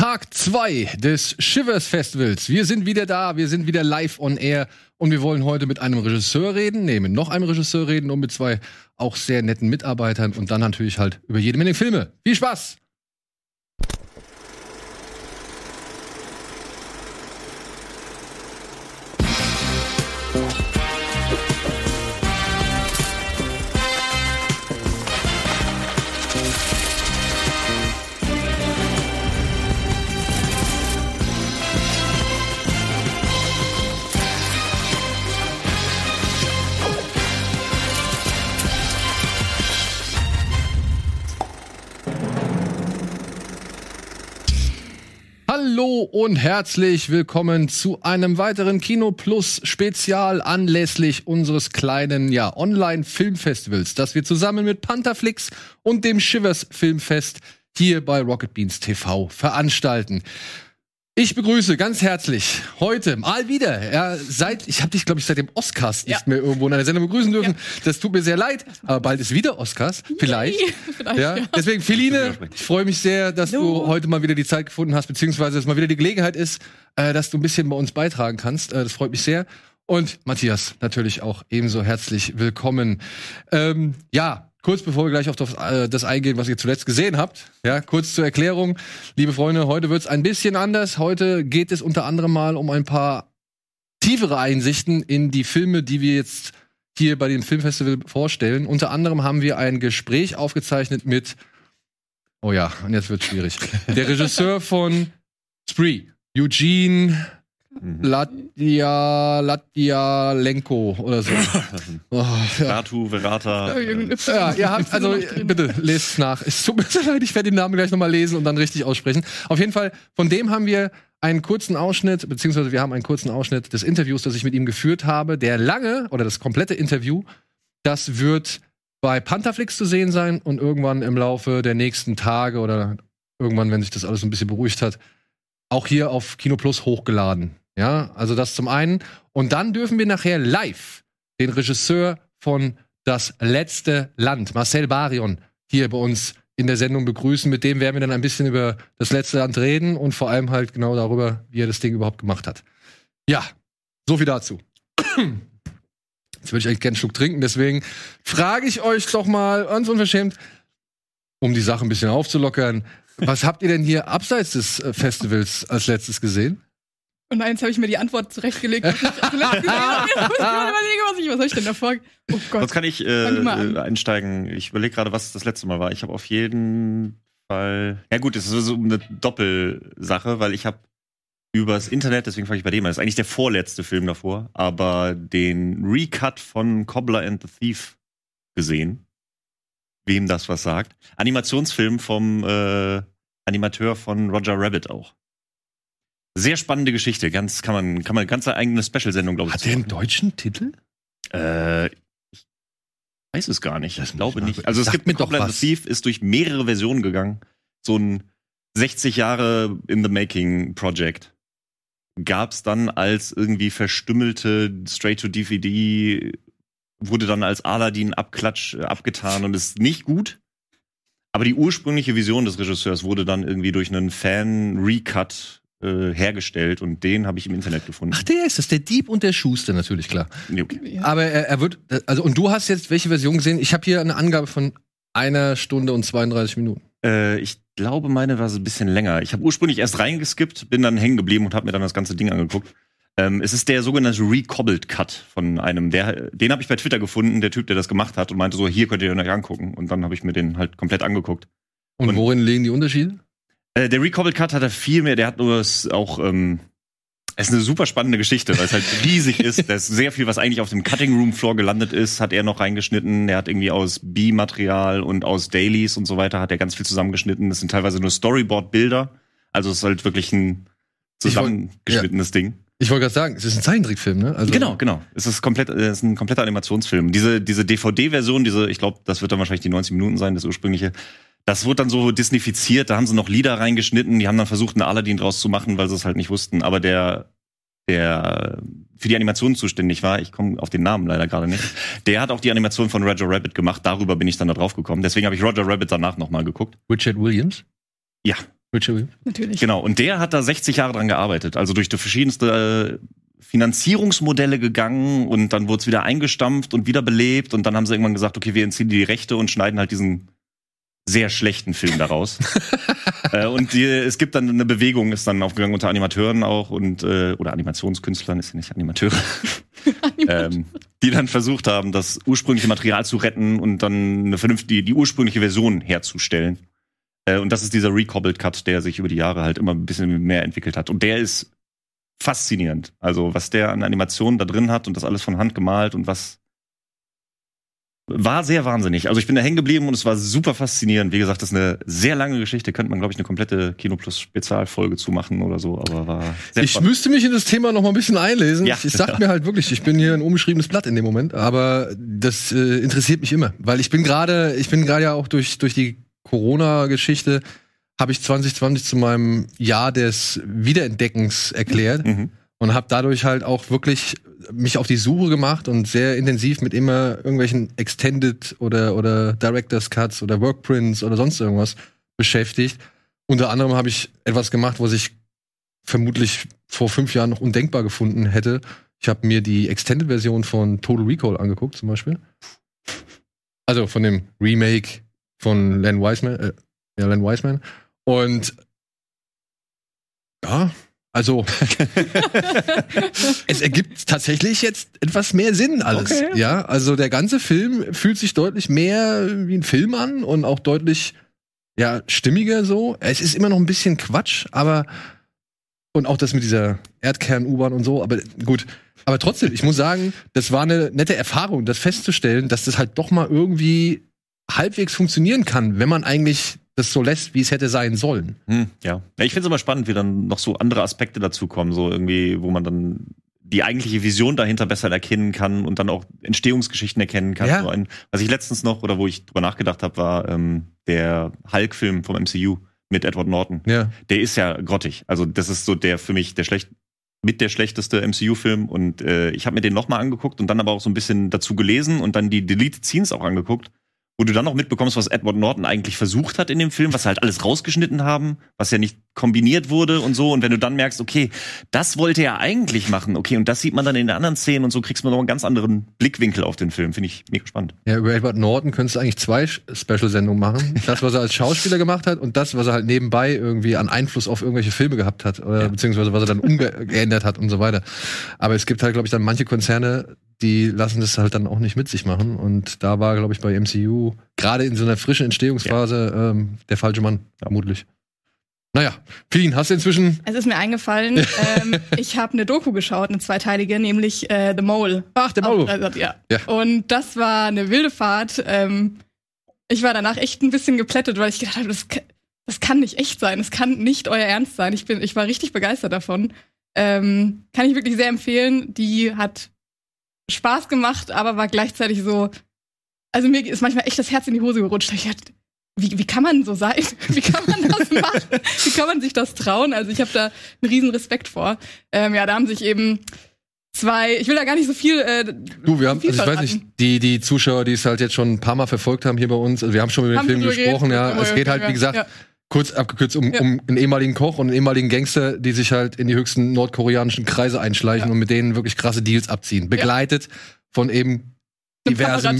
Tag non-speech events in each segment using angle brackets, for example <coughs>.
Tag 2 des Shivers Festivals. Wir sind wieder da, wir sind wieder live on air und wir wollen heute mit einem Regisseur reden, nee, mit noch einem Regisseur reden und mit zwei auch sehr netten Mitarbeitern und dann natürlich halt über jede Menge Filme. Viel Spaß! Hallo und herzlich willkommen zu einem weiteren Kino Plus Spezial anlässlich unseres kleinen ja Online Filmfestivals, das wir zusammen mit Pantherflix und dem Shivers Filmfest hier bei Rocket Beans TV veranstalten. Ich begrüße ganz herzlich heute mal wieder, ja, seit, ich habe dich, glaube ich, seit dem Oscars nicht Ja. mehr irgendwo in einer Sendung begrüßen dürfen. Das tut mir sehr leid, aber bald ist wieder Oscars, vielleicht. <laughs> Vielleicht, ja. ja. Deswegen, Feline, ich freue mich sehr, dass du Hallo. heute mal wieder die Zeit gefunden hast, beziehungsweise dass mal wieder die Gelegenheit ist, äh, dass du ein bisschen bei uns beitragen kannst. Äh, das freut mich sehr. Und Matthias, natürlich auch ebenso herzlich willkommen. Ähm, ja, kurz bevor wir gleich auf das, äh, das eingehen, was ihr zuletzt gesehen habt. Ja, kurz zur Erklärung. Liebe Freunde, heute wird's ein bisschen anders. Heute geht es unter anderem mal um ein paar tiefere Einsichten in die Filme, die wir jetzt hier bei dem Filmfestival vorstellen. Unter anderem haben wir ein Gespräch aufgezeichnet mit, oh ja, und jetzt wird schwierig, der Regisseur von Spree, Eugene Latia, Latia Lenko oder so. <laughs> Oh, ja. Ratu, Verata. Ja, ihr habt, also bitte lest nach. Es tut mir sehr leid, ich werde den Namen gleich nochmal lesen und dann richtig aussprechen. Auf jeden Fall, von dem haben wir einen kurzen Ausschnitt, beziehungsweise wir haben einen kurzen Ausschnitt des Interviews, das ich mit ihm geführt habe. Der lange oder das komplette Interview, das wird bei Pantherflix zu sehen sein und irgendwann im Laufe der nächsten Tage oder irgendwann, wenn sich das alles ein bisschen beruhigt hat, auch hier auf Kino Plus hochgeladen. Ja, also das zum einen. Und dann dürfen wir nachher live den Regisseur von Das letzte Land, Marcel Barion, hier bei uns in der Sendung begrüßen. Mit dem werden wir dann ein bisschen über das letzte Land reden und vor allem halt genau darüber, wie er das Ding überhaupt gemacht hat. Ja, so viel dazu. Jetzt würde ich eigentlich gerne einen Schluck trinken, deswegen frage ich euch doch mal ganz unverschämt, um die Sache ein bisschen aufzulockern. Was habt ihr denn hier abseits des äh, Festivals als letztes gesehen? Und eins habe ich mir die Antwort zurechtgelegt. was <laughs> ich habe. Ich muss mal überlegen, was ich, was soll ich denn davor? Oh Gott. Sonst kann ich an. äh, einsteigen. Ich überlege gerade, was das letzte Mal war. Ich habe auf jeden Fall. Ja gut, es ist so eine Doppelsache, weil ich habe übers Internet, deswegen fange ich bei dem an. Das ist eigentlich der vorletzte Film davor, aber den Recut von Cobbler and the Thief gesehen. Wem das was sagt. Animationsfilm vom äh, Animateur von Roger Rabbit auch. Sehr spannende Geschichte. Ganz kann man kann man ganz eigene Special-Sendung glaube ich. Hat der einen deutschen Titel? Äh, ich weiß es gar nicht. Das Ich glaube ich nicht. Also es gibt was. the Thief ist durch mehrere Versionen gegangen. So ein 60 Jahre in the making Project. Gab's dann als irgendwie verstümmelte Straight to DVD wurde dann als Aladdin Abklatsch äh, abgetan und ist nicht gut. Aber die ursprüngliche Vision des Regisseurs wurde dann irgendwie durch einen Fan-Recut äh, hergestellt und den habe ich im Internet gefunden. Ach, der ist es, der Dieb und der Schuster natürlich, klar. Nee, okay. Aber er, er wird, also und du hast jetzt welche Version gesehen? Ich habe hier eine Angabe von einer Stunde und 32 Minuten. Äh, ich glaube, meine war so ein bisschen länger. Ich habe ursprünglich erst reingeskippt, bin dann hängen geblieben und habe mir dann das ganze Ding angeguckt. Ähm, es ist der sogenannte Recobbled Cut von einem, der, den habe ich bei Twitter gefunden, der Typ, der das gemacht hat und meinte so, hier könnt ihr euch angucken. Und dann habe ich mir den halt komplett angeguckt. Und, Und- worin liegen die Unterschiede? Äh, der Recobbled Cut hat er viel mehr, der hat nur das auch, ähm, es ist eine super spannende Geschichte, weil es halt <laughs> riesig ist. Da ist sehr viel, was eigentlich auf dem Cutting Room Floor gelandet ist, hat er noch reingeschnitten. Er hat irgendwie aus B-Material und aus Dailies und so weiter hat er ganz viel zusammengeschnitten. Das sind teilweise nur Storyboard-Bilder. Also es ist halt wirklich ein zusammengeschnittenes Ding. Ich wollte gerade sagen, es ist ein Zeichentrickfilm, ne? Also, Genau, genau. Es ist komplett, es ist ein kompletter Animationsfilm. Diese, diese DVD-Version, diese, ich glaube, das wird dann wahrscheinlich die 90 Minuten sein, das ursprüngliche. Das wurde dann so disneyfiziert, da haben sie noch Lieder reingeschnitten, die haben dann versucht, einen Aladdin draus zu machen, weil sie es halt nicht wussten. Aber der, der für die Animation zuständig war, ich komme auf den Namen leider gerade nicht, der hat auch die Animation von Roger Rabbit gemacht, darüber bin ich dann da drauf gekommen. Deswegen habe ich Roger Rabbit danach nochmal geguckt. Richard Williams. Ja, Richard Williams. Natürlich. Genau, und der hat da 60 Jahre dran gearbeitet. Also durch die verschiedenste äh, Finanzierungsmodelle gegangen und dann wurde es wieder eingestampft und wieder belebt und dann haben sie irgendwann gesagt, okay, wir entziehen die Rechte und schneiden halt diesen sehr schlechten Film daraus. <laughs> äh, und die, es gibt dann eine Bewegung, ist dann aufgegangen unter Animateuren auch und äh, oder Animationskünstlern, ist ja nicht Animateure, <laughs> ähm, die dann versucht haben, das ursprüngliche Material zu retten und dann eine vernünftige, die ursprüngliche Version herzustellen. Äh, und das ist dieser Recobbled Cut, der sich über die Jahre halt immer ein bisschen mehr entwickelt hat. Und der ist faszinierend. Also was der an Animationen da drin hat und das alles von Hand gemalt und was war sehr wahnsinnig. Also ich bin da hängen geblieben und es war super faszinierend. Wie gesagt, das ist eine sehr lange Geschichte. Könnte man, glaube ich, eine komplette Kino Plus Spezialfolge zu machen oder so. Aber war sehr Ich spannend. müsste mich in das Thema noch mal ein bisschen einlesen. Ja. Ich, ich sag mir halt wirklich, ich bin hier ein unbeschriebenes Blatt in dem Moment, aber das äh, interessiert mich immer, weil ich bin gerade, ich bin gerade ja auch durch durch die Corona-Geschichte habe ich 2020 zu meinem Jahr des Wiederentdeckens erklärt Mhm. Und habe dadurch halt auch wirklich mich auf die Suche gemacht und sehr intensiv mit immer irgendwelchen Extended oder oder Directors Cuts oder Workprints oder sonst irgendwas beschäftigt. Unter anderem habe ich etwas gemacht, was ich vermutlich vor fünf Jahren noch undenkbar gefunden hätte. Ich habe mir die Extended-Version von Total Recall angeguckt, zum Beispiel. Also von dem Remake von Len Wiseman, äh, ja, Len Wiseman. Und ja, also <laughs> es ergibt tatsächlich jetzt etwas mehr Sinn alles. Okay. Ja, also der ganze Film fühlt sich deutlich mehr wie ein Film an und auch deutlich ja stimmiger so. Es ist immer noch ein bisschen Quatsch, aber und auch das mit dieser Erdkern-U-Bahn und so, aber gut. Aber trotzdem, ich muss sagen, das war eine nette Erfahrung, das festzustellen, dass das halt doch mal irgendwie halbwegs funktionieren kann, wenn man eigentlich das so lässt, wie es hätte sein sollen. Hm, ja. ja. Ich finde es immer spannend, wie dann noch so andere Aspekte dazukommen, so irgendwie, wo man dann die eigentliche Vision dahinter besser erkennen kann und dann auch Entstehungsgeschichten erkennen kann. Ja. So ein, was ich letztens noch oder wo ich drüber nachgedacht habe, war ähm, der Hulk-Film vom MCU mit Edward Norton. Ja. Der ist ja grottig. Also das ist so der für mich der schlecht mit der schlechteste MCU-Film und äh, ich habe mir den nochmal angeguckt und dann aber auch so ein bisschen dazu gelesen und dann die Deleted Scenes auch angeguckt, wo du dann noch mitbekommst, was Edward Norton eigentlich versucht hat in dem Film, was sie halt alles rausgeschnitten haben, was ja nicht kombiniert wurde und so und wenn du dann merkst, okay, das wollte er eigentlich machen, okay, und das sieht man dann in den anderen Szenen und so kriegst man noch einen ganz anderen Blickwinkel auf den Film, finde ich mega spannend. Ja, über Edward Norton könntest du eigentlich zwei Special-Sendungen machen. <laughs> Das, was er als Schauspieler gemacht hat und das, was er halt nebenbei irgendwie an Einfluss auf irgendwelche Filme gehabt hat oder Ja. beziehungsweise was er dann umgeändert <laughs> hat und so weiter. Aber es gibt halt, glaube ich, dann manche Konzerne, die lassen das halt dann auch nicht mit sich machen und da war, glaube ich, bei MCU gerade in so einer frischen Entstehungsphase ähm, der falsche Mann, vermutlich. Naja, Fien, hast du inzwischen Es ist mir eingefallen, ähm, ich habe eine Doku geschaut, eine zweiteilige, nämlich äh, The Mole. Ach, der Auf Maulwurf. Dreisat, ja. Ja. Und das war eine wilde Fahrt. Ähm, ich war danach echt ein bisschen geplättet, weil ich gedacht habe, das, das kann nicht echt sein. Das kann nicht euer Ernst sein. Ich, bin, ich war richtig begeistert davon. Ähm, kann ich wirklich sehr empfehlen. Die hat Spaß gemacht, aber war gleichzeitig so. Also mir ist manchmal echt das Herz in die Hose gerutscht. Ich dachte, wie, wie kann man so sein? <laughs> Wie kann man das machen? Wie kann man sich das trauen? Also ich habe da einen riesen Respekt vor. Ähm, ja, da haben sich eben zwei, ich will da gar nicht so viel. Äh, Du, wir haben, also ich weiß nicht, die, die Zuschauer, die es halt jetzt schon ein paar Mal verfolgt haben hier bei uns, also wir haben schon über den Haben Film gesprochen, ja. Es geht halt, wie gesagt, Ja. Kurz abgekürzt um, Ja. um einen ehemaligen Koch und einen ehemaligen Gangster, die sich halt in die höchsten nordkoreanischen Kreise einschleichen Ja. und mit denen wirklich krasse Deals abziehen. Begleitet von eben diversen.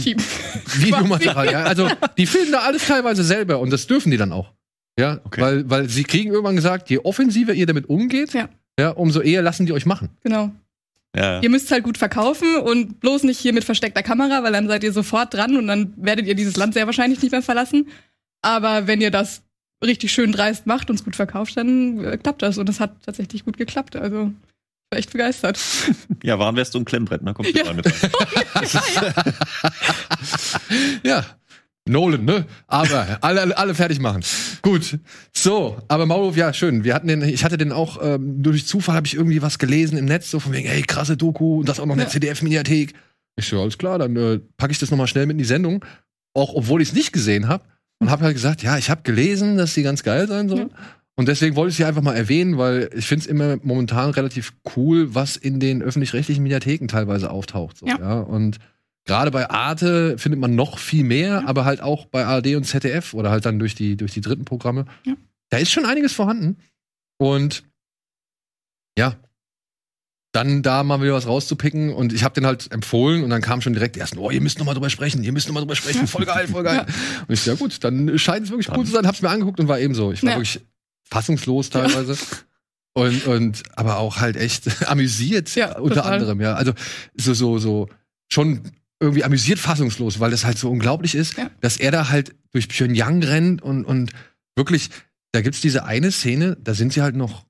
Videomaterial. <laughs> Ja. Also die filmen da alles teilweise selber und das dürfen die dann auch. Ja, Okay. weil, weil sie kriegen irgendwann gesagt, je offensiver ihr damit umgeht, Ja. ja, umso eher lassen die euch machen. Genau. Ja. Ihr müsst halt gut verkaufen und bloß nicht hier mit versteckter Kamera, weil dann seid ihr sofort dran und dann werdet ihr dieses Land sehr wahrscheinlich nicht mehr verlassen. Aber wenn ihr das richtig schön dreist macht und es gut verkauft, dann äh, klappt das. Und das hat tatsächlich gut geklappt. Also ich war echt begeistert. <laughs> ja, Warnweste und Klemmbrett, ne? Kommt Ja. <laughs> ja. mit rein. Ja. Nolan, ne? Aber alle, alle, fertig machen. Gut. So, aber Maulwurf, ja, schön. Wir hatten den, ich hatte den auch, ähm, durch Zufall habe ich irgendwie was gelesen im Netz, so von wegen, ey, krasse Doku und das auch noch in der Ja. CDF-Mediathek. Ich so, alles klar, dann äh, packe ich das nochmal schnell mit in die Sendung. Auch obwohl ich es nicht gesehen habe. Und habe halt gesagt, ja, ich habe gelesen, dass die ganz geil sein soll. Ja. Und deswegen wollte ich sie einfach mal erwähnen, weil ich finde es immer momentan relativ cool, was in den öffentlich-rechtlichen Mediatheken teilweise auftaucht. So, Ja. ja. Und gerade bei Arte findet man noch viel mehr, aber halt auch bei ARD und ZDF oder halt dann durch die, durch die dritten Programme. Ja. da ist schon einiges vorhanden. Und ja, dann da mal wieder was rauszupicken und ich habe den halt empfohlen und dann kam schon direkt erst, oh, ihr müsst noch mal drüber sprechen, ihr müsst noch mal drüber sprechen, voll geil, voll geil. <laughs> Und ich so, ja gut, dann scheint es wirklich cool zu sein, hab's mir angeguckt und war eben so. Ich war Ja. wirklich fassungslos teilweise. Und, und aber auch halt echt <laughs> amüsiert Ja, unter total. anderem, ja. Also so, so, so schon irgendwie amüsiert fassungslos, weil das halt so unglaublich ist, Ja. dass er da halt durch Pyongyang rennt und, und wirklich, da gibt's diese eine Szene, da sind sie halt noch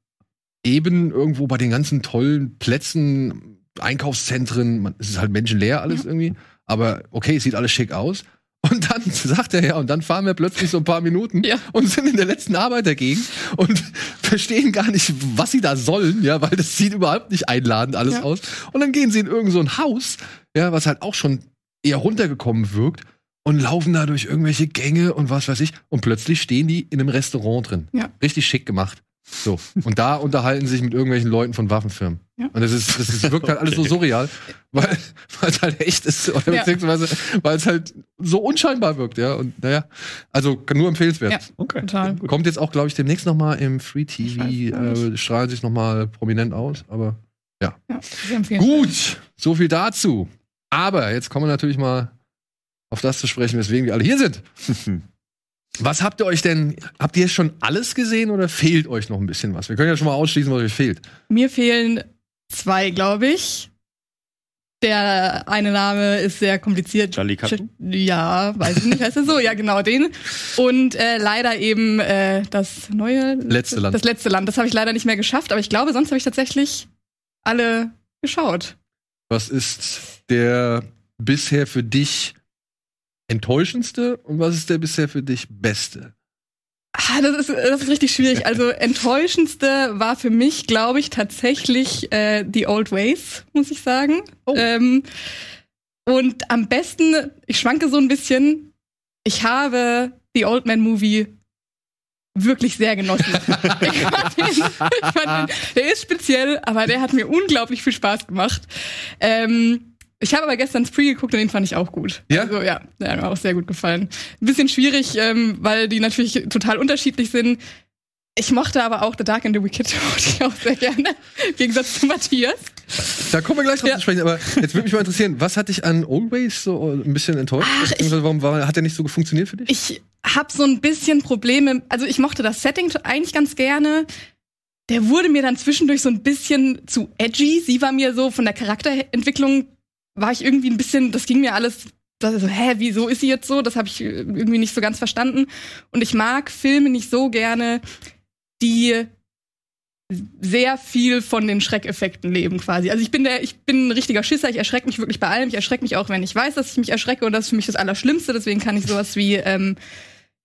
eben irgendwo bei den ganzen tollen Plätzen, Einkaufszentren, man, es ist halt menschenleer alles irgendwie, aber okay, es sieht alles schick aus. Und dann <laughs> sagt er ja, und dann fahren wir plötzlich so ein paar Minuten Ja. und sind in der letzten Arbeitergegend und <laughs> verstehen gar nicht, was sie da sollen, ja, weil das sieht überhaupt nicht einladend alles Ja. aus. Und dann gehen sie in irgend so ein Haus, ja, was halt auch schon eher runtergekommen wirkt und laufen da durch irgendwelche Gänge und was weiß ich. Und plötzlich stehen die in einem Restaurant drin. Ja. Richtig schick gemacht. So. Und da unterhalten sich mit irgendwelchen Leuten von Waffenfirmen. Ja. Und das ist, das ist, wirkt halt alles so surreal, weil, weil es halt echt ist, oder Ja. beziehungsweise, weil es halt so unscheinbar wirkt, ja. Und naja, also nur empfehlenswert. Ja. Okay. Total. Kommt jetzt auch, glaube ich, demnächst noch mal im Free TV, äh, strahlen sich noch mal prominent aus, aber Ja, empfehlen. Gut, so viel dazu. Aber jetzt kommen wir natürlich mal auf das zu sprechen, weswegen wir alle hier sind. <laughs> Was habt ihr euch denn, habt ihr schon alles gesehen oder fehlt euch noch ein bisschen was? Wir können ja schon mal ausschließen, was euch fehlt. Mir fehlen zwei, glaube ich. Der eine Name ist sehr kompliziert. Charlie Katten? Ja, weiß ich nicht, heißt er so? Ja, genau, den. Und äh, leider eben äh, das neue. Letzte Land. Das letzte Land. Das habe ich leider nicht mehr geschafft, aber ich glaube, sonst habe ich tatsächlich alle geschaut. Was ist der bisher für dich enttäuschendste und was ist der bisher für dich beste? Ah, das, ist, das ist richtig schwierig. Also enttäuschendste war für mich, glaube ich, tatsächlich äh, The Old Ways, muss ich sagen. Oh. Ähm, und am besten, ich schwanke so ein bisschen, ich habe The Old Man Movie wirklich sehr genossen. <laughs> ich fand den, ich fand den, der ist speziell, aber der hat mir unglaublich viel Spaß gemacht. Ähm, ich habe aber gestern Spree geguckt und den fand ich auch gut. Ja? Also, ja, der hat mir auch sehr gut gefallen. Ein bisschen schwierig, ähm, weil die natürlich total unterschiedlich sind. Ich mochte aber auch The Dark and the Wicked <laughs> auch sehr gerne. Im Gegensatz zu Matthias. Da kommen wir gleich drauf Ja. zu sprechen, aber jetzt würde mich mal interessieren, was hat dich an Always so ein bisschen enttäuscht? Ach, ich- warum war, hat der nicht so funktioniert für dich? Ich habe so ein bisschen Probleme. Also ich mochte das Setting eigentlich ganz gerne. Der wurde mir dann zwischendurch so ein bisschen zu edgy. Sie war mir so von der Charakterentwicklung war ich irgendwie ein bisschen, das ging mir alles das hä, wieso ist sie jetzt so? Das habe ich irgendwie nicht so ganz verstanden. Und ich mag Filme nicht so gerne, die sehr viel von den Schreckeffekten leben quasi. Also ich bin der, ich bin ein richtiger Schisser, ich erschrecke mich wirklich bei allem. Ich erschrecke mich auch, wenn ich weiß, dass ich mich erschrecke und das ist für mich das Allerschlimmste. Deswegen kann ich sowas wie, ähm,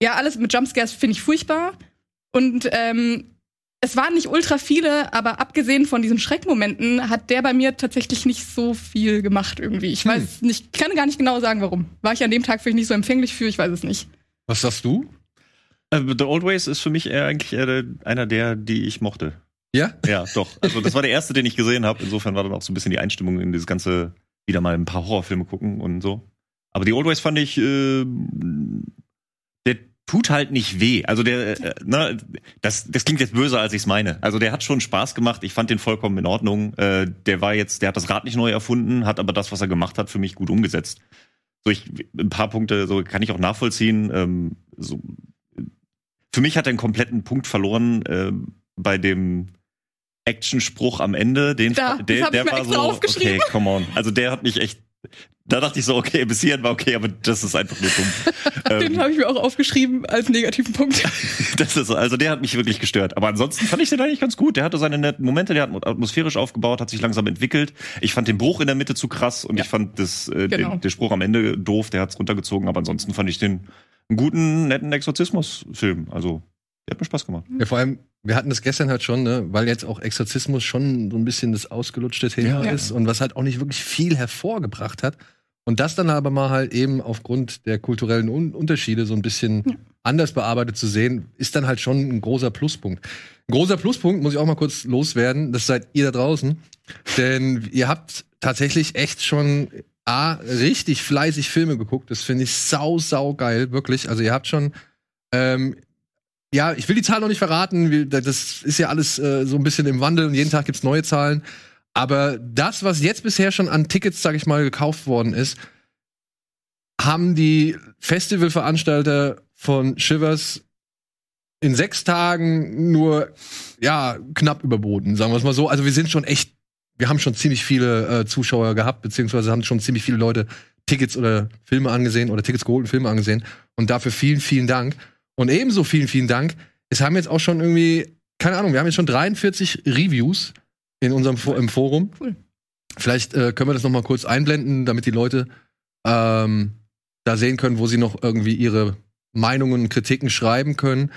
ja, alles mit Jumpscares finde ich furchtbar. Und ähm, es waren nicht ultra viele, aber abgesehen von diesen Schreckmomenten hat der bei mir tatsächlich nicht so viel gemacht irgendwie. Ich weiß nicht, kann gar nicht genau sagen, warum. War ich an dem Tag vielleicht nicht so empfänglich für, ich weiß es nicht. Was sagst du? Äh, The Old Ways ist für mich eher eigentlich eher der, einer der, die ich mochte. Ja? Ja, doch. Also das war der erste, den ich gesehen habe. Insofern war dann auch so ein bisschen die Einstimmung in dieses ganze wieder mal ein paar Horrorfilme gucken und so. Aber die Old Ways fand ich, äh, tut halt nicht weh. Also der, äh, ne, das, das klingt jetzt böser, als ich es meine. Also der hat schon Spaß gemacht. Ich fand den vollkommen in Ordnung. Äh, der war jetzt, der hat das Rad nicht neu erfunden, hat aber das, was er gemacht hat, für mich gut umgesetzt. So ich, ein paar Punkte, so kann ich auch nachvollziehen. Ähm, so, für mich hat er einen kompletten Punkt verloren ähm, bei dem Actionspruch am Ende. Den, Da, der, der war so, okay, come on. Also der hat mich echt. Da dachte ich so, okay, bis hierhin war okay, aber das ist einfach nur dumm. <laughs> Den ähm, habe ich mir auch aufgeschrieben als negativen Punkt. <laughs> das ist, also der hat mich wirklich gestört. Aber ansonsten fand ich den eigentlich ganz gut. Der hatte seine netten Momente, der hat atmosphärisch aufgebaut, hat sich langsam entwickelt. Ich fand den Bruch in der Mitte zu krass und Ja. ich fand das, äh, Genau. den, den Spruch am Ende doof, der hat's runtergezogen, aber ansonsten fand ich den einen guten, netten Exorzismus-Film. Also, der hat mir Spaß gemacht. Ja, vor allem, wir hatten das gestern halt schon, ne, weil jetzt auch Exorzismus schon so ein bisschen das ausgelutschte Thema Ja. ist und was halt auch nicht wirklich viel hervorgebracht hat. Und das dann aber mal halt eben aufgrund der kulturellen Un Unterschiede so ein bisschen Ja. anders bearbeitet zu sehen, ist dann halt schon ein großer Pluspunkt. Ein großer Pluspunkt, muss ich auch mal kurz loswerden, das seid ihr da draußen. Denn ihr habt tatsächlich echt schon A, richtig fleißig Filme geguckt. Das finde ich sau, sau geil, wirklich. Also ihr habt schon ähm, ja, ich will die Zahlen noch nicht verraten. Das ist ja alles äh, so ein bisschen im Wandel und jeden Tag gibt's neue Zahlen. Aber das, was jetzt bisher schon an Tickets, sag ich mal, gekauft worden ist, haben die Festivalveranstalter von Shivers in sechs Tagen nur ja knapp überboten, sagen wir es mal so. Also wir sind schon echt, wir haben schon ziemlich viele äh, Zuschauer gehabt, beziehungsweise haben schon ziemlich viele Leute Tickets oder Filme angesehen oder Tickets geholt und Filme angesehen. Und dafür vielen, vielen Dank. Und ebenso vielen, vielen Dank. Es haben jetzt auch schon irgendwie, keine Ahnung, wir haben jetzt schon 43 Reviews in unserem im Forum. Cool. Vielleicht äh, können wir das noch mal kurz einblenden, damit die Leute ähm, da sehen können, wo sie noch irgendwie ihre Meinungen und Kritiken schreiben können.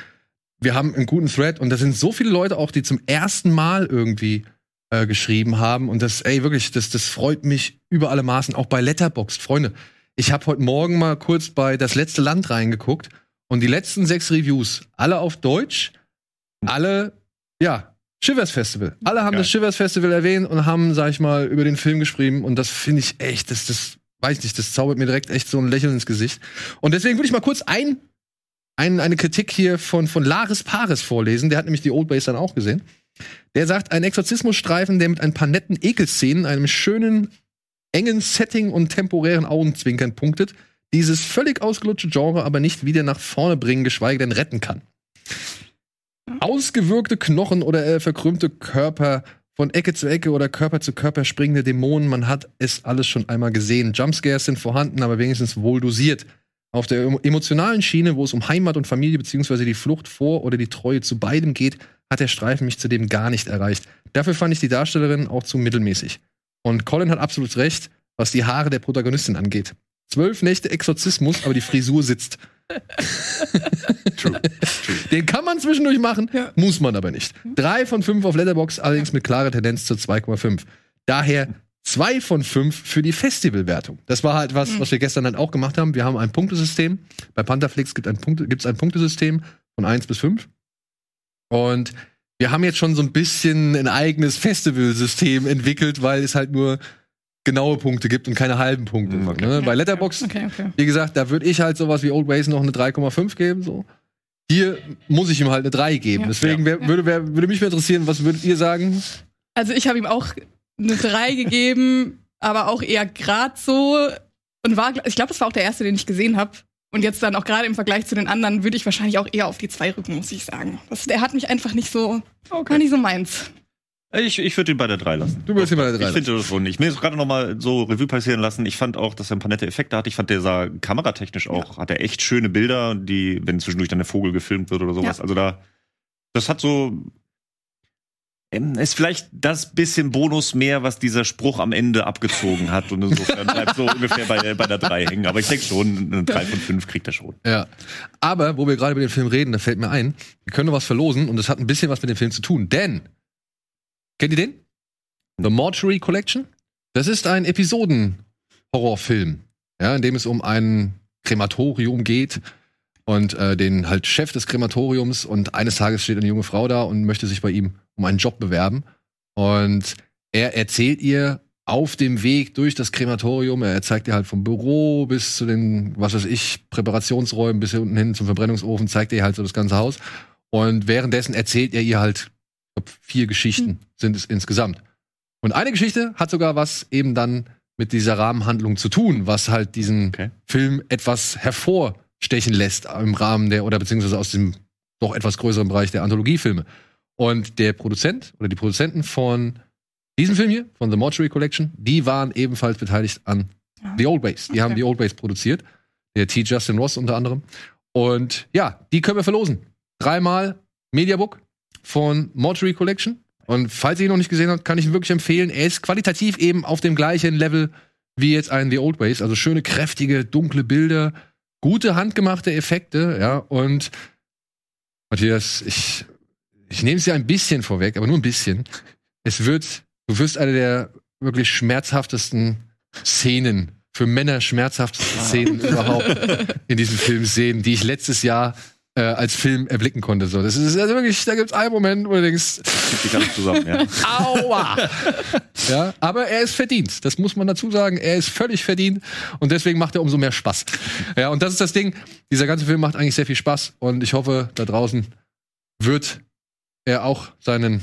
Wir haben einen guten Thread und da sind so viele Leute auch, die zum ersten Mal irgendwie äh, geschrieben haben. Und das, ey, wirklich, das, das freut mich über alle Maßen, auch bei Letterboxd. Freunde, ich habe heute Morgen mal kurz bei Das letzte Land reingeguckt und die letzten sechs Reviews, alle auf Deutsch, alle, ja, Shivers Festival. Alle haben Geil. das Shivers Festival erwähnt und haben, sag ich mal, über den Film geschrieben. Und das finde ich echt, das, das, weiß nicht, das zaubert mir direkt echt so ein Lächeln ins Gesicht. Und deswegen würde ich mal kurz ein, ein, eine Kritik hier von, von Laris Paris vorlesen. Der hat nämlich die Old Base dann auch gesehen. Der sagt, ein Exorzismusstreifen, der mit ein paar netten Ekelszenen, einem schönen, engen Setting und temporären Augenzwinkern punktet, dieses völlig ausgelutschte Genre aber nicht wieder nach vorne bringen, geschweige denn retten kann. Ausgewirkte Knochen oder äh, verkrümmte Körper, von Ecke zu Ecke oder Körper zu Körper springende Dämonen, man hat es alles schon einmal gesehen. Jumpscares sind vorhanden, aber wenigstens wohl dosiert. Auf der emo- emotionalen Schiene, wo es um Heimat und Familie beziehungsweise die Flucht vor oder die Treue zu beidem geht, hat der Streifen mich zudem gar nicht erreicht. Dafür fand ich die Darstellerin auch zu mittelmäßig. Und Colin hat absolut recht, was die Haare der Protagonistin angeht. Zwölf Nächte Exorzismus, aber die Frisur sitzt. True. Den kann man zwischendurch machen, Ja. muss man aber nicht. Drei von fünf auf Letterbox, allerdings mit klarer Tendenz zu 2,5. Daher zwei von fünf für die Festivalwertung. Das war halt was, was wir gestern dann auch gemacht haben. Wir haben ein Punktesystem. Bei Pantherflix gibt ein Punkte, gibt's ein Punktesystem von 1 bis 5. Und wir haben jetzt schon so ein bisschen ein eigenes Festivalsystem entwickelt, weil es halt nur genaue Punkte gibt und keine halben Punkte. Mm, okay. Ne? Bei Letterbox Okay, okay. wie gesagt, da würde ich halt sowas wie Old Ways noch eine 3,5 geben. So. Hier muss ich ihm halt eine 3 geben. Ja. Deswegen wär, Ja. würde, wär, würde mich mal interessieren, was würdet ihr sagen? Also ich habe ihm auch eine 3 gegeben, aber auch eher grad so. Und war, ich glaube, das war auch der erste, den ich gesehen habe. Und jetzt dann auch gerade im Vergleich zu den anderen würde ich wahrscheinlich auch eher auf die 2 rücken, muss ich sagen. Das, der hat mich einfach nicht so, war nicht so meins. Ich, ich würde ihn bei der 3 lassen. Du würdest ihn bei der 3 Ich finde das schon nicht. Mir ist gerade noch mal so Revue passieren lassen. Ich fand auch, dass er ein paar nette Effekte hat. Ich fand, der sah kameratechnisch auch, hat er echt schöne Bilder, die, wenn zwischendurch dann der Vogel gefilmt wird oder sowas. Ja. Also da, das hat so, ähm, ist vielleicht das bisschen Bonus mehr, was dieser Spruch am Ende abgezogen hat. Und insofern <laughs> bleibt so ungefähr bei, der- bei der 3 hängen. Aber ich denke schon, eine 3 von 5 kriegt er schon. Ja. Aber, wo wir gerade über den Film reden, da fällt mir ein, wir können noch was verlosen und das hat ein bisschen was mit dem Film zu tun. Denn, kennt ihr den? The Mortuary Collection? Das ist ein Episoden-Horrorfilm, ja, in dem es um ein Krematorium geht und äh, den halt Chef des Krematoriums und eines Tages steht eine junge Frau da und möchte sich bei ihm um einen Job bewerben und er erzählt ihr auf dem Weg durch das Krematorium, er zeigt ihr halt vom Büro bis zu den, was weiß ich, Präparationsräumen bis hier unten hin zum Verbrennungsofen, zeigt ihr halt so das ganze Haus und währenddessen erzählt er ihr halt vier Geschichten sind es insgesamt. Und eine Geschichte hat sogar was eben dann mit dieser Rahmenhandlung zu tun, was halt diesen Okay. Film etwas hervorstechen lässt im Rahmen der, oder beziehungsweise aus dem doch etwas größeren Bereich der Anthologiefilme. Und der Produzent oder die Produzenten von diesem Film hier, von The Mortuary Collection, die waren ebenfalls beteiligt an Ja. The Old Base. Die Okay. haben The Old Base produziert. Der T. Justin Ross unter anderem. Und ja, die können wir verlosen. Dreimal Mediabook von Mortuary Collection. Und falls ihr ihn noch nicht gesehen habt, kann ich ihn wirklich empfehlen. Er ist qualitativ eben auf dem gleichen Level wie jetzt ein The Old Ways. Also schöne, kräftige, dunkle Bilder, gute handgemachte Effekte, ja. Und Matthias, ich, ich nehme es ja ein bisschen vorweg, aber nur ein bisschen. Es wird, du wirst eine der wirklich schmerzhaftesten Szenen, für Männer schmerzhaftesten Szenen überhaupt in diesem Film sehen, die ich letztes Jahr äh, als Film erblicken konnte. So, das ist also wirklich, da gibt es einen Moment, wo du denkst, sich alles zusammen, ja. Aua! <laughs> ja, aber er ist verdient. Das muss man dazu sagen. Er ist völlig verdient und deswegen macht er umso mehr Spaß. Ja, und das ist das Ding. Dieser ganze Film macht eigentlich sehr viel Spaß und ich hoffe, da draußen wird er auch seinen,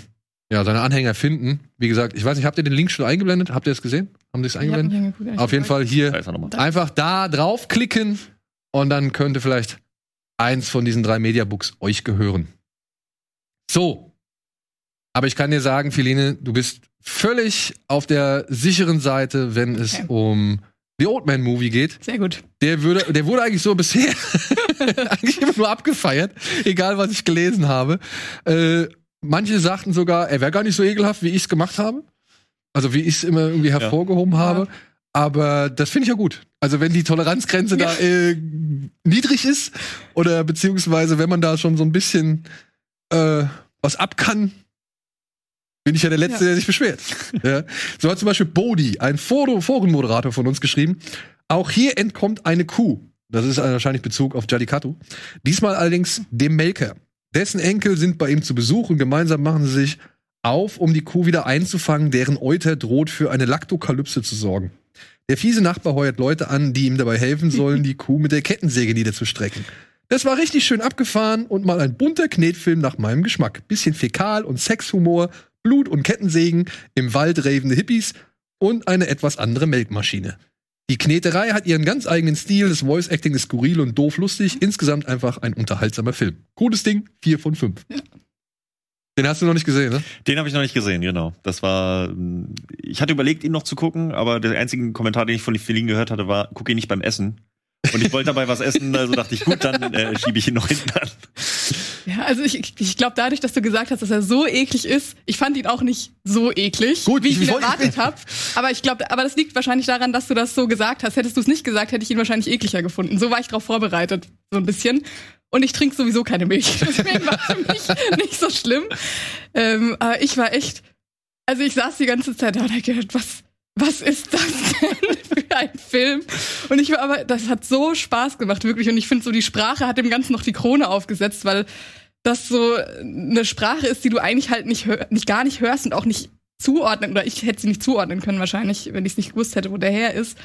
ja, seine Anhänger finden. Wie gesagt, ich weiß nicht, habt ihr den Link schon eingeblendet? Habt ihr es gesehen? Haben die es eingeblendet? Auf jeden. Fall hier er einfach da draufklicken und dann könnte vielleicht eins von diesen drei Mediabooks euch gehören. So. Aber ich kann dir sagen, Philine, du bist völlig auf der sicheren Seite, wenn es Okay. um The Old Man Movie geht. Sehr gut. Der, würde, der wurde eigentlich so bisher <laughs> eigentlich immer nur abgefeiert, egal was ich gelesen habe. Äh, manche sagten sogar, er wäre gar nicht so ekelhaft, wie ich es gemacht habe. Also wie ich es immer irgendwie hervorgehoben habe. Aber das finde ich ja gut. Also wenn die Toleranzgrenze da äh, niedrig ist oder beziehungsweise wenn man da schon so ein bisschen äh, was ab kann, bin ich ja der Letzte, Ja. der sich beschwert. ja. So hat zum Beispiel Bodhi, ein Forenmoderator von uns, geschrieben. Auch hier entkommt eine Kuh. Das ist wahrscheinlich Bezug auf Jallikattu. Diesmal allerdings dem Melker. Dessen Enkel sind bei ihm zu Besuch und gemeinsam machen sie sich auf, um die Kuh wieder einzufangen, deren Euter droht für eine Laktokalypse zu sorgen. Der fiese Nachbar heuert Leute an, die ihm dabei helfen sollen, die Kuh mit der Kettensäge niederzustrecken. Das war richtig schön abgefahren und mal ein bunter Knetfilm nach meinem Geschmack. Bisschen Fäkal- und Sexhumor, Blut- und Kettensägen, im Wald ravende Hippies und eine etwas andere Melkmaschine. Die Kneterei hat ihren ganz eigenen Stil, das Voice-Acting ist skurril und doof lustig, insgesamt einfach ein unterhaltsamer Film. Cooles Ding, vier von fünf. Den hast du noch nicht gesehen, ne? Den habe ich noch nicht gesehen, genau. Das war. ähm, Ich hatte überlegt, ihn noch zu gucken, aber der einzige Kommentar, den ich von Feline gehört hatte, war: guck ihn nicht beim Essen. Und ich wollte dabei was essen, also dachte ich, gut, dann äh, schiebe ich ihn noch hinten an. <laughs> Ja, also ich, ich glaube, dadurch, dass du gesagt hast, dass er so eklig ist, ich fand ihn auch nicht so eklig, Gut, wie ich ich ihn erwartet habe. Aber ich glaube, aber das liegt wahrscheinlich daran, dass du das so gesagt hast. Hättest du es nicht gesagt, hätte ich ihn wahrscheinlich ekliger gefunden. So war ich darauf vorbereitet, so ein bisschen. Und ich trinke sowieso keine Milch. <laughs> Deswegen war für mich nicht so schlimm. Ähm, aber ich war echt, also ich saß die ganze Zeit da und hab gedacht, was, was ist das <laughs> denn für ein Film? Und ich war aber, das hat so Spaß gemacht, wirklich. Und ich finde so, die Sprache hat dem Ganzen noch die Krone aufgesetzt, weil das so eine Sprache ist, die du eigentlich halt nicht, nicht gar nicht hörst und auch nicht zuordnen, oder ich hätte sie nicht zuordnen können wahrscheinlich, wenn ich es nicht gewusst hätte, wo der her ist.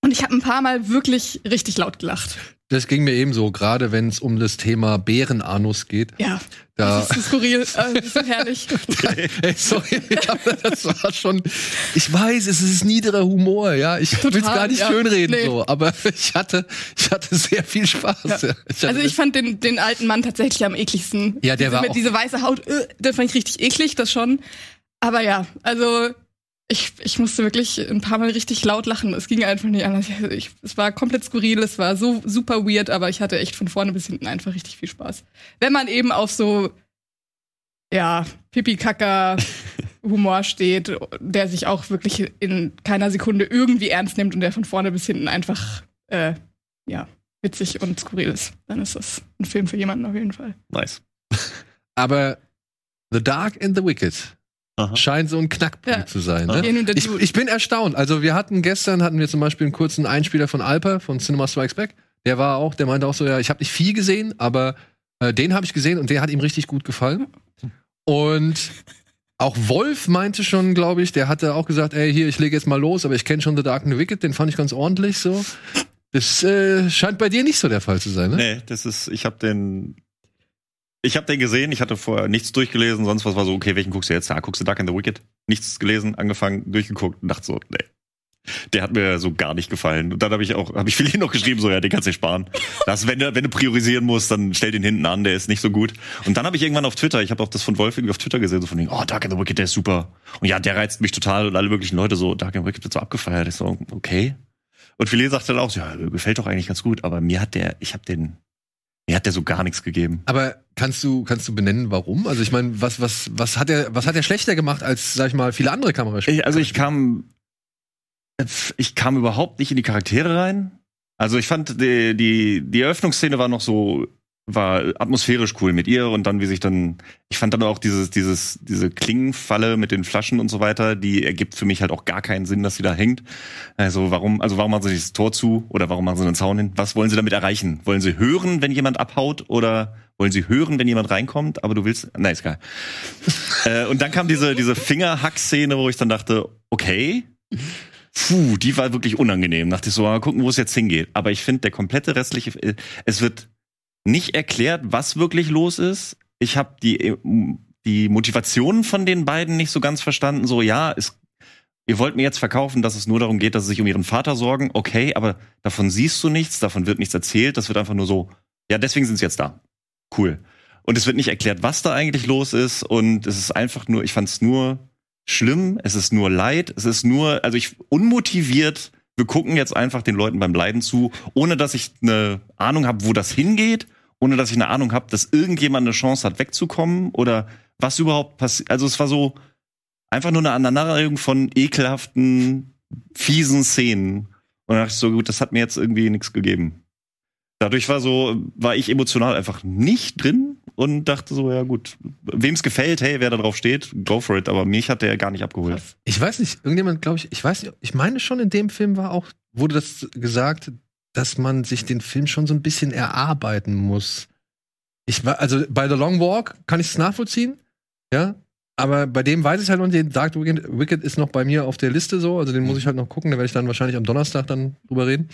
Und ich habe ein paar Mal wirklich richtig laut gelacht. Das ging mir ebenso, gerade wenn es um das Thema Bärenanus geht. Ja, Da, das ist so skurril, äh, das ist so herrlich. <laughs> Ey, sorry, aber das war schon. Ich weiß, es ist niederer Humor, ja. Ich will es gar nicht ja. schönreden, Nee. so, aber ich hatte, ich hatte sehr viel Spaß. Ja. Ich Also ich fand den, den alten Mann tatsächlich am ekligsten. Ja, der diese, war mit auch- diese weiße Haut, äh, der fand ich richtig eklig, das schon. Aber ja, also ich, ich musste wirklich ein paar Mal richtig laut lachen. Es ging einfach nicht anders. Ich, ich, es war komplett skurril, es war so super weird, aber ich hatte echt von vorne bis hinten einfach richtig viel Spaß. Wenn man eben auf so ja, Pipi-Kacker-Humor <laughs> steht, der sich auch wirklich in keiner Sekunde irgendwie ernst nimmt und der von vorne bis hinten einfach äh, ja, witzig und skurril ist, dann ist das ein Film für jemanden auf jeden Fall. Nice. <laughs> aber The Dark and the Wicked Aha. scheint so ein Knackpunkt Ja. zu sein. Ne? Ich, ich bin erstaunt. Also wir hatten gestern hatten wir zum Beispiel einen kurzen Einspieler von Alper von Cinema Strikes Back. Der war auch, der meinte auch so, ja, ich habe nicht viel gesehen, aber äh, den habe ich gesehen und der hat ihm richtig gut gefallen. Und auch Wolf meinte schon, glaube ich, der hatte auch gesagt, ey, hier, ich lege jetzt mal los, aber ich kenne schon The Dark and the Wicked, den fand ich ganz ordentlich so. Das äh, scheint bei dir nicht so der Fall zu sein, ne? Nee, das ist, ich habe den. Ich habe den gesehen, ich hatte vorher nichts durchgelesen, sonst was war so, okay, welchen guckst du jetzt? Ja, guckst du Dark and the Wicked? Nichts gelesen, angefangen, durchgeguckt und dachte so, nee. Der hat mir so gar nicht gefallen. Und dann habe ich auch, habe ich <laughs> viel noch geschrieben, so, ja, den kannst du sparen. Das, wenn du, wenn du priorisieren musst, dann stell den hinten an, der ist nicht so gut. Und dann habe ich irgendwann auf Twitter, ich habe auch das von Wolf irgendwie auf Twitter gesehen, so von wegen, oh, Dark and the Wicked, der ist super. Und ja, der reizt mich total und alle möglichen Leute so, Dark and the Wicked wird so abgefeiert. Ich so, okay. Und viele sagte dann auch, so, ja, gefällt doch eigentlich ganz gut, aber mir hat der, ich habe den, mir hat der so gar nichts gegeben. Aber kannst du, kannst du benennen, warum? Also ich meine, was, was, was hat er, was hat er schlechter gemacht als, sag ich mal, viele andere Kameraspiele? Ich, also ich kam, ich kam überhaupt nicht in die Charaktere rein. Also ich fand die, die, die Eröffnungsszene war noch so, war atmosphärisch cool mit ihr und dann wie sich dann, ich fand dann auch dieses, dieses, diese Klingenfalle mit den Flaschen und so weiter, die ergibt für mich halt auch gar keinen Sinn, dass sie da hängt. Also warum, also warum machen sie das Tor zu oder warum machen sie einen Zaun hin? Was wollen sie damit erreichen? Wollen sie hören, wenn jemand abhaut oder wollen sie hören, wenn jemand reinkommt? Aber du willst, nein, ist geil. <laughs> äh, und dann kam diese, diese Fingerhack-Szene, wo ich dann dachte, okay, Puh, die war wirklich unangenehm. Dachte ich so, mal gucken, wo es jetzt hingeht. Aber ich finde, der komplette restliche, äh, es wird nicht erklärt, was wirklich los ist. ich habe die, die Motivation von den beiden nicht so ganz verstanden. So, ja, es, ihr wollt mir jetzt verkaufen, dass es nur darum geht, dass sie sich um ihren Vater sorgen. Okay, aber davon siehst du nichts, davon wird nichts erzählt. Das wird einfach nur so, ja, deswegen sind sie jetzt da. Cool. Und es wird nicht erklärt, was da eigentlich los ist. Und es ist einfach nur, ich fand es nur schlimm, es ist nur Leid, es ist nur, also ich unmotiviert, wir gucken jetzt einfach den Leuten beim Leiden zu, ohne dass ich eine Ahnung habe, wo das hingeht, ohne dass ich eine Ahnung habe, dass irgendjemand eine Chance hat, wegzukommen oder was überhaupt passiert. Also es war so einfach nur eine Aneinanderreihung von ekelhaften, fiesen Szenen. Und dann dachte ich so, gut, das hat mir jetzt irgendwie nichts gegeben. Dadurch war so, war ich emotional einfach nicht drin und dachte so, ja gut, wem es gefällt, hey, wer da drauf steht, go for it. Aber mich hat der gar nicht abgeholt. Ich weiß nicht, irgendjemand, glaube ich, ich weiß nicht, ich meine schon in dem Film war auch, wurde das gesagt, dass man sich den Film schon so ein bisschen erarbeiten muss. Ich war, also bei The Long Walk kann ich es nachvollziehen, ja, aber bei dem weiß ich halt noch, den Dark Wicked ist noch bei mir auf der Liste so, also den muss ich halt noch gucken, da werde ich dann wahrscheinlich am Donnerstag dann drüber reden.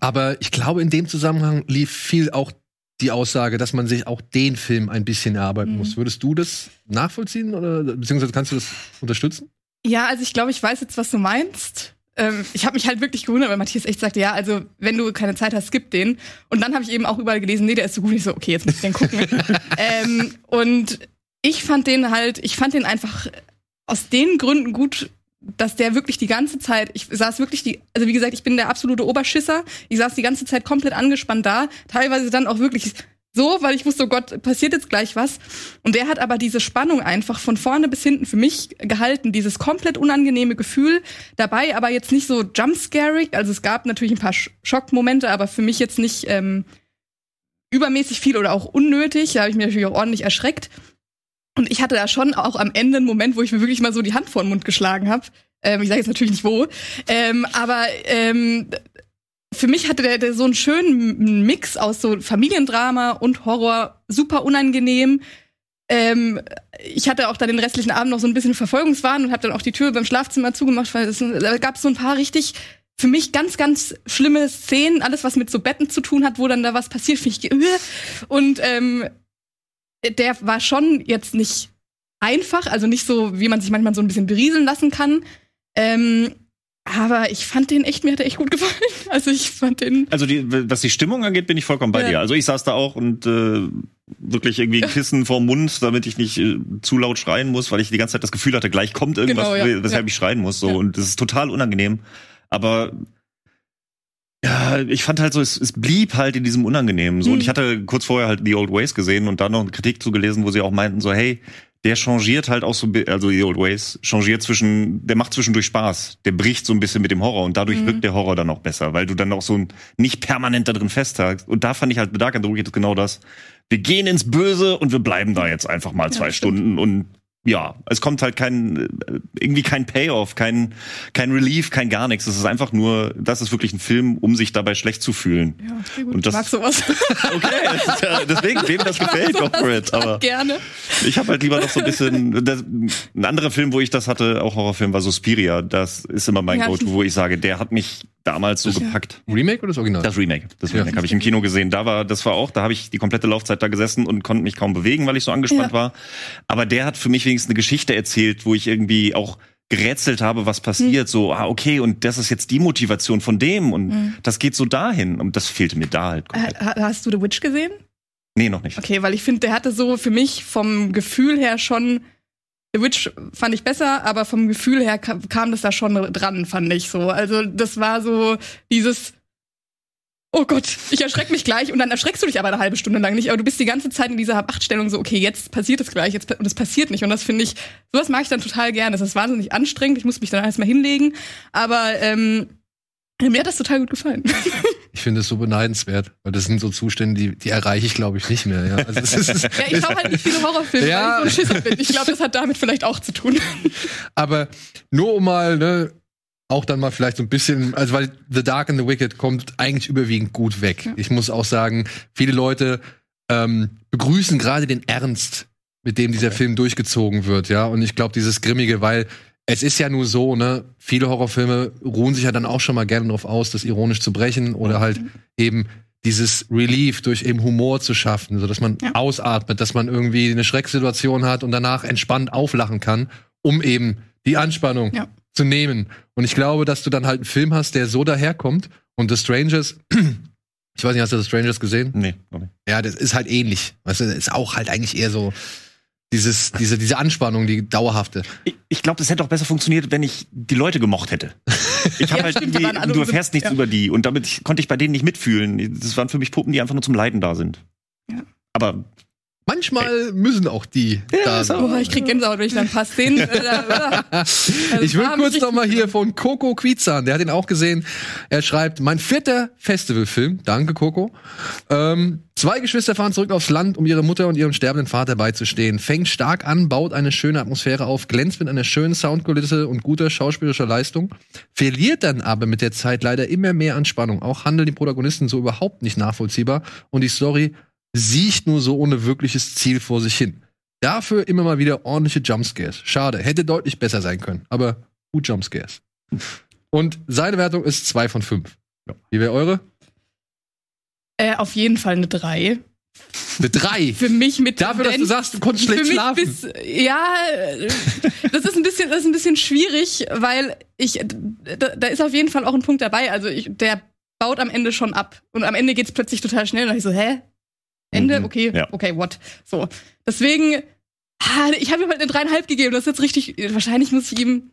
Aber ich glaube, in dem Zusammenhang lief viel auch die Aussage, dass man sich auch den Film ein bisschen erarbeiten mhm. muss. Würdest du das nachvollziehen oder beziehungsweise kannst du das unterstützen? Ja, also ich glaube, ich weiß jetzt, was du meinst. Ähm, ich habe mich halt wirklich gewundert, weil Matthias echt sagte, ja, also wenn du keine Zeit hast, skip den. Und dann habe ich eben auch überall gelesen, nee, der ist so gut. Ich so, okay, jetzt muss ich den gucken. <laughs> ähm, und ich fand den halt, ich fand den einfach aus den Gründen gut, dass der wirklich die ganze Zeit, ich saß wirklich die, also wie gesagt, ich bin der absolute Oberschisser. Ich saß die ganze Zeit komplett angespannt da, teilweise dann auch wirklich so, weil ich wusste, oh Gott, passiert jetzt gleich was. Und der hat aber diese Spannung einfach von vorne bis hinten für mich gehalten, dieses komplett unangenehme Gefühl dabei, aber jetzt nicht so jumpscarig. Also es gab natürlich ein paar Schockmomente, aber für mich jetzt nicht ähm, übermäßig viel oder auch unnötig. Da habe ich mich natürlich auch ordentlich erschreckt. Und ich hatte da schon auch am Ende einen Moment, wo ich mir wirklich mal so die Hand vor den Mund geschlagen habe. Ähm, ich sage jetzt natürlich nicht wo. Ähm, aber ähm, für mich hatte der, der so einen schönen Mix aus so Familiendrama und Horror, super unangenehm. Ähm, ich hatte auch dann den restlichen Abend noch so ein bisschen Verfolgungswahn und habe dann auch die Tür beim Schlafzimmer zugemacht, weil es, da gab es so ein paar richtig für mich ganz, ganz schlimme Szenen, alles was mit so Betten zu tun hat, wo dann da was passiert, finde ich. <laughs> Und ähm, der war schon jetzt nicht einfach, also nicht so, wie man sich manchmal so ein bisschen berieseln lassen kann. Ähm, aber ich fand den echt, mir hat er echt gut gefallen. <laughs> Also ich fand den. Also die, was die Stimmung angeht, bin ich vollkommen bei ja. dir. Also ich saß da auch und äh, wirklich irgendwie Kissen vorm Mund, damit ich nicht äh, zu laut schreien muss, weil ich die ganze Zeit das Gefühl hatte, gleich kommt irgendwas, genau, ja. weshalb ja. ich schreien muss. So und das ist total unangenehm. Aber ja, ich fand halt so, es, es blieb halt in diesem Unangenehmen so. Mhm. Und ich hatte kurz vorher halt The Old Ways gesehen und dann noch eine Kritik zugelesen, wo sie auch meinten so, hey, der changiert halt auch so, also The Old Ways, changiert zwischen, der macht zwischendurch Spaß. Der bricht so ein bisschen mit dem Horror und dadurch mhm. wirkt der Horror dann auch besser, weil du dann auch so nicht permanent da drin festhältst. Und da fand ich halt The Dark Wicked genau das. Wir gehen ins Böse und wir bleiben da jetzt einfach mal zwei ja, Stunden und ja, es kommt halt kein irgendwie kein Payoff, kein kein Relief, kein gar nichts. Es ist einfach nur, das ist wirklich ein Film, um sich dabei schlecht zu fühlen. Ja, gut, und das, ich mag sowas. <laughs> Okay, das ja, deswegen wem das gefällt, go for it. Aber gerne. Ich habe halt lieber noch so ein bisschen das, ein anderer Film, wo ich das hatte, auch Horrorfilm, war Suspiria. Das ist immer mein ja, Go-to, wo ich sage, der hat mich damals so gepackt. Remake oder das Original? Das Remake. Das Remake ja. habe ich im Kino gesehen. Da war, das war auch, da habe ich die komplette Laufzeit da gesessen und konnte mich kaum bewegen, weil ich so angespannt ja. war. Aber der hat für mich wenigstens eine Geschichte erzählt, wo ich irgendwie auch gerätselt habe, was passiert, mhm. so, ah, okay, und das ist jetzt die Motivation von dem und mhm. das geht so dahin und das fehlte mir da halt komplett. Hast du The Witch gesehen? Nee, noch nicht. Okay, weil ich finde, der hatte so für mich vom Gefühl her schon The Witch fand ich besser, aber vom Gefühl her kam das da schon dran, fand ich so. Also das war so dieses Oh Gott, ich erschrecke mich gleich und dann erschreckst du dich aber eine halbe Stunde lang nicht, aber du bist die ganze Zeit in dieser Achtstellung so, okay, jetzt passiert es gleich, jetzt und es passiert nicht und das finde ich, sowas mag ich dann total gerne. Das ist wahnsinnig anstrengend, ich muss mich dann erstmal hinlegen, aber ähm, mir hat das total gut gefallen. <laughs> Ich finde es so beneidenswert, weil das sind so Zustände, die, die erreiche ich, glaube ich, nicht mehr. Ja, also ist, ja ich schaue halt nicht viele Horrorfilme, ja. weil ich so Schisser bin. Ich glaube, das hat damit vielleicht auch zu tun. Aber nur um mal, ne, auch dann mal vielleicht so ein bisschen, also weil The Dark and the Wicked kommt eigentlich überwiegend gut weg. Ja. Ich muss auch sagen, viele Leute ähm, begrüßen gerade den Ernst, mit dem dieser Film durchgezogen wird, ja. Und ich glaube, dieses Grimmige, weil es ist ja nur so, ne, viele Horrorfilme ruhen sich ja dann auch schon mal gerne darauf aus, das ironisch zu brechen oder halt eben dieses Relief durch eben Humor zu schaffen, so dass man Ja. ausatmet, dass man irgendwie eine Schrecksituation hat und danach entspannt auflachen kann, um eben die Anspannung Ja. zu nehmen. Und ich glaube, dass du dann halt einen Film hast, der so daherkommt und The Strangers, <clears throat> ich weiß nicht, hast du The Strangers gesehen? Nee, noch nicht. Ja, das ist halt ähnlich. Weißt du, das ist auch halt eigentlich eher so dieses, diese, diese Anspannung, die dauerhafte. Ich, ich glaube, das hätte auch besser funktioniert, wenn ich die Leute gemocht hätte. Ich habe Ja, halt stimmt, alle du erfährst nichts ja. über die und damit ich, konnte ich bei denen nicht mitfühlen. Das waren für mich Puppen, die einfach nur zum Leiden da sind. Ja. Aber Manchmal müssen auch die da sein. auch- Oh, ich krieg Gänsehaut, wenn ich dann ein paar Szenen. Äh, äh, Ich will war kurz richtig noch mal gut. hier von Coco Quizan, der hat ihn auch gesehen. Er schreibt, mein vierter Festivalfilm, danke Coco. Ähm, zwei Geschwister fahren zurück aufs Land, um ihre Mutter und ihrem sterbenden Vater beizustehen. Fängt stark an, baut eine schöne Atmosphäre auf, glänzt mit einer schönen Soundkulisse und guter schauspielerischer Leistung, verliert dann aber mit der Zeit leider immer mehr an Spannung. Auch handeln die Protagonisten so überhaupt nicht nachvollziehbar und die Story siecht nur so ohne wirkliches Ziel vor sich hin. Dafür immer mal wieder ordentliche Jumpscares. Schade, hätte deutlich besser sein können, aber gut Jumpscares. Und seine Wertung ist 2 von 5. Wie wäre eure? Äh, auf jeden Fall eine 3. Eine 3. <laughs> Für mich mit Dafür, dass du sagst, du konntest für schlecht mich schlafen. Bis, ja, äh, das ist ein bisschen, das ist ein bisschen schwierig, weil ich, da, da ist auf jeden Fall auch ein Punkt dabei. Also ich, der baut am Ende schon ab und am Ende geht's plötzlich total schnell. Und ich so, hä? Ende? Mhm, Okay, ja. okay, what? So, deswegen, ah, ich habe ihm halt eine dreieinhalb gegeben. Das ist jetzt richtig. Wahrscheinlich muss ich ihm.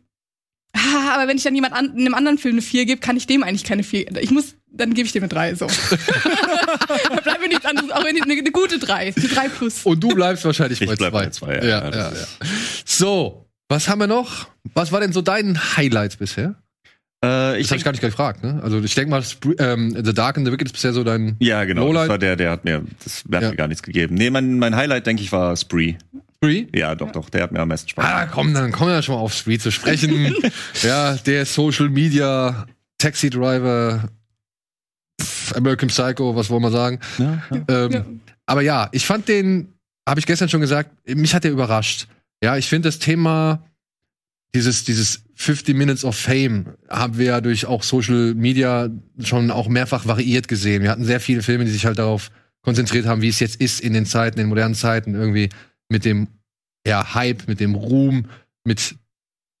Ah, aber wenn ich dann jemand an, einem anderen Film eine 4 gebe, kann ich dem eigentlich keine 4. Ich muss, dann gebe ich dem eine 3. So. da <laughs> <laughs> bleibt mir nichts anderes, auch wenn ich eine, eine gute 3. Die 3 plus. Und du bleibst wahrscheinlich Ich bei bleib 2. bei zwei, ja. ja, ja. So, was haben wir noch? Was war denn so dein Highlight bisher? Äh, Ich ich habe ich gar nicht gefragt, ne? Also ich denke mal, ähm, The Dark and the Wicked ist bisher so dein ja, genau. Lowlight? Das war der, der hat mir, das hat Ja. mir gar nichts gegeben. Nee, mein, mein Highlight, denke ich, war Spree. Spree. Ja, doch, doch, der hat mir am meisten Spaß Ah, gemacht. komm, dann kommen wir schon mal auf Spree zu sprechen. <laughs> ja, der Social Media Taxi Driver pff, American Psycho, was wollen wir sagen? Ja, ja. Ähm, Ja. Aber ja, ich fand den, habe ich gestern schon gesagt, mich hat der überrascht. Ja, ich finde das Thema, dieses, dieses 50 Minutes of Fame, haben wir ja durch auch Social Media schon auch mehrfach variiert gesehen. Wir hatten sehr viele Filme, die sich halt darauf konzentriert haben, wie es jetzt ist in den Zeiten, in modernen Zeiten, irgendwie mit dem ja, Hype, mit dem Ruhm, mit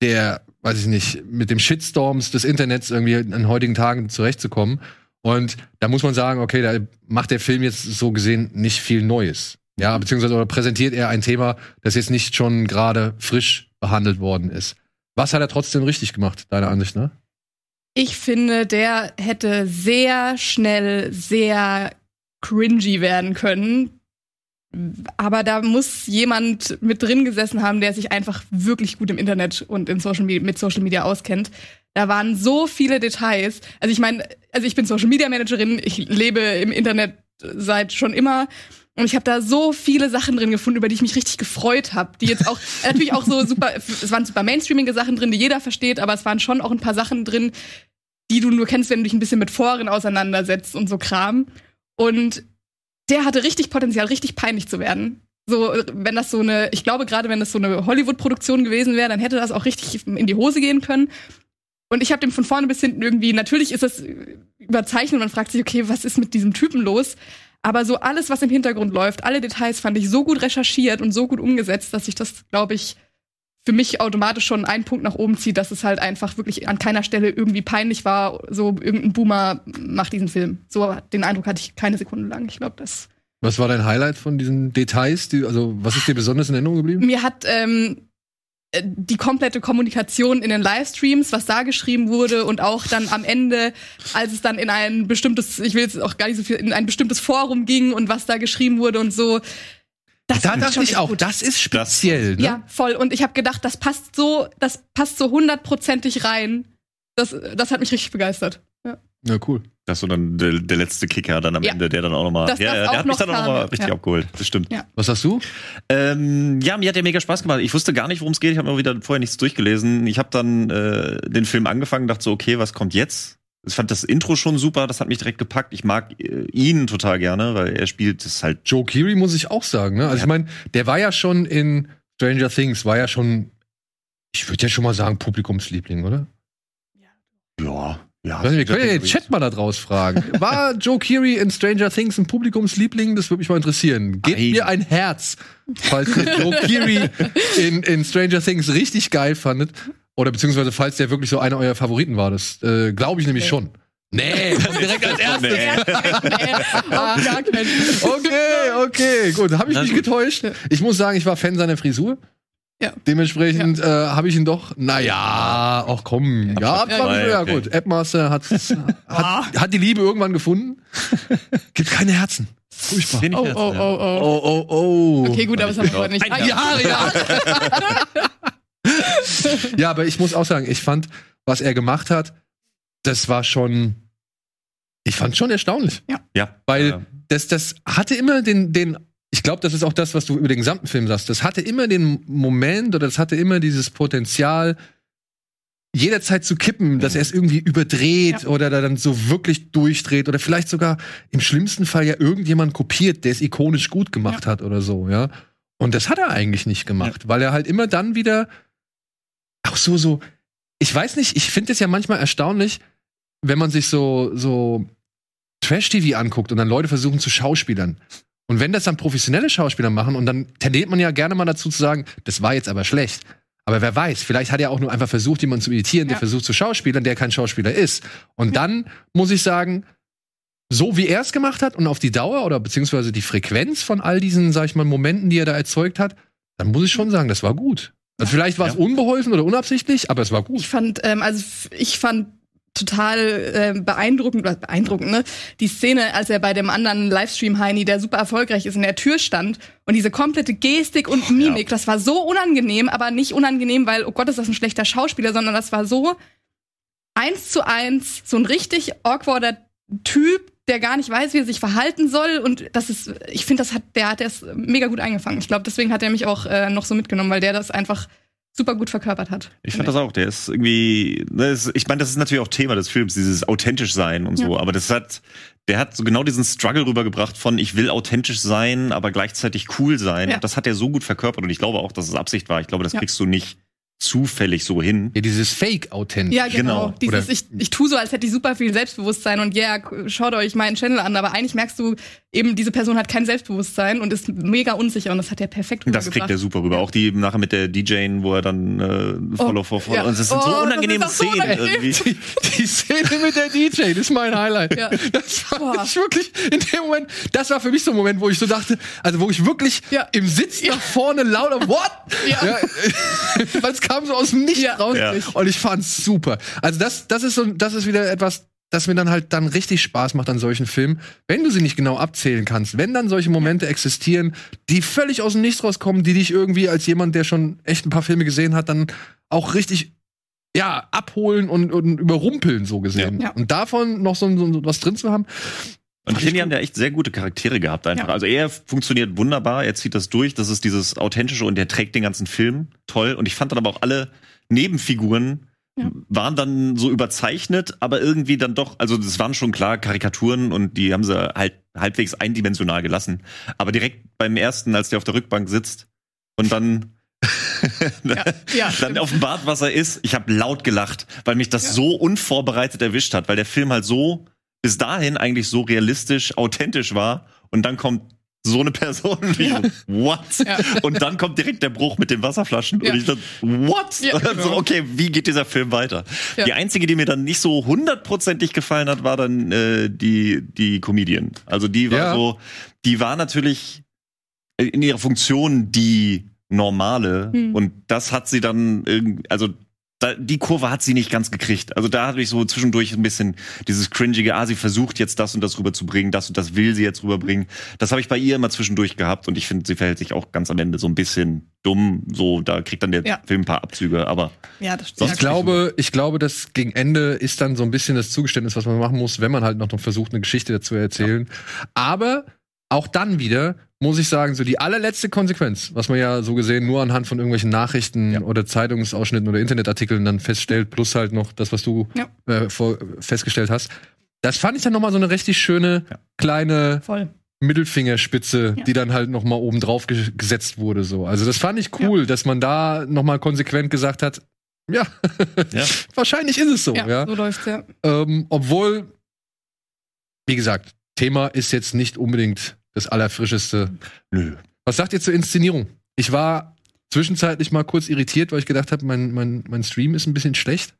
der, weiß ich nicht, mit dem Shitstorms des Internets irgendwie in heutigen Tagen zurechtzukommen. Und da muss man sagen, okay, da macht der Film jetzt so gesehen nicht viel Neues. Ja, beziehungsweise oder präsentiert er ein Thema, das jetzt nicht schon gerade frisch behandelt worden ist. Was hat er trotzdem richtig gemacht, deiner Ansicht nach? Ich finde, der hätte sehr schnell sehr cringy werden können. Aber da muss jemand mit drin gesessen haben, der sich einfach wirklich gut im Internet und in Social Media, mit Social Media auskennt. Da waren so viele Details. Also ich meine, also ich bin Social Media Managerin, ich lebe im Internet seit schon immer. Und ich habe da so viele Sachen drin gefunden, über die ich mich richtig gefreut habe. Die jetzt auch, <laughs> natürlich auch so super, es waren super mainstreamige Sachen drin, die jeder versteht, aber es waren schon auch ein paar Sachen drin, die du nur kennst, wenn du dich ein bisschen mit Foren auseinandersetzt und so Kram. Und der hatte richtig Potenzial, richtig peinlich zu werden. So, wenn das so eine, ich glaube, gerade wenn das so eine Hollywood-Produktion gewesen wäre, dann hätte das auch richtig in die Hose gehen können. Und ich habe dem von vorne bis hinten irgendwie, natürlich ist das überzeichnet und man fragt sich, okay, was ist mit diesem Typen los? Aber so alles, was im Hintergrund läuft, alle Details fand ich so gut recherchiert und so gut umgesetzt, dass ich das, glaube ich, für mich automatisch schon einen Punkt nach oben zieht, dass es halt einfach wirklich an keiner Stelle irgendwie peinlich war, so irgendein Boomer macht diesen Film. So den Eindruck hatte ich keine Sekunde lang. Ich glaube, das Was war dein Highlight von diesen Details? Die, also, was ist dir besonders in Erinnerung geblieben? mir hat ähm, äh, die komplette Kommunikation in den Livestreams, was da geschrieben wurde und auch dann am Ende, als es dann in ein bestimmtes, ich will jetzt auch gar nicht so viel, in ein bestimmtes Forum ging und was da geschrieben wurde und so. Das Da dachte ich auch, gut. das ist speziell. Ne? Ja, voll. Und ich habe gedacht, das passt so, das passt so hundertprozentig rein. Das, das hat mich richtig begeistert. Ja. cool. Das ist so dann der, der letzte Kicker dann am Ja. Ende, der dann auch nochmal. Ja, der hat mich dann auch nochmal richtig Ja. abgeholt. Das stimmt. Ja. Was hast du? Ähm, ja, mir hat der mega Spaß gemacht. Ich wusste gar nicht, worum es geht. Ich habe mir wieder vorher nichts durchgelesen. Ich habe dann äh, den Film angefangen, dachte so, okay, was kommt jetzt? Ich fand das Intro schon super, das hat mich direkt gepackt. Ich mag äh, ihn total gerne, weil er spielt das halt. Joe Keery muss ich auch sagen. Ne? Also Ja. ich meine, der war ja schon in Stranger Things, war ja schon, ich würde ja schon mal sagen, Publikumsliebling, oder? Ja, Ja, Nicht, wir können ja den Chat mal da draus fragen. War Joe Keery in Stranger Things ein Publikumsliebling? Das würde mich mal interessieren. Gebt Nein. mir ein Herz, falls ihr Joe Keery in, in Stranger Things richtig geil fandet. Oder beziehungsweise falls der wirklich so einer eurer Favoriten war. Das äh, glaube ich nämlich schon. Nee, <laughs> direkt als erstes. Nee. Okay, okay, gut. Habe ich mich getäuscht? Ich muss sagen, ich war Fan seiner Frisur. Ja. Dementsprechend äh, habe ich ihn doch, naja, ach komm, ja, Ja, ja, ja, ja, okay. gut. Appmaster hat, <laughs> hat, hat die Liebe irgendwann gefunden. <laughs> Gibt keine Herzen. Furchtbar. Oh, oh, ja. oh, oh. Oh, oh, oh. Okay, gut, aber das haben wir heute nicht. Ein Ja, ja. <laughs> ja, aber ich muss auch sagen, ich fand, was er gemacht hat, das war schon, ich fand schon erstaunlich. Ja. Weil Ja. das, das hatte immer den, den, glaube, das ist auch das, was du über den gesamten Film sagst. Das hatte immer den Moment oder das hatte immer dieses Potenzial, jederzeit zu kippen, dass er es irgendwie überdreht Ja. oder da dann so wirklich durchdreht oder vielleicht sogar im schlimmsten Fall ja irgendjemand kopiert, der es ikonisch gut gemacht hat oder so, ja. Und das hat er eigentlich nicht gemacht, weil er halt immer dann wieder auch so, so, ich weiß nicht, ich finde es ja manchmal erstaunlich, wenn man sich so, so Trash-TV anguckt und dann Leute versuchen zu schauspielern. Und wenn das dann professionelle Schauspieler machen und dann tendiert man ja gerne mal dazu zu sagen, das war jetzt aber schlecht. Aber wer weiß, vielleicht hat er auch nur einfach versucht, jemanden zu imitieren, der Ja. versucht zu schauspielern, der kein Schauspieler ist. Und dann muss ich sagen, so wie er es gemacht hat und auf die Dauer oder beziehungsweise die Frequenz von all diesen, sag ich mal, Momenten, die er da erzeugt hat, dann muss ich schon sagen, das war gut. Also vielleicht war es Ja. unbeholfen oder unabsichtlich, aber es war gut. Ich fand, ähm, also ich fand total äh, beeindruckend, was beeindruckend, ne? Die Szene, als er bei dem anderen Livestream Heini, der super erfolgreich ist, in der Tür stand und diese komplette Gestik und Mimik, das war so unangenehm, aber nicht unangenehm, weil, oh Gott, ist das ein schlechter Schauspieler, sondern das war so eins zu eins, so ein richtig awkwarder Typ, der gar nicht weiß, wie er sich verhalten soll. Und das ist, ich finde, das hat, der hat es mega gut eingefangen. Ich glaube, deswegen hat er mich auch äh, noch so mitgenommen, weil der das einfach super gut verkörpert hat. Ich fand das auch. Der ist irgendwie, ne, das, ich meine, das ist natürlich auch Thema des Films, dieses authentisch sein und so. Ja. Aber das hat, der hat so genau diesen Struggle rübergebracht von, ich will authentisch sein, aber gleichzeitig cool sein. Ja. Das hat er so gut verkörpert und ich glaube auch, dass es Absicht war. Ich glaube, das Ja. kriegst du nicht zufällig so hin. Ja, dieses Fake-Authent. Ja, genau. Genau. Dieses, Oder- ich, ich tue so, als hätte ich super viel Selbstbewusstsein und ja, yeah, schaut euch meinen Channel an, aber eigentlich merkst du eben, diese Person hat kein Selbstbewusstsein und ist mega unsicher und das hat er perfekt Das kriegt er super rüber. Auch die nachher mit der DJ, wo er dann äh, Follow for Follow. ja. Und das sind Oh, so unangenehme so Szenen unangenehm. irgendwie. Die, die Szene mit der DJ, das ist mein Highlight. Ja. Das war Boah. ich wirklich in dem Moment, das war für mich so ein Moment, wo ich so dachte, also wo ich wirklich Ja. im Sitz nach vorne lauter, what? Ja. <laughs> Weil es kam so aus dem Nichts Ja. raus. Ja. Und ich fand's super. Also das, das ist so, das ist wieder etwas, das mir dann halt dann richtig Spaß macht an solchen Filmen, wenn du sie nicht genau abzählen kannst, wenn dann solche Momente existieren, die völlig aus dem Nichts rauskommen, die dich irgendwie als jemand, der schon echt ein paar Filme gesehen hat, dann auch richtig ja, abholen und, und überrumpeln, so gesehen. Ja. Und davon noch so, so was drin zu haben. Und ich finde, die haben ja echt sehr gute Charaktere gehabt einfach. Ja. Also er funktioniert wunderbar, er zieht das durch, das ist dieses authentische und der trägt den ganzen Film toll. Und ich fand dann aber auch alle Nebenfiguren Ja. waren dann so überzeichnet, aber irgendwie dann doch, also das waren schon klar Karikaturen und die haben sie halt halbwegs eindimensional gelassen. Aber direkt beim ersten, als der auf der Rückbank sitzt und dann <laughs> Ja, ja, dann offenbart, was er ist. Ich habe laut gelacht, weil mich das Ja. so unvorbereitet erwischt hat, weil der Film halt so bis dahin eigentlich so realistisch, authentisch war und dann kommt so eine Person wie Ja. what? Ja. Und dann kommt direkt der Bruch mit den Wasserflaschen Ja. und ich dachte, what? Ja, Und <laughs> dann so, genau. okay, wie geht dieser Film weiter? Ja. Die einzige, die mir dann nicht so hundertprozentig gefallen hat, war dann äh, die die Comedian. Also die war so, die war natürlich in ihrer Funktion die normale Hm. und das hat sie dann irgendwie, also da, die Kurve hat sie nicht ganz gekriegt. Also da hatte ich so zwischendurch ein bisschen dieses cringige, ah, sie versucht jetzt das und das rüberzubringen, das und das will sie jetzt rüberbringen. Das habe ich bei ihr immer zwischendurch gehabt und ich finde, sie verhält sich auch ganz am Ende so ein bisschen dumm. So, da kriegt dann der Ja. Film ein paar Abzüge, aber ja, das Sonst Ich glaube, ich glaube, das gegen Ende ist dann so ein bisschen das Zugeständnis, was man machen muss, wenn man halt noch versucht, eine Geschichte dazu erzählen. Aber auch dann wieder muss ich sagen, so die allerletzte Konsequenz, was man ja so gesehen nur anhand von irgendwelchen Nachrichten Ja. oder Zeitungsausschnitten oder Internetartikeln dann feststellt, plus halt noch das, was du Ja. äh, vor, festgestellt hast. Das fand ich dann noch mal so eine richtig schöne Ja. kleine voll. Mittelfingerspitze, Ja. die dann halt noch mal oben drauf ge gesetzt wurde so. Also das fand ich cool, dass man da noch mal konsequent gesagt hat, Ja, Ja. <laughs> wahrscheinlich ist es so, Ja, ja. so läuft's ja. Ähm, obwohl, wie gesagt, Thema ist jetzt nicht unbedingt das allerfrischeste. Nö. Was sagt ihr zur Inszenierung? Ich war zwischenzeitlich mal kurz irritiert, weil ich gedacht habe, mein, mein, mein Stream ist ein bisschen schlecht.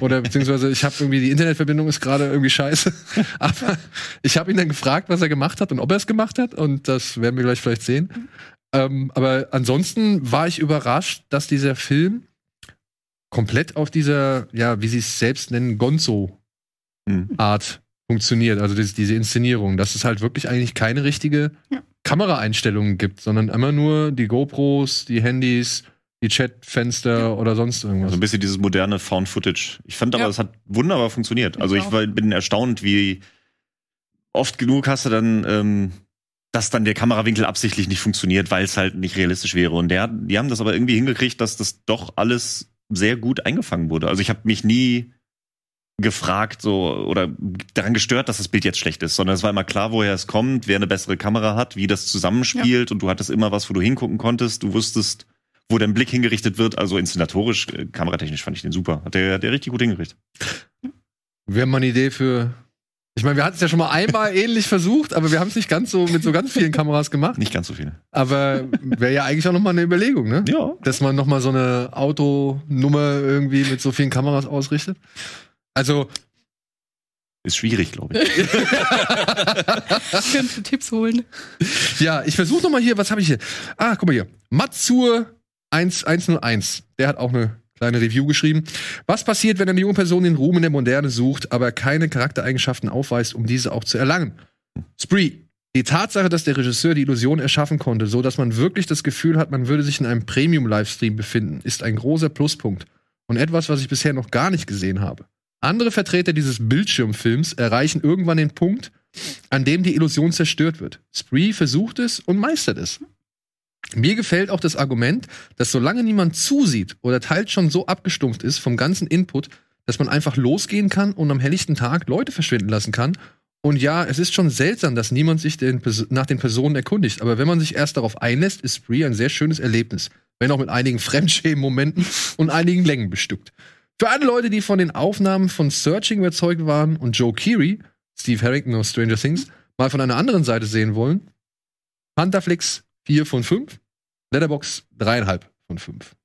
Oder beziehungsweise ich habe irgendwie die Internetverbindung ist gerade irgendwie scheiße. <laughs> Aber ich habe ihn dann gefragt, was er gemacht hat und ob er es gemacht hat. Und das werden wir gleich vielleicht sehen. Ähm, aber ansonsten war ich überrascht, dass dieser Film komplett auf dieser, ja, wie sie es selbst nennen, Gonzo Hm. Art funktioniert, also das, diese Inszenierung, dass es halt wirklich eigentlich keine richtige Ja. Kameraeinstellungen gibt, sondern immer nur die GoPros, die Handys, die Chatfenster oder sonst irgendwas. Also ein bisschen dieses moderne Found Footage. Ich fand aber, Ja. es hat wunderbar funktioniert. Ich Also ich war, bin erstaunt, wie oft genug hast du dann, ähm, dass dann der Kamerawinkel absichtlich nicht funktioniert, weil es halt nicht realistisch wäre. Und der, die haben das aber irgendwie hingekriegt, dass das doch alles sehr gut eingefangen wurde. Also ich habe mich nie gefragt so oder daran gestört, dass das Bild jetzt schlecht ist, sondern es war immer klar, woher es kommt, wer eine bessere Kamera hat, wie das zusammenspielt und du hattest immer was, wo du hingucken konntest, du wusstest, wo dein Blick hingerichtet wird, also inszenatorisch, äh, kameratechnisch fand ich den super. Hat der, der richtig gut hingerichtet. Wäre mal eine Idee für. Ich meine, wir hatten es ja schon mal einmal <laughs> ähnlich versucht, aber wir haben es nicht ganz so mit so ganz vielen Kameras gemacht. Nicht ganz so viel. Aber wäre ja eigentlich auch noch mal eine Überlegung, ne? Ja. Dass man noch mal so eine Autonummer irgendwie mit so vielen Kameras ausrichtet. Also, Ist schwierig, glaube ich. Könntest <laughs> du Tipps holen? ja, ich versuche noch mal hier, was habe ich hier? Ah, guck mal hier. Matsur 1101. Der hat auch eine kleine Review geschrieben. Was passiert, wenn eine junge Person den Ruhm in der Moderne sucht, aber keine Charaktereigenschaften aufweist, um diese auch zu erlangen? Spree. Die Tatsache, dass der Regisseur die Illusion erschaffen konnte, so dass man wirklich das Gefühl hat, man würde sich in einem Premium-Livestream befinden, ist ein großer Pluspunkt. Und etwas, was ich bisher noch gar nicht gesehen habe. Andere Vertreter dieses Bildschirmfilms erreichen irgendwann den Punkt, an dem die Illusion zerstört wird. Spree versucht es und meistert es. Mir gefällt auch das Argument, dass solange niemand zusieht oder teils schon so abgestumpft ist vom ganzen Input, dass man einfach losgehen kann und am helllichten Tag Leute verschwinden lassen kann. Und ja, es ist schon seltsam, dass niemand sich den, nach den Personen erkundigt. Aber wenn man sich erst darauf einlässt, ist Spree ein sehr schönes Erlebnis. Wenn auch mit einigen <laughs> Fremdschämen-Momenten und einigen Längen bestückt. Für alle Leute, die von den Aufnahmen von Searching überzeugt waren und Joe Keery, Steve Harrington aus Stranger Things, mal von einer anderen Seite sehen wollen, Pantherflix 4 von 5, Letterbox 3,5 von 5.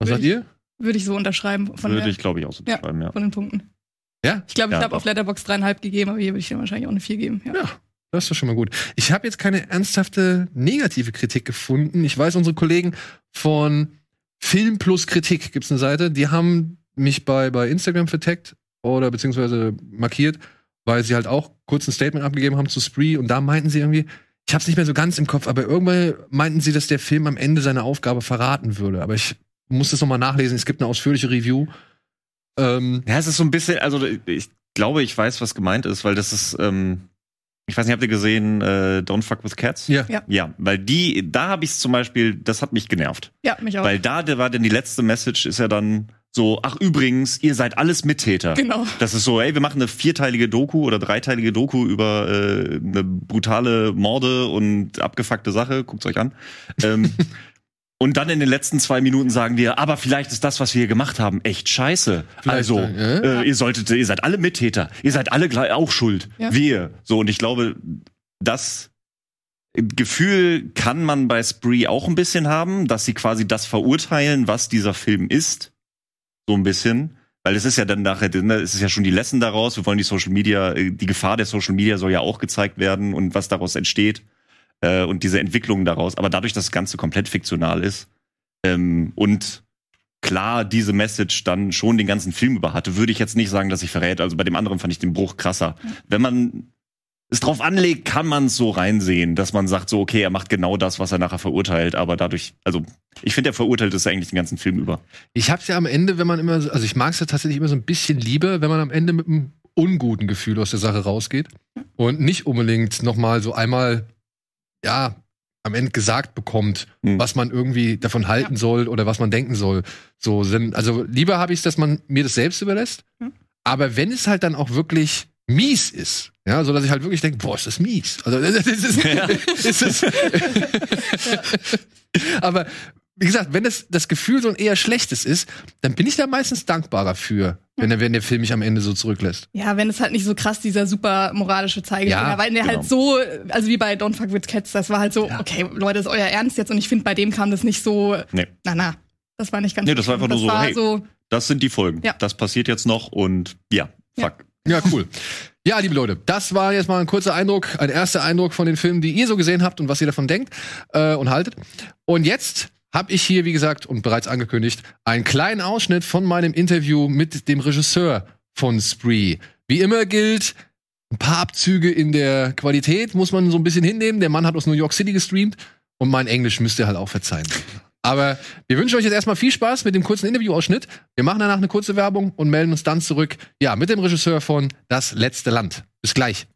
Was Würde sagt ihr? Würde ich so unterschreiben von, Würde der, ich, glaube ich, auch so Ja. schreiben, ja. von den Punkten. Ja? Ich glaube, ich Ja, habe auf. Letterbox dreieinhalb gegeben, aber hier würde ich dir wahrscheinlich auch eine vier geben. Ja. Ja, das ist doch schon mal gut. Ich habe jetzt keine ernsthafte negative Kritik gefunden. Ich weiß, unsere Kollegen von Film plus Kritik gibt's eine Seite, die haben mich bei, bei Instagram vertaggt oder beziehungsweise markiert, weil sie halt auch kurz ein Statement abgegeben haben zu Spree und da meinten sie irgendwie, ich habe es nicht mehr so ganz im Kopf, aber irgendwann meinten sie, dass der Film am Ende seine Aufgabe verraten würde. Aber ich muss das nochmal nachlesen. Es gibt eine ausführliche Review. Ähm, Ja, es ist so ein bisschen, also ich glaube, ich weiß, was gemeint ist, weil das ist, ähm, ich weiß nicht, habt ihr gesehen, äh, Don't Fuck with Cats? ja. Ja. Ja, weil die, da habe ich es zum Beispiel, das hat mich genervt. ja, mich auch. Weil da der war denn die letzte Message, ist ja dann so, ach übrigens, ihr seid alles Mittäter. genau. Das ist so, ey, wir machen eine vierteilige Doku oder dreiteilige Doku über äh, eine brutale Morde und abgefuckte Sache. Guckt's euch an. Ähm, <laughs> und dann in den letzten zwei Minuten sagen wir, aber vielleicht ist das, was wir hier gemacht haben, echt scheiße. Vielleicht, also, äh, äh, ihr solltet, ihr seid alle Mittäter. Ihr seid alle gleich auch schuld. Ja. Wir. So, und ich glaube, das Gefühl kann man bei Spree auch ein bisschen haben, dass sie quasi das verurteilen, was dieser Film ist. So ein bisschen. Weil es ist ja dann nachher, ne, es ist ja schon die Lesson daraus. Wir wollen die Social Media, äh, die Gefahr der Social Media soll ja auch gezeigt werden und was daraus entsteht. Äh, und diese Entwicklung daraus. Aber dadurch, dass das Ganze komplett fiktional ist ähm, und klar diese Message dann schon den ganzen Film über hatte, würde ich jetzt nicht sagen, dass ich verrät. Also bei dem anderen fand ich den Bruch krasser. Wenn man es drauf anlegt, kann man es so reinsehen, dass man sagt so, okay, er macht genau das, was er nachher verurteilt, aber dadurch, also ich finde, er verurteilt es eigentlich den ganzen Film über. Ich hab's ja am Ende, wenn man immer, so- also ich mag's ja tatsächlich immer so ein bisschen lieber, wenn man am Ende mit einem unguten Gefühl aus der Sache rausgeht und nicht unbedingt noch mal so einmal, ja, am Ende gesagt bekommt, Hm. was man irgendwie davon halten soll oder was man denken soll. So sind, also lieber habe ich es, dass man mir das selbst überlässt. Hm. Aber wenn es halt dann auch wirklich mies ist, ja, so dass ich halt wirklich denke, boah, ist das mies. Also <laughs> das ist, Ja. ist es. <laughs> aber wie gesagt, wenn das, das Gefühl so ein eher schlechtes ist, dann bin ich da meistens dankbarer für, wenn der, wenn der Film mich am Ende so zurücklässt. Ja, wenn es halt nicht so krass dieser super moralische Zeigefinger, Ja, weil der genau. halt so, also wie bei Don't Fuck With Cats, das war halt so, Ja. okay, Leute, das ist euer Ernst jetzt und ich finde, bei dem kam das nicht so, Nee. na na, das war nicht ganz Nee, das war einfach nur so, hey. so, Das sind die Folgen. Ja. Das passiert jetzt noch und ja, fuck. Ja, cool. Ja, liebe Leute, das war jetzt mal ein kurzer Eindruck, ein erster Eindruck von den Filmen, die ihr so gesehen habt und was ihr davon denkt äh, und haltet. Und jetzt habe ich hier, wie gesagt, und bereits angekündigt, einen kleinen Ausschnitt von meinem Interview mit dem Regisseur von Spree. Wie immer gilt, ein paar Abzüge in der Qualität muss man so ein bisschen hinnehmen. Der Mann hat aus New York City gestreamt und mein Englisch müsst ihr halt auch verzeihen. Aber wir wünschen euch jetzt erstmal viel Spaß mit dem kurzen Interviewausschnitt. Wir machen danach eine kurze Werbung und melden uns dann zurück, ja, mit dem Regisseur von Das letzte Land. Bis gleich.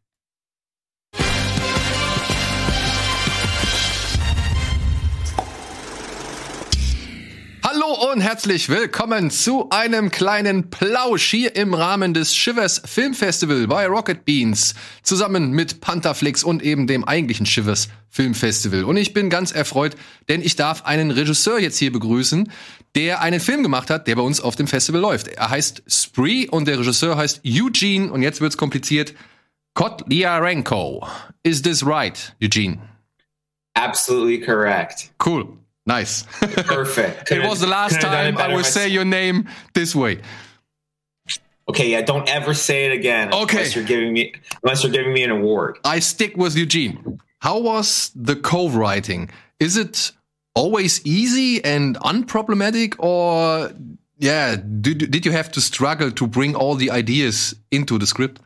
Und herzlich willkommen zu einem kleinen Plausch hier im Rahmen des Shivers Filmfestival bei Rocket Beans zusammen mit Pantherflix und eben dem eigentlichen Shivers Filmfestival. Und ich bin ganz erfreut, denn ich darf einen Regisseur jetzt hier begrüßen, der einen Film gemacht hat, der bei uns auf dem Festival läuft. Er heißt Spree und der Regisseur heißt Eugene und jetzt wird's kompliziert. Kotliarenko. Is this right, Eugene? Absolutely correct. Cool. Nice. Perfect. <laughs> It was the last Couldn't have done it time I better will say your name this way. Okay, yeah, don't ever say it again. Okay. Unless you're giving me unless you're giving me an award. I stick with Eugene. How was the co-writing? Is it always easy and unproblematic, or yeah, did did you have to struggle to bring all the ideas into the script?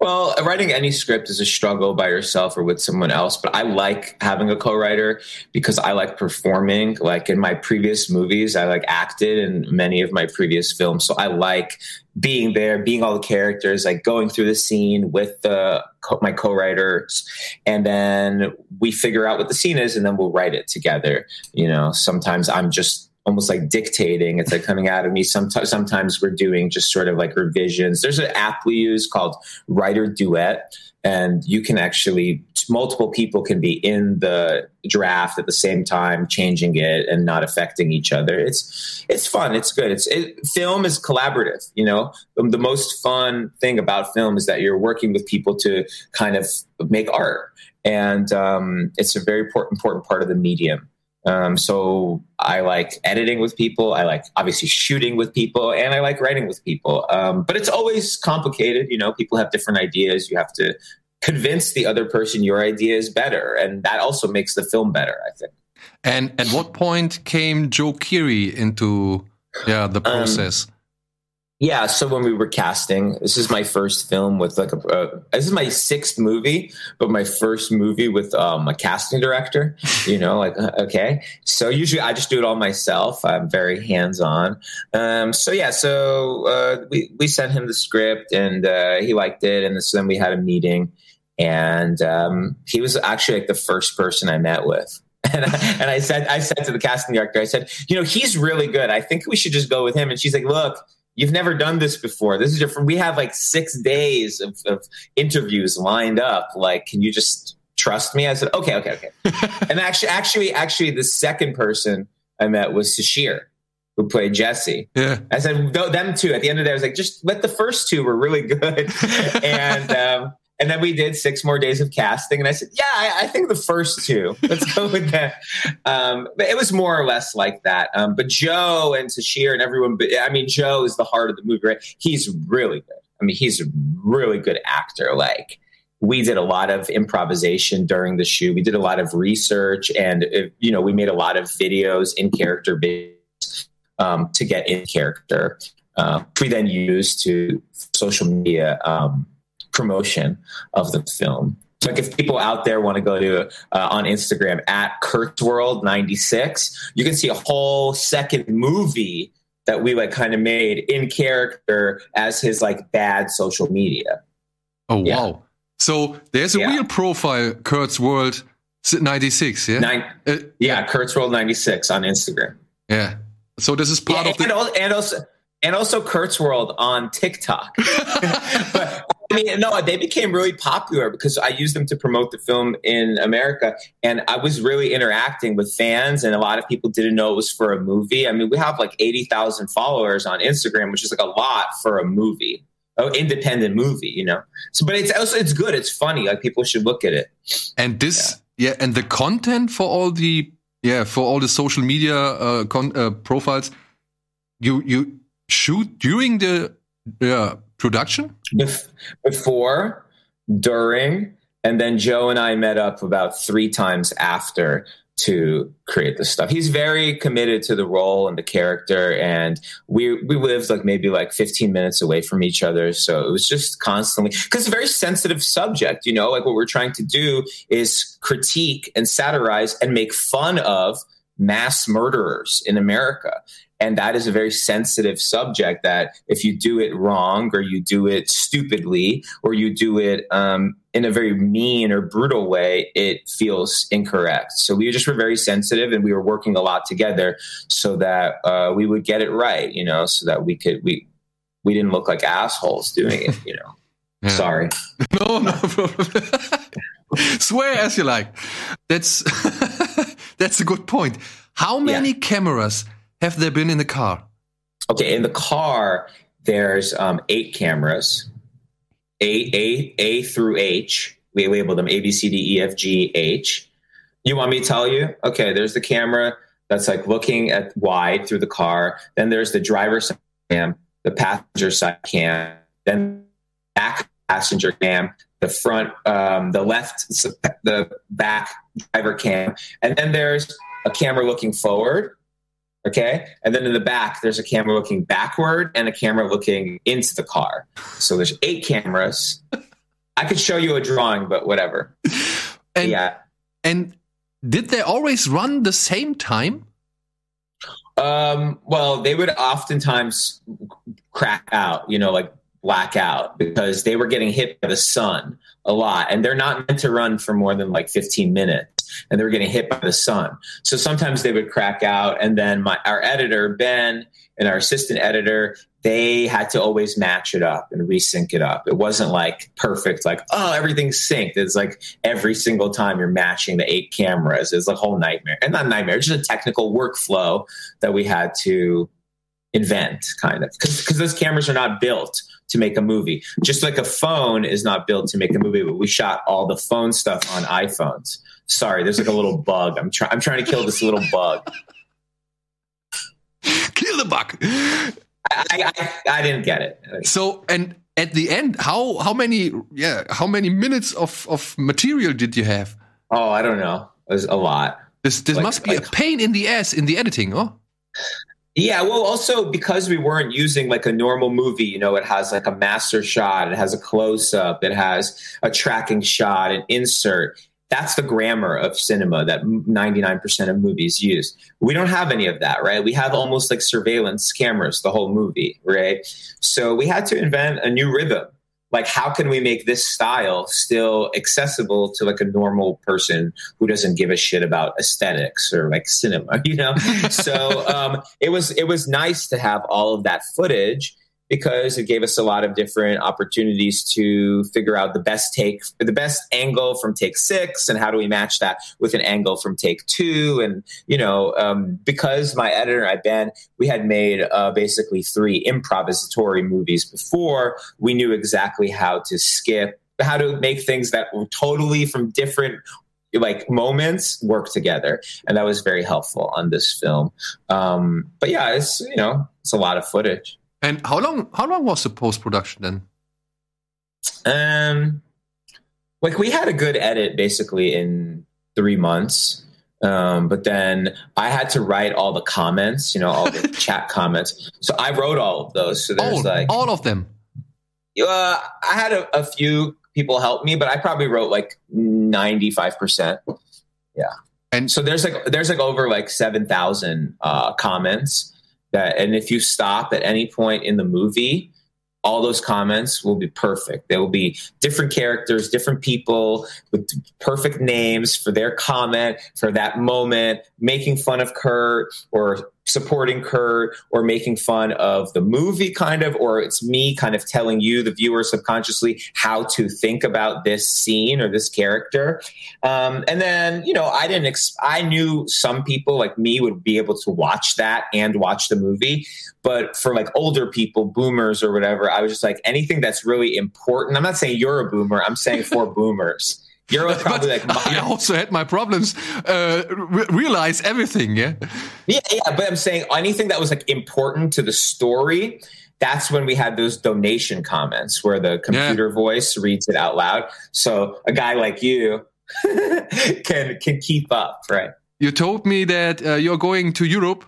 Well, writing any script is a struggle by yourself or with someone else, but I like having a co-writer because I like performing. Like in my previous movies, I like acted in many of my previous films, so I like being there, being all the characters, like going through the scene with the my co-writers, and then we figure out what the scene is, and then we'll write it together. You know, sometimes I'm just almost like dictating. It's like coming out of me. Sometimes, sometimes we're doing just sort of like revisions. There's an app we use called Writer Duet, and you can actually multiple people can be in the draft at the same time, changing it and not affecting each other. It's it's fun. It's good. It's it, film is collaborative. You know, the, the most fun thing about film is that you're working with people to kind of make art, and um, it's a very important part of the medium. Um, so I like editing with people. I like obviously shooting with people, and I like writing with people. Um, but it's always complicated. You know, people have different ideas. You have to convince the other person your idea is better, and that also makes the film better. I think. And at what point came Joe Keery into yeah the process? Yeah, so when we were casting, this is my first film with like a. Uh, this is my sixth movie, but my first movie with um, a casting director. You know, like uh, okay. So usually I just do it all myself. I'm very hands on. Um, so yeah, so uh, we we sent him the script and uh, he liked it, and so then we had a meeting, and um, he was actually like the first person I met with. <laughs> And I, and I said, I said to the casting director, I said, you know, he's really good. I think we should just go with him. And she's like, look, you've never done this before. This is different. We have like six days of, of interviews lined up. Like, can you just trust me? I said, okay, okay, okay. <laughs> and actually, actually, actually, the second person I met was Sashir, who played Jesse. Yeah. I said, them two. At the end of the day, I was like, just let the first two were really good. <laughs> and, um, and then we did six more days of casting. And I said, yeah, I, I think the first two, <laughs> let's go with that. Um, but it was more or less like that. Um, but Joe and Sashir and everyone, I mean, Joe is the heart of the movie, right? He's really good. I mean, he's a really good actor. Like, we did a lot of improvisation during the shoot. We did a lot of research, and uh, you know, we made a lot of videos in character videos um, to get in character. Uh, we then used to social media um, promotion of the film. Like if people out there want to go to uh, on Instagram at Kurtzworld96, you can see a whole second movie that we like kind of made in character as his like bad social media. Oh Yeah. wow. So there's a Yeah. real profile, Kurt's World ninety six. Yeah. Nine, Uh, yeah, Kurtzworld96 on Instagram. yeah. So this is part Yeah, of the. and, al- and also and also Kurtzworld on TikTok. <laughs> <laughs> <laughs> but I mean, no, they became really popular because I used them to promote the film in America, and I was really interacting with fans, and a lot of people didn't know it was for a movie. I mean, we have like eighty thousand followers on Instagram, which is like a lot for a movie, an independent movie, you know. So, but it's also it's good, it's funny, like people should look at it. And this, yeah, yeah and the content for all the yeah for all the social media uh, con- uh, profiles, you you shoot during the yeah production? Before, during, and then Joe and I met up about three times after to create this stuff. He's very committed to the role and the character, and we we lived like maybe like 15 minutes away from each other, so it was just constantly because it's a very sensitive subject. You know, like what we're trying to do is critique and satirize and make fun of mass murderers in America. And that is a very sensitive subject that if you do it wrong or you do it stupidly or you do it um, in a very mean or brutal way, it feels incorrect. So we just were very sensitive and we were working a lot together so that uh, we would get it right, you know, so that we could, we, we didn't look like assholes doing it, you know. <laughs> Yeah. Sorry. <laughs> No, no problem. <laughs> Swear as you like. That's that's a good point. How many yeah. cameras have there been in the car? Okay, in the car, there's um, eight cameras, A, A, A through H. We label them A, B, C, D, E, F, G, H. You want me to tell you? Okay, there's the camera that's like looking at wide through the car. Then there's the driver's side cam, the passenger side cam, then back passenger cam, the front, um, the left, the back driver cam, and then there's a camera looking forward Okay. And then in the back, there's a camera looking backward and a camera looking into the car. So there's eight cameras. I could show you a drawing, but whatever. <laughs> And, yeah. And did they always run the same time? Um, well, they would oftentimes crack out, you know, like black out because they were getting hit by the sun a lot. And they're not meant to run for more than like 15 minutes and they were getting hit by the sun. So sometimes they would crack out. And then my, our editor, Ben, and our assistant editor, they had to always match it up and resync it up. It wasn't like perfect, like, oh, everything's synced. It's like every single time you're matching the eight cameras It's a whole nightmare. And not nightmare, it's just a technical workflow that we had to invent, kind of. Because those cameras are not built to make a movie. Just like a phone is not built to make a movie, but we shot all the phone stuff on iPhones. Sorry, there's like a little <laughs> bug. I'm trying. I'm trying to kill this little bug. <laughs> kill the bug. I, I, I didn't get it. So and at the end, how how many yeah how many minutes of of material did you have? Oh, I don't know. It was a lot. This this like, must be like, a pain in the ass in the editing, oh. Yeah, well, also because we weren't using like a normal movie, you know, it has like a master shot, it has a close up, it has a tracking shot, an insert that's the grammar of cinema that 99% of movies use. We don't have any of that, right? We have almost like surveillance cameras the whole movie, right? So we had to invent a new rhythm. Like, how can we make this style still accessible to like a normal person who doesn't give a shit about aesthetics or like cinema, <laughs> you know? so um, it was it was nice to have all of that footage because it gave us a lot of different opportunities to figure out the best take, the best angle from take six, and how do we match that with an angle from take two. And, you know, um, because my editor, I Ben, we had made uh, basically three improvisatory movies before, we knew exactly how to skip, how to make things that were totally from different like moments work together. And that was very helpful on this film. Um but yeah it's you know it's a lot of footage and how long how long was the post production then? Um, like we had a good edit basically in three months. Um, but then I had to write all the comments, you know, all the <laughs> chat comments. So I wrote all of those. So there's all, like all of them. Uh, I had a, a few people help me, but I probably wrote like ninety five percent. Yeah, and so there's like there's like over like seven thousand uh, comments that and if you stop at any point in the movie all those comments will be perfect. There will be different characters, different people with perfect names for their comment, for that moment, making fun of Kurt or supporting Kurt or making fun of the movie, kind of, or it's me kind of telling you, the viewer, subconsciously how to think about this scene or this character. Um, and then, you know, I didn't, ex- I knew some people like me would be able to watch that and watch the movie. But for like older people, boomers or whatever, I was just like, anything that's really important. I'm not saying you're a boomer, I'm saying for <laughs> boomers. You're probably like, I also had my problems. Uh, re- realize everything, yeah. Yeah, yeah, but I'm saying anything that was like important to the story. That's when we had those donation comments where the computer yeah. voice reads it out loud. So a guy like you <laughs> can can keep up, right? You told me that uh, you're going to Europe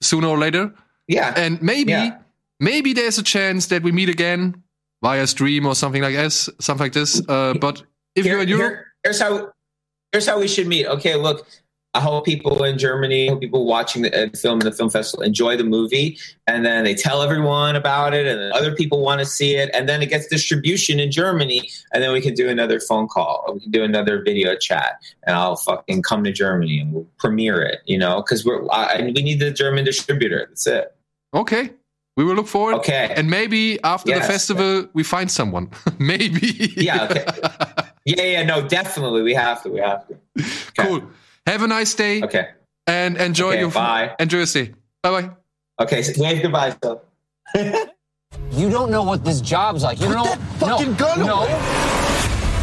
sooner or later. Yeah, and maybe yeah. maybe there's a chance that we meet again via stream or something like this, something like this. Uh, but if here, you're in Europe, here, here's how here's how we should meet. Okay, look, I hope people in Germany, people watching the uh, film in the film festival enjoy the movie, and then they tell everyone about it, and then other people want to see it, and then it gets distribution in Germany, and then we can do another phone call, or we can do another video chat, and I'll fucking come to Germany and we'll premiere it, you know, because we're I, we need the German distributor. That's it. Okay. We will look forward. Okay. And maybe after Yes. the festival, we find someone. <laughs> maybe. Yeah. Okay. <laughs> yeah. Yeah. No. Definitely. We have to. We have to. Okay. <laughs> Cool. Have a nice day Okay. and enjoy Okay, your bye. enjoy your stay. Bye bye. Okay. So wave goodbye. So. <laughs> You don't know what this job's like. You don't know. that fucking no, gun no. away.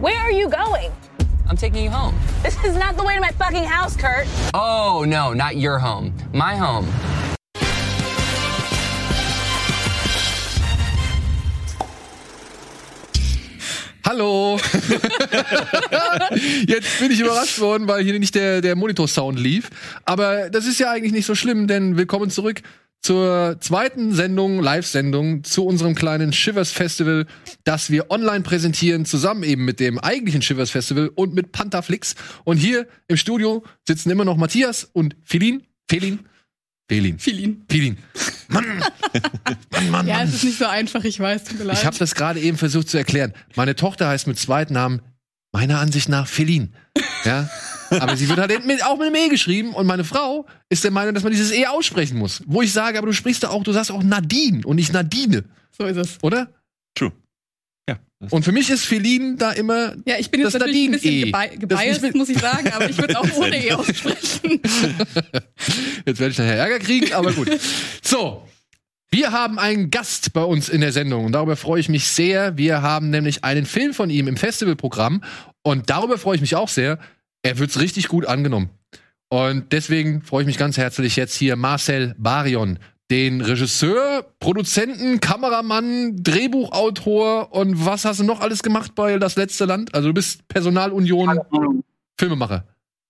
Where are you going? I'm taking you home. This is not the way to my fucking house, Kurt. Oh no, not your home. My home. Hallo. <laughs> Jetzt bin ich überrascht worden, weil hier nicht der, der Monitor-Sound lief. Aber das ist ja eigentlich nicht so schlimm, denn willkommen zurück zur zweiten Sendung, Live-Sendung, zu unserem kleinen Shivers Festival, das wir online präsentieren, zusammen eben mit dem eigentlichen Shivers Festival und mit Pantherflix. Und hier im Studio sitzen immer noch Matthias und Felin. Felin? Felin. Filin. Felin. Mann. <laughs> Mann, Mann, Ja, Mann. es ist nicht so einfach, ich weiß, tut mir leid. Ich habe das gerade eben versucht zu erklären. Meine Tochter heißt mit Zweitnamen meiner Ansicht nach Feline. Ja? Aber sie wird halt mit, auch mit einem E geschrieben und meine Frau ist der Meinung, dass man dieses E aussprechen muss. Wo ich sage, aber du sprichst da auch, du sagst auch Nadine und nicht Nadine, so ist es. oder? Ja. Und für mich ist Feline da immer. Ja, ich bin jetzt Das natürlich ein bisschen ist gebiased, mit- muss ich sagen, aber ich würde auch <laughs> ohne E aussprechen. <laughs> Jetzt werde ich nachher Ärger kriegen, aber gut. So. Wir haben einen Gast bei uns in der Sendung und darüber freue ich mich sehr. Wir haben nämlich einen Film von ihm im Festivalprogramm und darüber freue ich mich auch sehr. Er wird's richtig gut angenommen. Und deswegen freue ich mich ganz herzlich jetzt hier Marcel Barion, den Regisseur, Produzenten, Kameramann, Drehbuchautor und was hast du noch alles gemacht bei Das letzte Land? Also du bist Personalunion Filmemacher.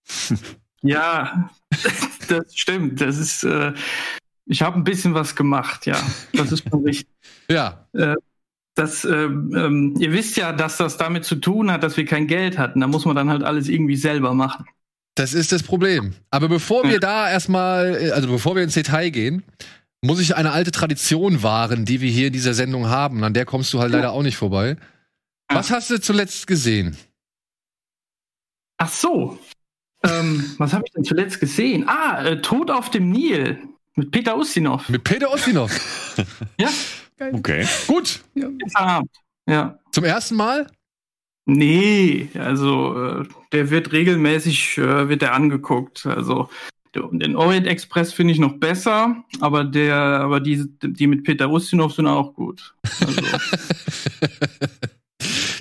<laughs> Ja, <laughs> das stimmt. Das ist, äh, ich habe ein bisschen was gemacht, ja. Das ist schon richtig. <laughs> Ja. Das, ähm, ähm, ihr wisst ja, dass das damit zu tun hat, dass wir kein Geld hatten. Da muss man dann halt alles irgendwie selber machen. Das ist das Problem. Aber bevor wir da erstmal, äh, also bevor wir ins Detail gehen, muss ich eine alte Tradition wahren, die wir hier in dieser Sendung haben. An der kommst du halt leider auch nicht vorbei. Was hast du zuletzt gesehen? Ach so. Ähm, was habe ich denn zuletzt gesehen? Ah, äh, Tod auf dem Nil mit Peter Ustinov. Mit Peter Ostinov. <laughs> Ja, Okay. Gut. gestern Abend. Ja. Zum ersten Mal? Nee, also äh, der wird regelmäßig äh, wird der angeguckt. Also den Orient Express finde ich noch besser, aber der, aber die, die mit Peter Ustinov sind auch gut. Also, <laughs>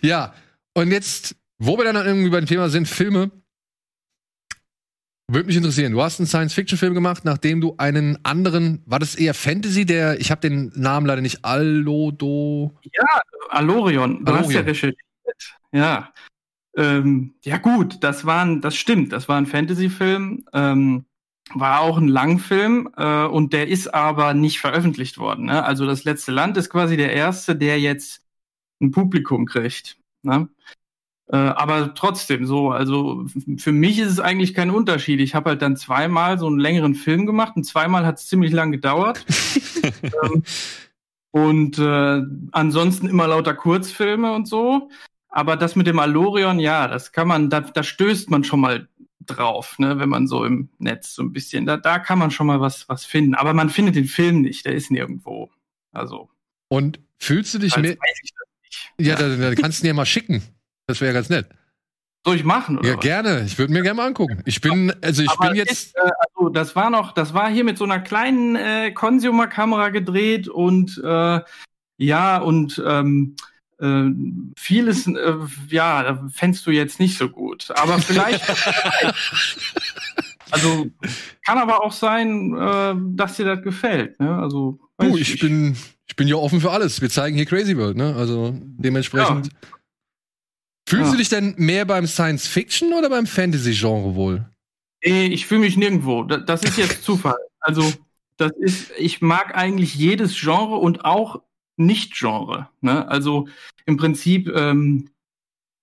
Ja. Und jetzt, wo wir dann irgendwie beim Thema sind, Filme. Würde mich interessieren. Du hast einen Science-Fiction-Film gemacht, nachdem du einen anderen, war das eher Fantasy, der, ich habe den Namen leider nicht, Allodo. Alorion, du hast ja Alorion. recherchiert. Ja. Ähm, ja gut, das war ein, das stimmt, das war ein Fantasy-Film, ähm, war auch ein Langfilm äh, und der ist aber nicht veröffentlicht worden. Ne? Also das letzte Land ist quasi der erste, der jetzt ein Publikum kriegt. Ne? Äh, aber trotzdem so, also für mich ist es eigentlich kein Unterschied. Ich habe halt dann zweimal so einen längeren Film gemacht und zweimal hat es ziemlich lang gedauert. <laughs> ähm, und äh, ansonsten immer lauter Kurzfilme und so. Aber das mit dem Alorion, ja, das kann man, da, da stößt man schon mal drauf, ne, wenn man so im Netz so ein bisschen, da, da kann man schon mal was, was finden. Aber man findet den Film nicht, der ist nirgendwo. Also. Und fühlst du dich als mehr. nicht. Ja, dann, dann kannst du ihn ja mal schicken. Das wäre ja ganz nett. Soll ich machen? Ja, was? gerne. Ich würde mir gerne mal angucken. Ich bin, also ich Aber bin jetzt. Ist, äh, also das war noch, das war hier mit so einer kleinen äh, Consumer-Kamera gedreht und äh, ja, und ähm, äh, vieles, äh, ja, fändst du jetzt nicht so gut. Aber vielleicht. <laughs> also kann aber auch sein, äh, dass dir das gefällt. Ne? Also Du, ich bin, ich bin ja offen für alles. Wir zeigen hier Crazy World, ne? Also dementsprechend. Fühlst Ja. du dich denn mehr beim Science Fiction oder beim Fantasy-Genre wohl? Nee, ich fühle mich nirgendwo. Da- Das ist jetzt Zufall. Also, das ist, ich mag eigentlich jedes Genre und auch Nicht-Genre. Ne? Also im Prinzip ähm,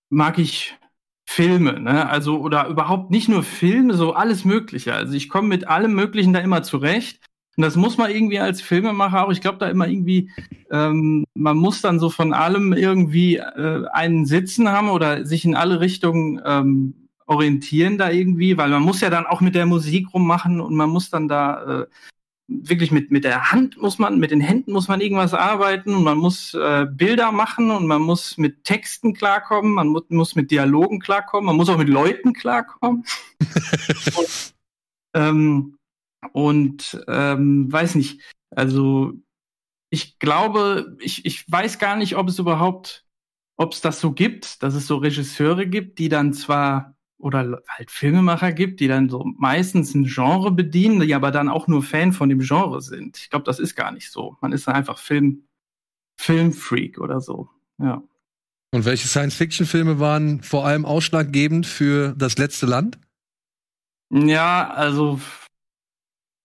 mag ich Filme, ne? Also, oder überhaupt nicht nur Filme, so alles Mögliche. Also ich komme mit allem Möglichen da immer zurecht. Und das muss man irgendwie als Filmemacher auch, ich glaube, da immer irgendwie, ähm, man muss dann so von allem irgendwie äh, einen Sitzen haben oder sich in alle Richtungen ähm, orientieren da irgendwie, weil man muss ja dann auch mit der Musik rummachen und man muss dann da äh, wirklich mit, mit der Hand muss man, mit den Händen muss man irgendwas arbeiten und man muss äh, Bilder machen und man muss mit Texten klarkommen, man mu muss mit Dialogen klarkommen, man muss auch mit Leuten klarkommen. <laughs> und ähm, und ähm, weiß nicht, also ich glaube, ich, ich weiß gar nicht, ob es überhaupt, ob es das so gibt, dass es so Regisseure gibt, die dann zwar oder halt Filmemacher gibt, die dann so meistens ein Genre bedienen, die aber dann auch nur Fan von dem Genre sind. Ich glaube, das ist gar nicht so. Man ist dann einfach Film, Filmfreak oder so. Ja. Und welche Science-Fiction-Filme waren vor allem ausschlaggebend für das letzte Land? Ja, also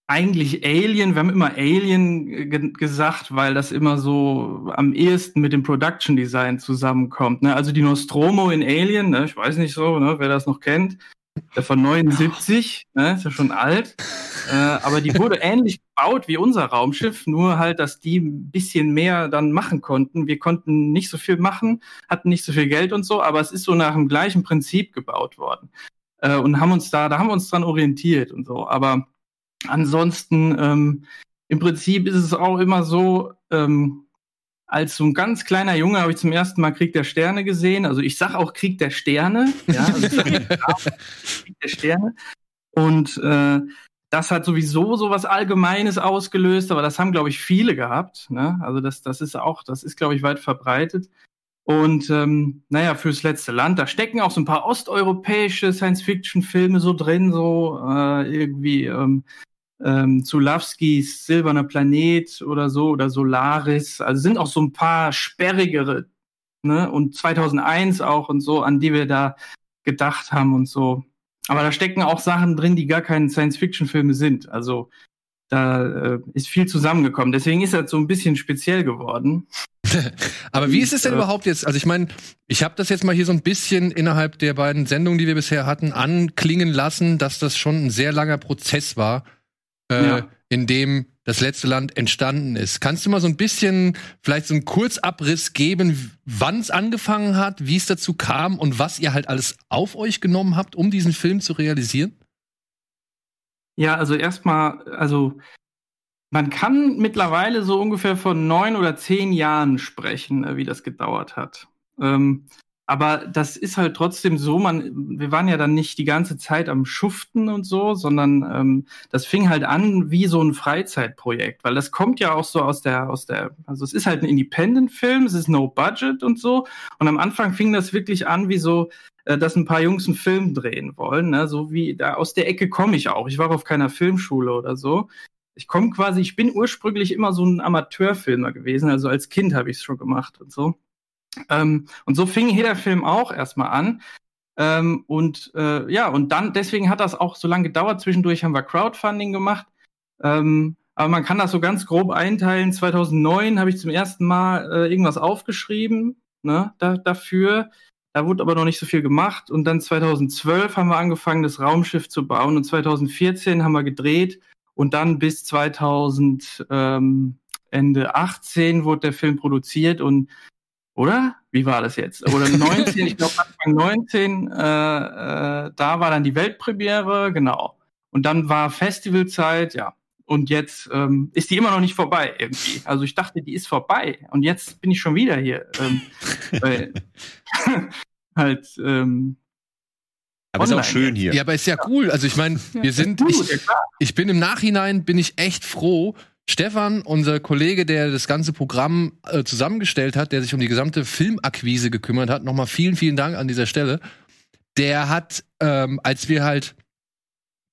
eigentlich Alien, wir haben immer Alien ge gesagt, weil das immer so am ehesten mit dem Production Design zusammenkommt. Ne? Also die Nostromo in Alien, ne? ich weiß nicht so, ne? wer das noch kennt, der von 79, ne? ist ja schon alt, äh, aber die wurde ähnlich gebaut wie unser Raumschiff, nur halt, dass die ein bisschen mehr dann machen konnten. Wir konnten nicht so viel machen, hatten nicht so viel Geld und so, aber es ist so nach dem gleichen Prinzip gebaut worden äh, und haben uns da, da haben wir uns dran orientiert und so. Aber ansonsten, ähm, im Prinzip ist es auch immer so, ähm, als so ein ganz kleiner Junge habe ich zum ersten Mal Krieg der Sterne gesehen. Also ich sag auch Krieg der Sterne, <laughs> ja, also nicht Krieg der Sterne. Und äh, das hat sowieso so was Allgemeines ausgelöst, aber das haben, glaube ich, viele gehabt. Ne? Also das, das ist auch, das ist, glaube ich, weit verbreitet. Und ähm, naja, fürs letzte Land, da stecken auch so ein paar osteuropäische Science-Fiction-Filme so drin, so äh, irgendwie ähm, ähm, Zulawskis Silberner Planet oder so oder Solaris. Also sind auch so ein paar sperrigere, ne? Und 2001 auch und so, an die wir da gedacht haben und so. Aber da stecken auch Sachen drin, die gar keine Science-Fiction-Filme sind. Also da äh, ist viel zusammengekommen. Deswegen ist das so ein bisschen speziell geworden. <laughs> Aber wie ist es denn Äh, überhaupt jetzt? Also ich meine, ich habe das jetzt mal hier so ein bisschen innerhalb der beiden Sendungen, die wir bisher hatten, anklingen lassen, dass das schon ein sehr langer Prozess war, äh, Ja. in dem das letzte Land entstanden ist. Kannst du mal so ein bisschen, vielleicht so einen Kurzabriss geben, wann es angefangen hat, wie es dazu kam und was ihr halt alles auf euch genommen habt, um diesen Film zu realisieren? Ja, also erstmal, also man kann mittlerweile so ungefähr von neun oder zehn Jahren sprechen, äh, wie das gedauert hat. Ähm, aber das ist halt trotzdem so, man, wir waren ja dann nicht die ganze Zeit am Schuften und so, sondern ähm, das fing halt an wie so ein Freizeitprojekt, weil das kommt ja auch so aus der, aus der, also es ist halt ein Independent-Film, es ist no budget und so. Und am Anfang fing das wirklich an wie so, äh, dass ein paar Jungs einen Film drehen wollen, ne? so wie da aus der Ecke komme ich auch. Ich war auf keiner Filmschule oder so. Ich komme quasi, ich bin ursprünglich immer so ein Amateurfilmer gewesen, also als Kind habe ich es schon gemacht und so. Ähm, und so fing jeder Film auch erstmal an. Ähm, und äh, ja, und dann, deswegen hat das auch so lange gedauert. Zwischendurch haben wir Crowdfunding gemacht. Ähm, aber man kann das so ganz grob einteilen. 2009 habe ich zum ersten Mal äh, irgendwas aufgeschrieben ne, da, dafür. Da wurde aber noch nicht so viel gemacht. Und dann 2012 haben wir angefangen, das Raumschiff zu bauen. Und 2014 haben wir gedreht. Und dann bis 2000, ähm, Ende 18 wurde der Film produziert. Und oder? Wie war das jetzt? Oder <laughs> 19, ich glaube Anfang 19, äh, äh, da war dann die Weltpremiere, genau. Und dann war Festivalzeit, ja. Und jetzt ähm, ist die immer noch nicht vorbei irgendwie. Also ich dachte, die ist vorbei. Und jetzt bin ich schon wieder hier. Ähm, <laughs> weil, <laughs> halt, ähm, Aber ist auch Online schön jetzt. hier. Ja, aber ist ja cool. Also ich meine, wir sind, ich, ich bin im Nachhinein, bin ich echt froh. Stefan, unser Kollege, der das ganze Programm äh, zusammengestellt hat, der sich um die gesamte Filmakquise gekümmert hat, nochmal vielen, vielen Dank an dieser Stelle. Der hat, ähm, als wir halt,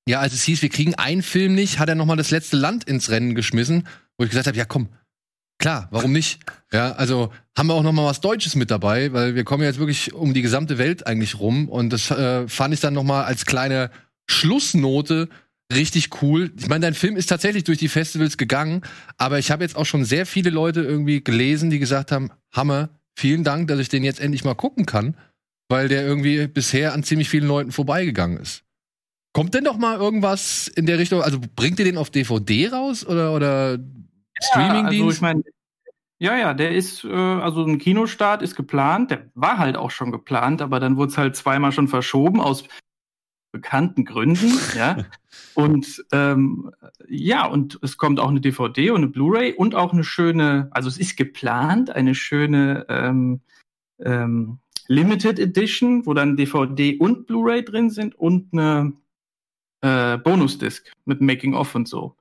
ja, als es hieß, wir kriegen einen Film nicht, hat er nochmal das letzte Land ins Rennen geschmissen, wo ich gesagt habe, ja komm, klar, warum nicht? Ja, also haben wir auch nochmal was Deutsches mit dabei, weil wir kommen jetzt wirklich um die gesamte Welt eigentlich rum und das äh, fand ich dann nochmal als kleine Schlussnote richtig cool. Ich meine, dein Film ist tatsächlich durch die Festivals gegangen, aber ich habe jetzt auch schon sehr viele Leute irgendwie gelesen, die gesagt haben, Hammer, vielen Dank, dass ich den jetzt endlich mal gucken kann, weil der irgendwie bisher an ziemlich vielen Leuten vorbeigegangen ist. Kommt denn doch mal irgendwas in der Richtung, also bringt ihr den auf DVD raus oder, oder Streamingdienst? also ich meine, ja, ja, der ist, äh, also ein Kinostart ist geplant, der war halt auch schon geplant, aber dann wurde es halt zweimal schon verschoben aus bekannten Gründen, <laughs> ja. Und ähm, ja, und es kommt auch eine DVD und eine Blu-ray und auch eine schöne, also es ist geplant, eine schöne ähm, ähm, Limited Edition, wo dann DVD und Blu-ray drin sind und eine äh, Bonusdisc mit Making of und so.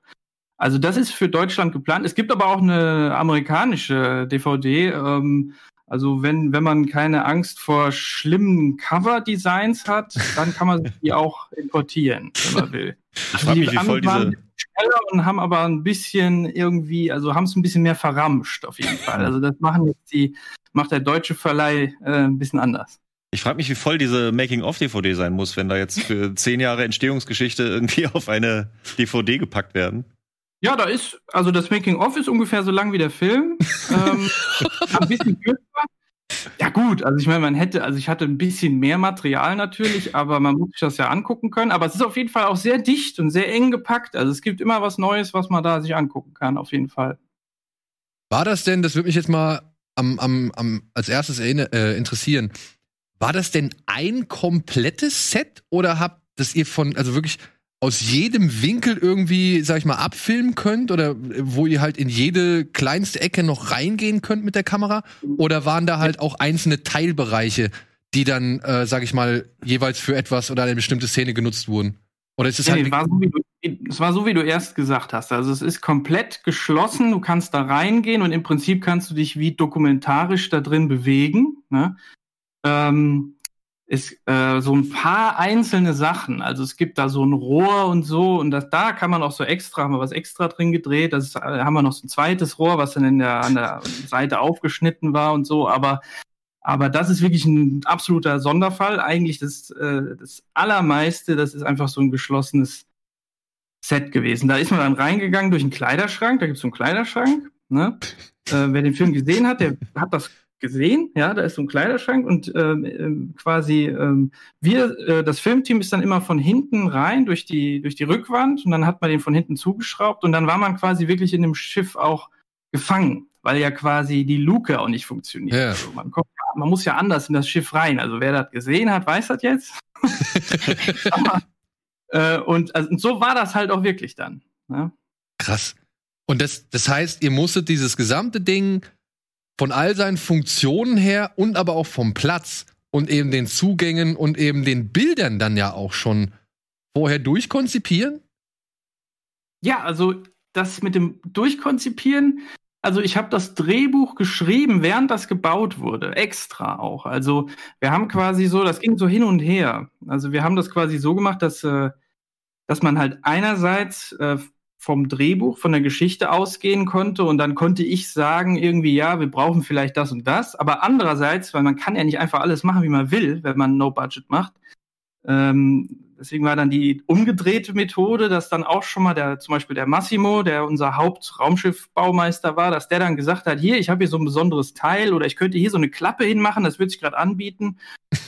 Also das ist für Deutschland geplant. Es gibt aber auch eine amerikanische DVD. Ähm, also wenn, wenn man keine Angst vor schlimmen Cover-Designs hat, dann kann man die <laughs> auch importieren, wenn man will. Ich frage mich, wie voll diese. schneller und haben aber ein bisschen irgendwie, also haben es ein bisschen mehr verramscht auf jeden Fall. Also das machen jetzt die, macht der deutsche Verleih äh, ein bisschen anders. Ich frage mich, wie voll diese Making-of-DVD sein muss, wenn da jetzt für zehn Jahre Entstehungsgeschichte irgendwie auf eine DVD gepackt werden. Ja, da ist, also das Making-of ist ungefähr so lang wie der Film. <laughs> ähm, ein bisschen kürzer. Ja gut, also ich meine, man hätte, also ich hatte ein bisschen mehr Material natürlich, aber man muss sich das ja angucken können. Aber es ist auf jeden Fall auch sehr dicht und sehr eng gepackt. Also es gibt immer was Neues, was man da sich angucken kann, auf jeden Fall. War das denn, das würde mich jetzt mal am, am, am, als erstes äh, interessieren, war das denn ein komplettes Set oder habt das ihr von, also wirklich aus jedem Winkel irgendwie, sag ich mal, abfilmen könnt oder äh, wo ihr halt in jede kleinste Ecke noch reingehen könnt mit der Kamera? Oder waren da halt auch einzelne Teilbereiche, die dann, äh, sag ich mal, jeweils für etwas oder eine bestimmte Szene genutzt wurden? Oder ist es halt Nee, war so, wie du, es war so, wie du erst gesagt hast. Also es ist komplett geschlossen, du kannst da reingehen und im Prinzip kannst du dich wie dokumentarisch da drin bewegen. Ne? Ähm, ist äh, so ein paar einzelne Sachen. Also es gibt da so ein Rohr und so und das, da kann man auch so extra, haben wir was extra drin gedreht. Das ist, äh, haben wir noch so ein zweites Rohr, was dann in der, an der Seite aufgeschnitten war und so. Aber aber das ist wirklich ein absoluter Sonderfall. Eigentlich das, äh, das Allermeiste, das ist einfach so ein geschlossenes Set gewesen. Da ist man dann reingegangen durch einen Kleiderschrank. Da gibt es so einen Kleiderschrank. Ne? <laughs> Äh, wer den Film gesehen hat, der hat das gesehen. Ja, da ist so ein Kleiderschrank und ähm, ähm, quasi ähm, wir, äh, das Filmteam ist dann immer von hinten rein durch die durch die Rückwand und dann hat man den von hinten zugeschraubt und dann war man quasi wirklich in dem Schiff auch gefangen, weil ja quasi die Luke auch nicht funktioniert. Ja. Also man, kommt, ja- man muss ja anders in das Schiff rein. Also wer das gesehen hat, weiß das jetzt. <laughs> Aber, äh, und, also, und so war das halt auch wirklich dann. Ne? Krass. Und das, das heißt, ihr musstet dieses gesamte Ding von all seinen Funktionen her und aber auch vom Platz und eben den Zugängen und eben den Bildern dann ja auch schon vorher durchkonzipieren? Ja, also das mit dem Durchkonzipieren, also ich habe das Drehbuch geschrieben, während das gebaut wurde, extra auch. Also wir haben quasi so, das ging so hin und her. Also wir haben das quasi so gemacht, dass, äh, dass man halt einerseits äh, vom Drehbuch, von der Geschichte ausgehen konnte und dann konnte ich sagen, irgendwie, ja, wir brauchen vielleicht das und das, aber andererseits, weil man kann ja nicht einfach alles machen, wie man will, wenn man No Budget macht, ähm, deswegen war dann die umgedrehte Methode, dass dann auch schon mal der, zum Beispiel der Massimo, der unser Hauptraumschiffbaumeister war, dass der dann gesagt hat, hier, ich habe hier so ein besonderes Teil oder ich könnte hier so eine Klappe hinmachen, das würde sich gerade anbieten.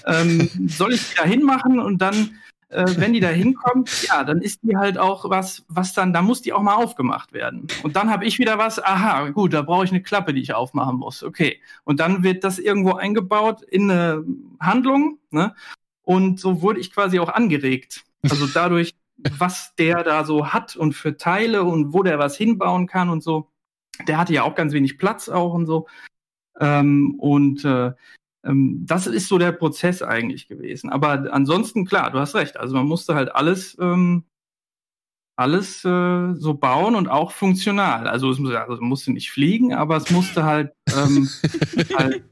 ähm, soll ich da hinmachen? Und dann äh, wenn die da <laughs> hinkommt, ja, dann ist die halt auch was, was dann, da muss die auch mal aufgemacht werden. Und dann habe ich wieder was, aha, gut, da brauche ich eine Klappe, die ich aufmachen muss. Okay. Und dann wird das irgendwo eingebaut in eine Handlung, ne? Und so wurde ich quasi auch angeregt. Also <laughs> dadurch, was der da so hat und für Teile und wo der was hinbauen kann und so. Der hatte ja auch ganz wenig Platz auch und so. Ähm, und äh, das ist so der Prozess eigentlich gewesen. Aber ansonsten, klar, du hast recht. Also man musste halt alles, ähm, alles äh, so bauen und auch funktional. Also es musste, also musste nicht fliegen, aber es musste halt, ähm, <laughs> halt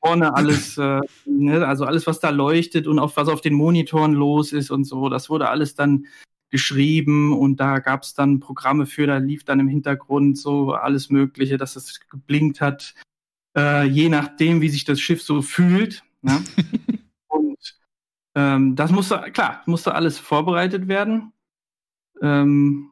vorne alles, äh, ne, also alles, was da leuchtet und auf was auf den Monitoren los ist und so, das wurde alles dann geschrieben und da gab es dann Programme für, da lief dann im Hintergrund so alles Mögliche, dass es geblinkt hat, äh, je nachdem, wie sich das Schiff so fühlt. Ne? <laughs> und ähm, das musste, klar, musste alles vorbereitet werden. Ähm,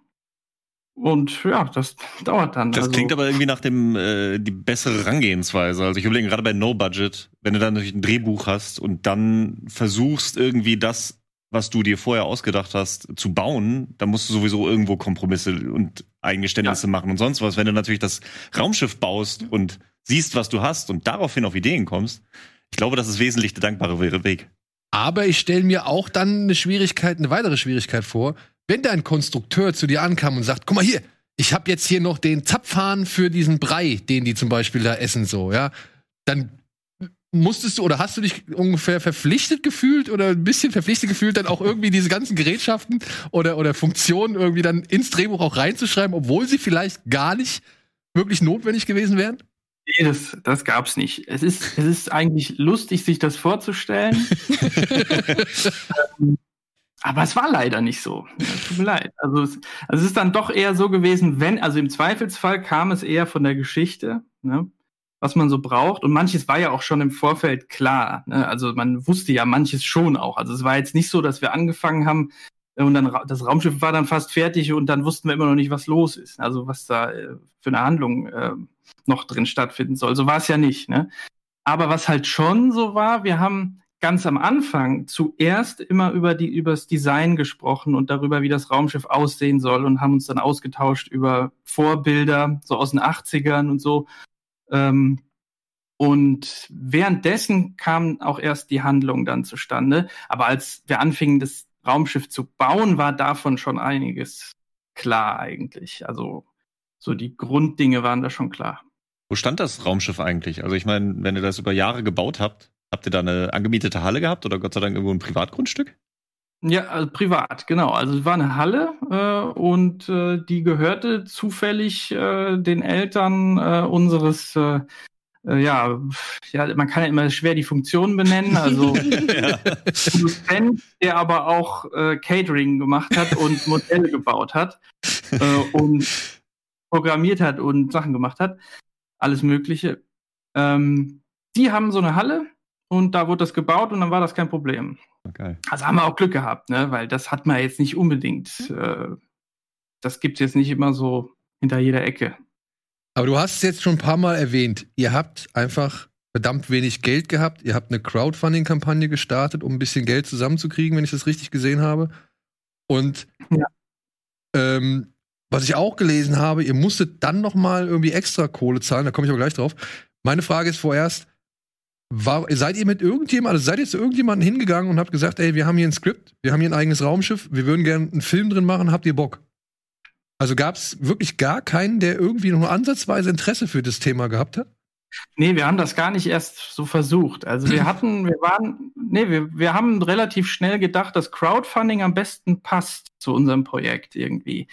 und ja, das <laughs> dauert dann. Das also, klingt aber irgendwie nach dem äh, die bessere Herangehensweise. Also ich überlege gerade bei No Budget, wenn du dann natürlich ein Drehbuch hast und dann versuchst irgendwie das, was du dir vorher ausgedacht hast, zu bauen, dann musst du sowieso irgendwo Kompromisse und Eingeständnisse ja. machen und sonst was. Wenn du natürlich das Raumschiff baust und siehst, was du hast und daraufhin auf Ideen kommst, ich glaube, das ist wesentlich der dankbare Weg. Aber ich stelle mir auch dann eine Schwierigkeit, eine weitere Schwierigkeit vor, wenn da ein Konstrukteur zu dir ankam und sagt, guck mal hier, ich habe jetzt hier noch den Zapfhahn für diesen Brei, den die zum Beispiel da essen, so, ja, dann musstest du oder hast du dich ungefähr verpflichtet gefühlt oder ein bisschen verpflichtet gefühlt, dann auch irgendwie diese ganzen Gerätschaften oder, oder Funktionen irgendwie dann ins Drehbuch auch reinzuschreiben, obwohl sie vielleicht gar nicht wirklich notwendig gewesen wären? Nee, das, das gab's nicht. Es ist, es ist eigentlich lustig, sich das vorzustellen. <laughs> ähm, aber es war leider nicht so. Ja, tut mir leid. Also es, also es ist dann doch eher so gewesen, wenn, also im Zweifelsfall kam es eher von der Geschichte, ne, was man so braucht. Und manches war ja auch schon im Vorfeld klar. Ne? Also man wusste ja manches schon auch. Also es war jetzt nicht so, dass wir angefangen haben und dann das Raumschiff war dann fast fertig und dann wussten wir immer noch nicht, was los ist. Also was da äh, für eine Handlung äh, noch drin stattfinden soll. So war es ja nicht. Ne? Aber was halt schon so war, wir haben ganz am Anfang zuerst immer über die übers Design gesprochen und darüber, wie das Raumschiff aussehen soll und haben uns dann ausgetauscht über Vorbilder so aus den 80ern und so. Ähm, und währenddessen kam auch erst die Handlung dann zustande. Aber als wir anfingen, das Raumschiff zu bauen, war davon schon einiges klar eigentlich. Also so die Grunddinge waren da schon klar. Wo stand das Raumschiff eigentlich? Also ich meine, wenn ihr das über Jahre gebaut habt, habt ihr da eine angemietete Halle gehabt oder Gott sei Dank irgendwo ein Privatgrundstück? Ja, also privat, genau. Also es war eine Halle äh, und äh, die gehörte zufällig äh, den Eltern äh, unseres äh, äh, ja, ja, man kann ja immer schwer die Funktionen benennen. Also <laughs> ja. Produzent, der aber auch äh, Catering gemacht hat und Modelle gebaut hat äh, und programmiert hat und Sachen gemacht hat alles Mögliche. Ähm, die haben so eine Halle und da wurde das gebaut und dann war das kein Problem. Okay. Also haben wir auch Glück gehabt, ne? weil das hat man jetzt nicht unbedingt. Äh, das gibt es jetzt nicht immer so hinter jeder Ecke. Aber du hast es jetzt schon ein paar Mal erwähnt. Ihr habt einfach verdammt wenig Geld gehabt. Ihr habt eine Crowdfunding-Kampagne gestartet, um ein bisschen Geld zusammenzukriegen, wenn ich das richtig gesehen habe. Und ja. ähm, was ich auch gelesen habe, ihr musstet dann noch mal irgendwie extra Kohle zahlen, da komme ich aber gleich drauf. Meine Frage ist vorerst, war, seid ihr mit irgendjemandem, also seid ihr zu irgendjemandem hingegangen und habt gesagt, ey, wir haben hier ein Skript, wir haben hier ein eigenes Raumschiff, wir würden gerne einen Film drin machen, habt ihr Bock? Also gab es wirklich gar keinen, der irgendwie noch ansatzweise Interesse für das Thema gehabt hat? Nee, wir haben das gar nicht erst so versucht. Also wir <laughs> hatten, wir waren, nee, wir, wir haben relativ schnell gedacht, dass Crowdfunding am besten passt zu unserem Projekt irgendwie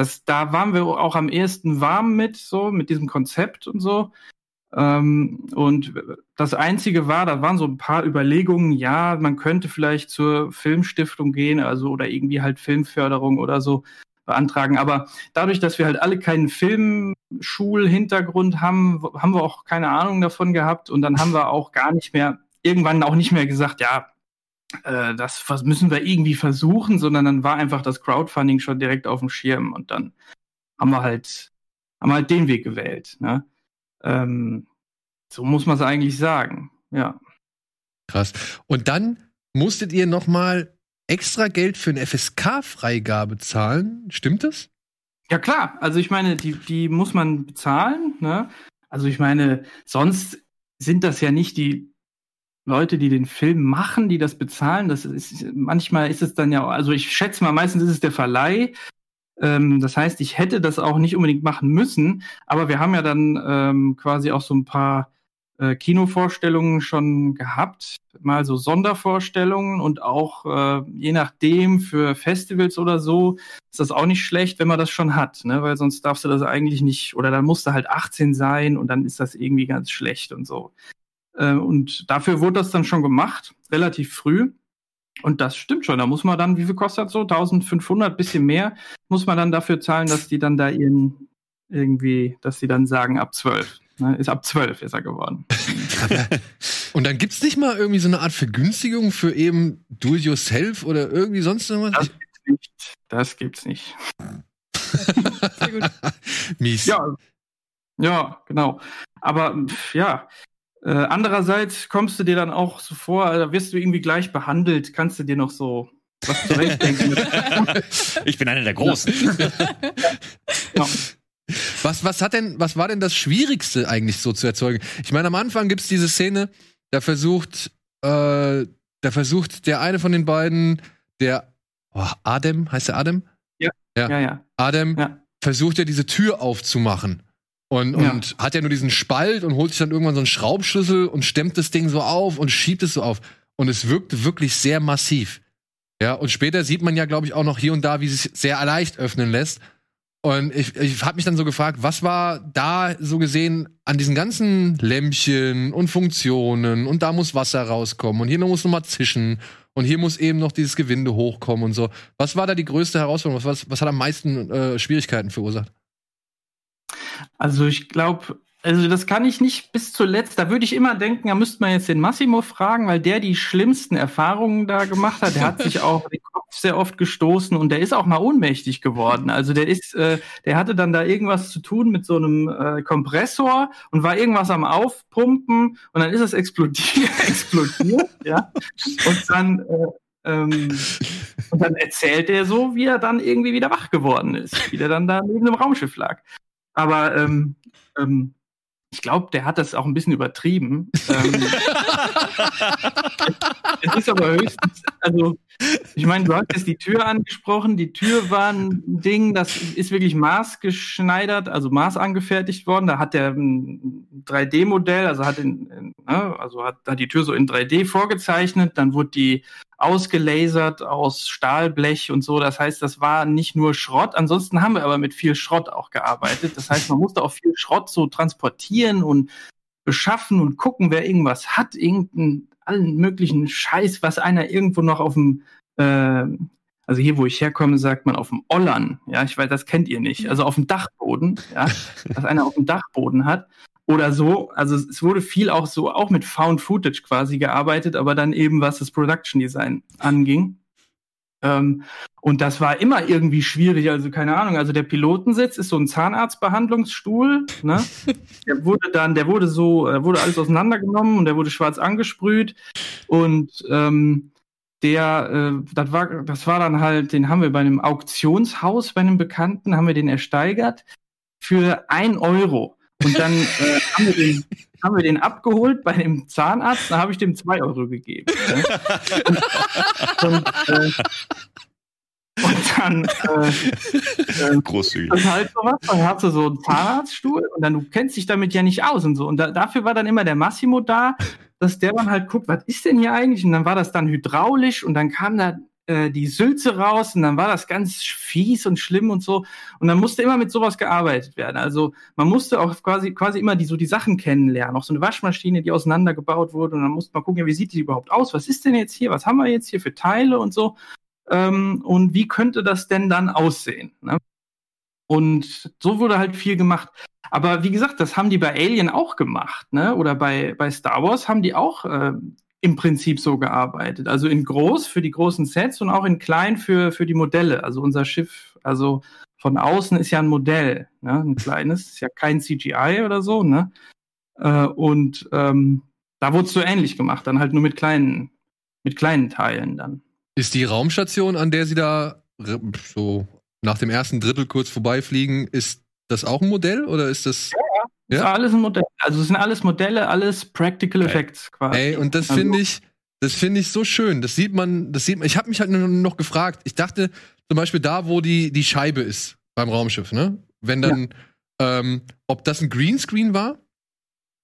das, da waren wir auch am ehesten warm mit, so, mit diesem Konzept und so. Ähm, und das Einzige war, da waren so ein paar Überlegungen, ja, man könnte vielleicht zur Filmstiftung gehen, also oder irgendwie halt Filmförderung oder so beantragen. Aber dadurch, dass wir halt alle keinen Filmschulhintergrund haben, haben wir auch keine Ahnung davon gehabt und dann haben wir auch gar nicht mehr, irgendwann auch nicht mehr gesagt, ja, äh, das müssen wir irgendwie versuchen, sondern dann war einfach das Crowdfunding schon direkt auf dem Schirm und dann haben wir halt, haben wir halt den Weg gewählt. Ne? Ähm, so muss man es eigentlich sagen, ja. Krass. Und dann musstet ihr noch mal extra Geld für eine FSK-Freigabe zahlen. Stimmt das? Ja klar, also ich meine, die, die muss man bezahlen. Ne? Also ich meine, sonst sind das ja nicht die Leute, die den Film machen, die das bezahlen. Das ist manchmal ist es dann ja, also ich schätze mal, meistens ist es der Verleih. Ähm, das heißt, ich hätte das auch nicht unbedingt machen müssen, aber wir haben ja dann ähm, quasi auch so ein paar äh, Kinovorstellungen schon gehabt, mal so Sondervorstellungen und auch äh, je nachdem für Festivals oder so ist das auch nicht schlecht, wenn man das schon hat, ne? weil sonst darfst du das eigentlich nicht oder dann musst du halt 18 sein und dann ist das irgendwie ganz schlecht und so. Äh, und dafür wurde das dann schon gemacht, relativ früh. Und das stimmt schon. Da muss man dann, wie viel kostet das so? 1500, bisschen mehr, muss man dann dafür zahlen, dass die dann da ihren, irgendwie, dass sie dann sagen, ab 12. Ne? Ist ab 12 ist er geworden. <laughs> Und dann gibt's nicht mal irgendwie so eine Art Vergünstigung für eben Do-it-yourself oder irgendwie sonst irgendwas? Das gibt's nicht. Das gibt's nicht. <laughs> Sehr gut. Mies. Ja, ja, genau. Aber ja, äh, andererseits kommst du dir dann auch so vor, da wirst du irgendwie gleich behandelt, kannst du dir noch so was zurechtdenken. <laughs> Ich bin einer der Großen. <laughs> ja. Was, was hat denn, was war denn das Schwierigste eigentlich so zu erzeugen? Ich meine, am Anfang gibt's diese Szene, da versucht, äh, da versucht der eine von den beiden, der oh, Adem, heißt der Adem? Ja, ja. Adem Ja. versucht ja diese Tür aufzumachen. Und, Ja. und hat ja nur diesen Spalt und holt sich dann irgendwann so einen Schraubschlüssel und stemmt das Ding so auf und schiebt es so auf. Und es wirkte wirklich sehr massiv. Ja, und später sieht man ja, glaube ich, auch noch hier und da, wie es sich sehr leicht öffnen lässt. Und ich, ich habe mich dann so gefragt, was war da so gesehen an diesen ganzen Lämpchen und Funktionen und da muss Wasser rauskommen und hier muss noch mal zischen und hier muss eben noch dieses Gewinde hochkommen und so. Was war da die größte Herausforderung? Was, was, was hat am meisten äh, Schwierigkeiten verursacht? Also ich glaube, also das kann ich nicht bis zuletzt. Da würde ich immer denken, da müsste man jetzt den Massimo fragen, weil der die schlimmsten Erfahrungen da gemacht hat. Der hat sich auch den Kopf sehr oft gestoßen und der ist auch mal ohnmächtig geworden. Also der ist, äh, der hatte dann da irgendwas zu tun mit so einem äh, Kompressor und war irgendwas am Aufpumpen und dann ist es explodiert, <laughs> explodiert, ja. Und dann äh, ähm, und dann erzählt er so, wie er dann irgendwie wieder wach geworden ist, wie der dann da neben dem Raumschiff lag. Aber ähm, ähm, ich glaube, der hat das auch ein bisschen übertrieben. ähm, <laughs> es ist aber höchstens, also ich meine, du hast jetzt die Tür angesprochen. Die Tür war ein Ding, das ist wirklich maßgeschneidert, also maßangefertigt worden. Da hat der ein 3D-Modell, also hat in, in, ne, also hat, hat die Tür so in 3D vorgezeichnet. Dann wurde die ausgelasert aus Stahlblech und so. Das heißt, das war nicht nur Schrott. Ansonsten haben wir aber mit viel Schrott auch gearbeitet. Das heißt, man musste auch viel Schrott so transportieren und beschaffen und gucken, wer irgendwas hat, irgendeinen allen möglichen Scheiß, was einer irgendwo noch auf dem, äh, also hier, wo ich herkomme, sagt man auf dem Ollern, ja, ich weiß, das kennt ihr nicht, also auf dem Dachboden, ja, <laughs> was einer auf dem Dachboden hat oder so. Also es wurde viel auch so, auch mit Found Footage quasi gearbeitet, aber dann eben, was das Production Design anging. Ähm, und das war immer irgendwie schwierig, also keine Ahnung. Also der Pilotensitz ist so ein Zahnarztbehandlungsstuhl, ne? <laughs> Der wurde dann, der wurde so, äh, wurde alles auseinandergenommen und der wurde schwarz angesprüht und ähm, der, äh, das war, das war dann halt, den haben wir bei einem Auktionshaus, bei einem Bekannten, haben wir den ersteigert für ein Euro. Und dann äh, haben, wir den, haben wir den abgeholt bei dem Zahnarzt, da habe ich dem zwei Euro gegeben. Ne? Und, äh, und dann äh, äh, Großzügig. das halt sowas, dann hast du so einen Zahnarztstuhl und dann du kennst dich damit ja nicht aus und so. Und da, dafür war dann immer der Massimo da, dass der dann halt guckt, was ist denn hier eigentlich? Und dann war das dann hydraulisch und dann kam da äh, die Sülze raus und dann war das ganz fies und schlimm und so. Und dann musste immer mit sowas gearbeitet werden. Also man musste auch quasi, quasi immer die, so die Sachen kennenlernen. Auch so eine Waschmaschine, die auseinandergebaut wurde. Und dann musste man gucken, wie sieht die überhaupt aus? Was ist denn jetzt hier? Was haben wir jetzt hier für Teile und so? Ähm, und wie könnte das denn dann aussehen? Ne? Und so wurde halt viel gemacht. Aber wie gesagt, das haben die bei Alien auch gemacht, ne? Oder bei, bei Star Wars haben die auch äh, im Prinzip so gearbeitet. Also in groß für die großen Sets und auch in klein für, für die Modelle. Also unser Schiff, also von außen ist ja ein Modell, ne? Ein kleines, ist ja kein CGI oder so, ne? Äh, und ähm, da wurde es so ähnlich gemacht, dann halt nur mit kleinen, mit kleinen Teilen dann. Ist die Raumstation, an der sie da so nach dem ersten Drittel kurz vorbeifliegen, ist das auch ein Modell oder ist das. Ist Ja. alles ein Modell. Also es sind alles Modelle, alles Practical Effects quasi. Ey, und das Also- finde ich, das finde ich so schön. Das sieht man, das sieht man. Ich habe mich halt nur noch gefragt. Ich dachte zum Beispiel da, wo die, die Scheibe ist beim Raumschiff, ne? Wenn dann, ähm, ob das ein Greenscreen war?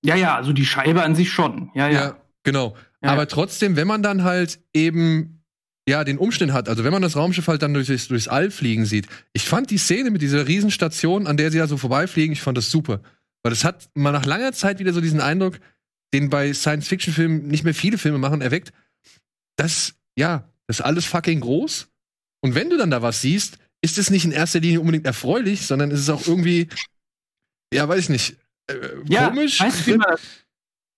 Ja, ja, also die Scheibe an sich schon. Ja, ja. genau. Ja, Aber ja. trotzdem, wenn man dann halt eben ja den Umstand hat, also wenn man das Raumschiff halt dann durchs, durchs All fliegen sieht, ich fand die Szene mit dieser Riesenstation, an der sie da so vorbeifliegen, ich fand das super. Weil das hat mal nach langer Zeit wieder so diesen Eindruck, den bei Science-Fiction-Filmen nicht mehr viele Filme machen, erweckt, dass, ja, das ist alles fucking groß. Und wenn du dann da was siehst, ist es nicht in erster Linie unbedingt erfreulich, sondern es ist auch irgendwie, ja, weiß ich nicht, äh, Ja, komisch. Weißt du, wie man,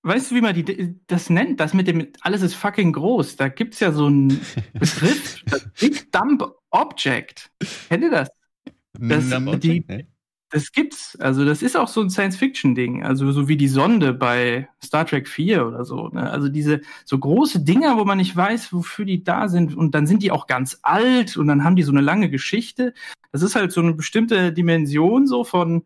weißt du, wie man die, das nennt? Das mit dem, alles ist fucking groß. Da gibt's ja so einen <laughs> Begriff, Big Dump Object. Kennt ihr das? Das, die? Nee. Das gibt's. Also, das ist auch so ein Science-Fiction-Ding. Also, so wie die Sonde bei Star Trek 4 oder so. Ne? Also, diese so große Dinger, wo man nicht weiß, wofür die da sind. Und dann sind die auch ganz alt und dann haben die so eine lange Geschichte. Das ist halt so eine bestimmte Dimension so von,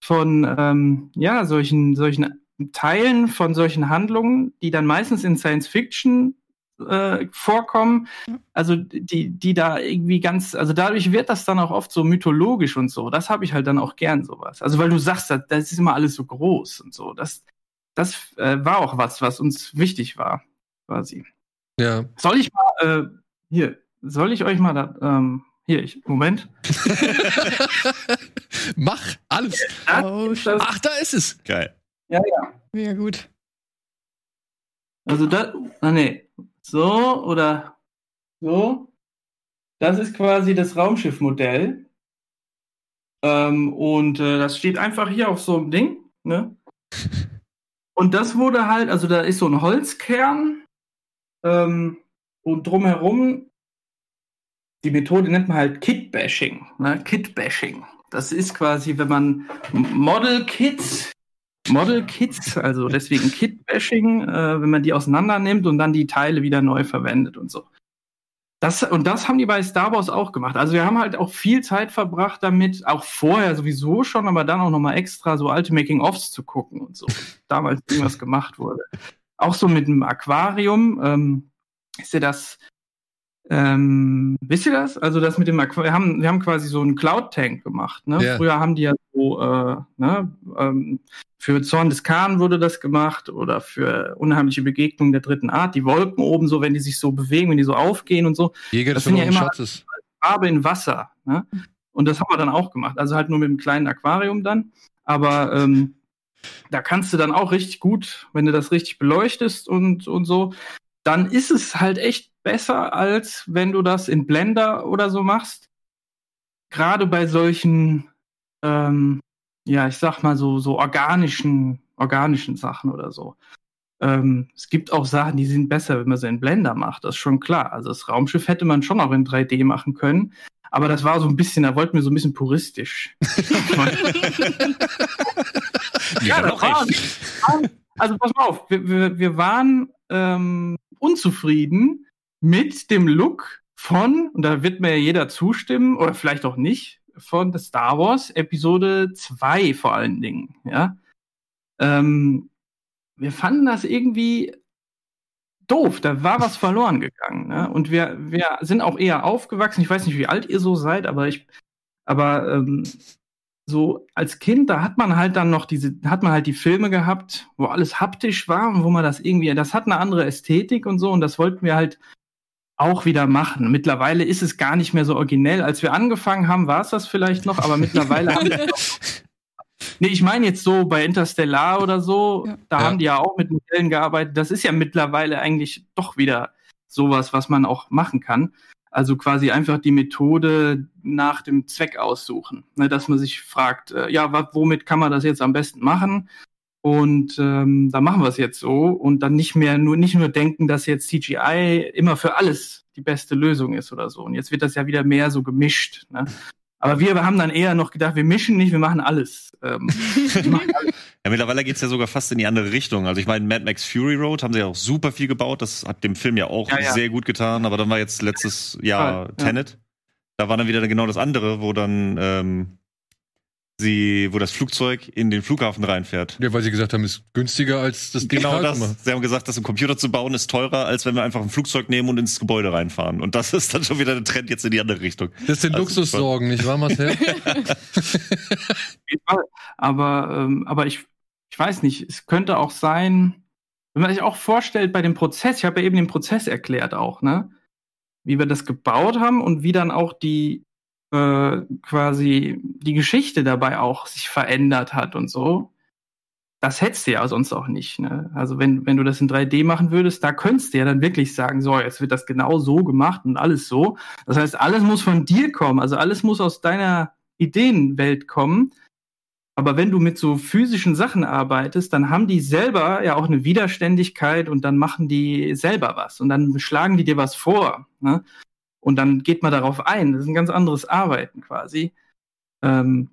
von ähm, ja, solchen, solchen Teilen von solchen Handlungen, die dann meistens in Science-Fiction äh, vorkommen, also die, die da irgendwie ganz, also dadurch wird das dann auch oft so mythologisch und so. Das habe ich halt dann auch gern sowas. Also weil du sagst, das, das ist immer alles so groß und so. Das, das äh, war auch was, was uns wichtig war, quasi. ja. Soll ich mal, äh, hier, soll ich euch mal da, ähm, hier, ich, Moment. <laughs> Mach alles. Das, Oh, Ach, da ist es. Geil. Mega gut. also da, ah, nee, so oder so. Das ist quasi das Raumschiffmodell. Ähm, und äh, das steht einfach hier auf so einem Ding. Ne? <laughs> Und das wurde halt, also da ist so ein Holzkern ähm, und drumherum, die Methode nennt man halt Kit-Bashing. Ne? Kit-Bashing. Das ist quasi, wenn man Model-Kits, Model-Kits, also deswegen Kit-Bashing, äh, wenn man die auseinander nimmt und dann die Teile wieder neu verwendet und so. Das, und das haben die bei Star Wars auch gemacht. Also wir haben halt auch viel Zeit verbracht damit, auch vorher sowieso schon, aber dann auch nochmal extra so alte Making-ofs zu gucken und so. <laughs> Damals irgendwas gemacht wurde. Auch so mit dem Aquarium, ähm, ist ja das, ähm, wisst ihr das? Also das mit dem Aquarium, wir haben, wir haben quasi so einen Cloud-Tank gemacht. Ne? Ja. Früher haben die ja so, äh, ne, ähm, für Zorn des Khan wurde das gemacht oder für unheimliche Begegnungen der dritten Art. Die Wolken oben so, wenn die sich so bewegen, wenn die so aufgehen und so. Jäger Das sind ja immer- Schatzes. Farbe in Wasser. Ne? Und das haben wir dann auch gemacht. Also halt nur mit einem kleinen Aquarium dann. Aber ähm, da kannst du dann auch richtig gut, wenn du das richtig beleuchtest und, und so, dann ist es halt echt besser, als wenn du das in Blender oder so machst. Gerade bei solchen, ähm, ja, ich sag mal so, so organischen, organischen Sachen oder so. Ähm, es gibt auch Sachen, die sind besser, wenn man sie in Blender macht, das ist schon klar. Also das Raumschiff hätte man schon auch in 3D machen können, aber das war so ein bisschen, da wollten wir so ein bisschen puristisch. <laughs> <laughs> ja, das war, also pass mal auf, wir, wir, wir waren ähm, unzufrieden mit dem Look von, und da wird mir jeder zustimmen, oder vielleicht auch nicht, von Star Wars Episode 2 vor allen Dingen, ja. Ähm, wir fanden das irgendwie doof, da war was verloren gegangen. Ne? Und wir, wir sind auch eher aufgewachsen. Ich weiß nicht, wie alt ihr so seid, aber ich, aber ähm, so als Kind, da hat man halt dann noch diese, hat man halt die Filme gehabt, wo alles haptisch war und wo man das irgendwie, das hat eine andere Ästhetik und so und das wollten wir halt auch wieder machen. Mittlerweile ist es gar nicht mehr so originell. Als wir angefangen haben, war es das vielleicht noch, aber mittlerweile <laughs> haben wir Nee, ich meine jetzt so bei Interstellar oder so, Ja. da Ja. haben die ja auch mit Modellen gearbeitet. Das ist ja mittlerweile eigentlich doch wieder sowas, was man auch machen kann. Also quasi einfach die Methode nach dem Zweck aussuchen. Ne, dass man sich fragt, äh, ja, womit kann man das jetzt am besten machen? Und ähm, da machen wir es jetzt so und dann nicht mehr nur nicht nur denken, dass jetzt CGI immer für alles die beste Lösung ist oder so. Und jetzt wird das ja wieder mehr so gemischt. Ne? Aber wir haben dann eher noch gedacht, wir mischen nicht, wir machen alles. Ähm, wir machen alles. <laughs> Ja, mittlerweile geht's ja sogar fast in die andere Richtung. Also ich meine, Mad Max Fury Road haben sie ja auch super viel gebaut. Das hat dem Film ja auch Ja, ja. sehr gut getan. Aber dann war jetzt letztes Jahr Voll, ja. Tenet. Da war dann wieder genau das andere, wo dann ähm, sie, wo das Flugzeug in den Flughafen reinfährt. Ja, weil sie gesagt haben, ist günstiger als das Genau das. Sie haben gesagt, das im Computer zu bauen ist teurer, als wenn wir einfach ein Flugzeug nehmen und ins Gebäude reinfahren. Und das <laughs> ist dann schon wieder der Trend jetzt in die andere Richtung. Das sind Also, Luxussorgen, nicht wahr, Marcel? <laughs> Aber, ähm, aber ich, ich weiß nicht, es könnte auch sein, wenn man sich auch vorstellt bei dem Prozess, ich habe ja eben den Prozess erklärt auch, ne? Wie wir das gebaut haben und wie dann auch die äh, quasi die Geschichte dabei auch sich verändert hat und so. Das hättest du ja sonst auch nicht. Ne? Also wenn, wenn du das in 3D machen würdest, da könntest du ja dann wirklich sagen, so, jetzt wird das genau so gemacht und alles so. Das heißt, alles muss von dir kommen. Also alles muss aus deiner Ideenwelt kommen. Aber wenn du mit so physischen Sachen arbeitest, dann haben die selber ja auch eine Widerständigkeit und dann machen die selber was und dann schlagen die dir was vor. Ne? Und dann geht man darauf ein. Das ist ein ganz anderes Arbeiten quasi. Ähm,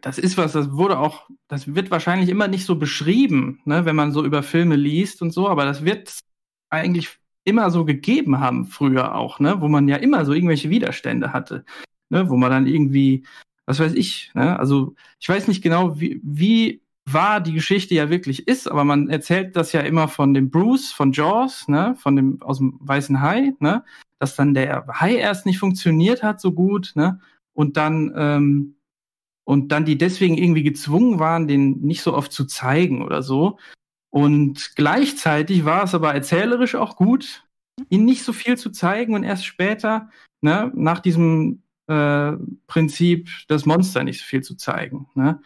das ist was, das wurde auch, das wird wahrscheinlich immer nicht so beschrieben, ne, wenn man so über Filme liest und so, aber das wird eigentlich immer so gegeben haben, früher auch, ne, wo man ja immer so irgendwelche Widerstände hatte, ne, wo man dann irgendwie, was weiß ich, ne, also ich weiß nicht genau, wie, wie wahr die Geschichte ja wirklich ist, aber man erzählt das ja immer von dem Bruce, von Jaws, ne, von dem, aus dem Weißen Hai, ne, dass dann der Hai erst nicht funktioniert hat so gut, ne, und dann, ähm, und dann die deswegen irgendwie gezwungen waren, den nicht so oft zu zeigen oder so. Und gleichzeitig war es aber erzählerisch auch gut, ihn nicht so viel zu zeigen und erst später, ne, nach diesem äh, Prinzip, das Monster nicht so viel zu zeigen, ne,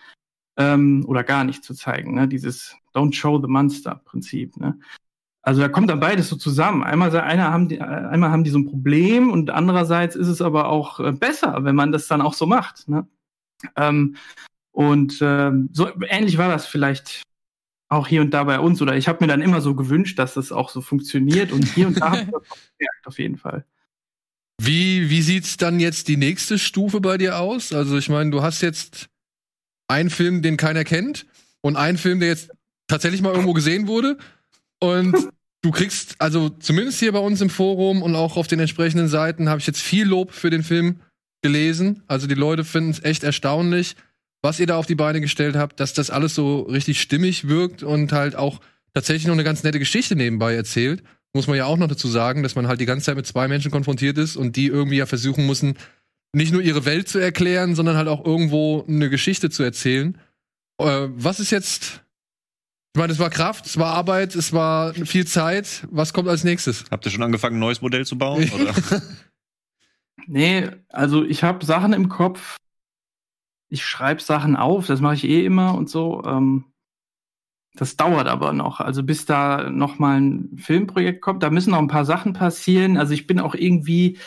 ähm, oder gar nicht zu zeigen, ne, dieses Don't show the monster Prinzip, ne. Also da kommt dann beides so zusammen. Einmal, einer haben die, einmal haben die so ein Problem und andererseits ist es aber auch äh, besser, wenn man das dann auch so macht. Ne? Ähm, und ähm, so ähnlich war das vielleicht auch hier und da bei uns. Oder ich habe mir dann immer so gewünscht, dass das auch so funktioniert. Und hier und da habe ich das auch <laughs> gemerkt, auf jeden Fall. Wie, wie sieht's dann jetzt die nächste Stufe bei dir aus? Also, ich meine, du hast jetzt einen Film, den keiner kennt, und einen Film, der jetzt tatsächlich mal irgendwo gesehen wurde. Und du kriegst, also zumindest hier bei uns im Forum und auch auf den entsprechenden Seiten, habe ich jetzt viel Lob für den Film gelesen. Also die Leute finden es echt erstaunlich, was ihr da auf die Beine gestellt habt, dass das alles so richtig stimmig wirkt und halt auch tatsächlich noch eine ganz nette Geschichte nebenbei erzählt. Muss man ja auch noch dazu sagen, dass man halt die ganze Zeit mit zwei Menschen konfrontiert ist und die irgendwie ja versuchen müssen, nicht nur ihre Welt zu erklären, sondern halt auch irgendwo eine Geschichte zu erzählen. Äh, was ist jetzt? Ich meine, es war Kraft, es war Arbeit, es war viel Zeit. Was kommt als nächstes? Habt ihr schon angefangen, ein neues Modell zu bauen? Oder? <laughs> Nee, also ich habe Sachen im Kopf. Ich schreibe Sachen auf, das mache ich eh immer und so. Ähm, das dauert aber noch. Also bis da noch mal ein Filmprojekt kommt, da müssen noch ein paar Sachen passieren. Also ich bin auch irgendwie,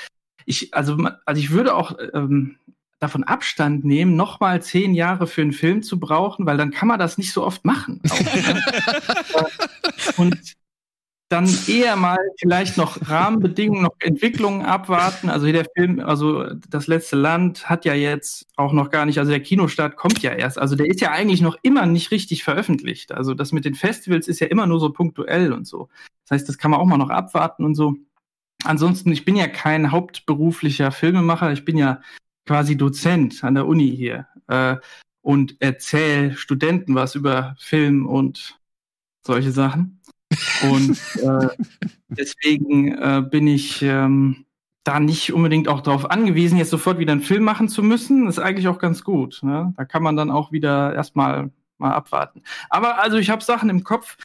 ich also also ich würde auch ähm, davon Abstand nehmen, noch mal zehn Jahre für einen Film zu brauchen, weil dann kann man das nicht so oft machen. <laughs> Auch, und dann eher mal vielleicht noch Rahmenbedingungen, noch Entwicklungen abwarten. Also der Film, also das letzte Land hat ja jetzt auch noch gar nicht, also der Kinostart kommt ja erst. Also der ist ja eigentlich noch immer nicht richtig veröffentlicht. Also das mit den Festivals ist ja immer nur so punktuell und so. Das heißt, das kann man auch mal noch abwarten und so. Ansonsten, ich bin ja kein hauptberuflicher Filmemacher, ich bin ja quasi Dozent an der Uni hier äh, und erzähle Studenten was über Film und solche Sachen. Und äh, <laughs> deswegen äh, bin ich ähm, da nicht unbedingt auch darauf angewiesen, jetzt sofort wieder einen Film machen zu müssen. Ist eigentlich auch ganz gut. Ne? Da kann man dann auch wieder erstmal mal abwarten. Aber also ich habe Sachen im Kopf.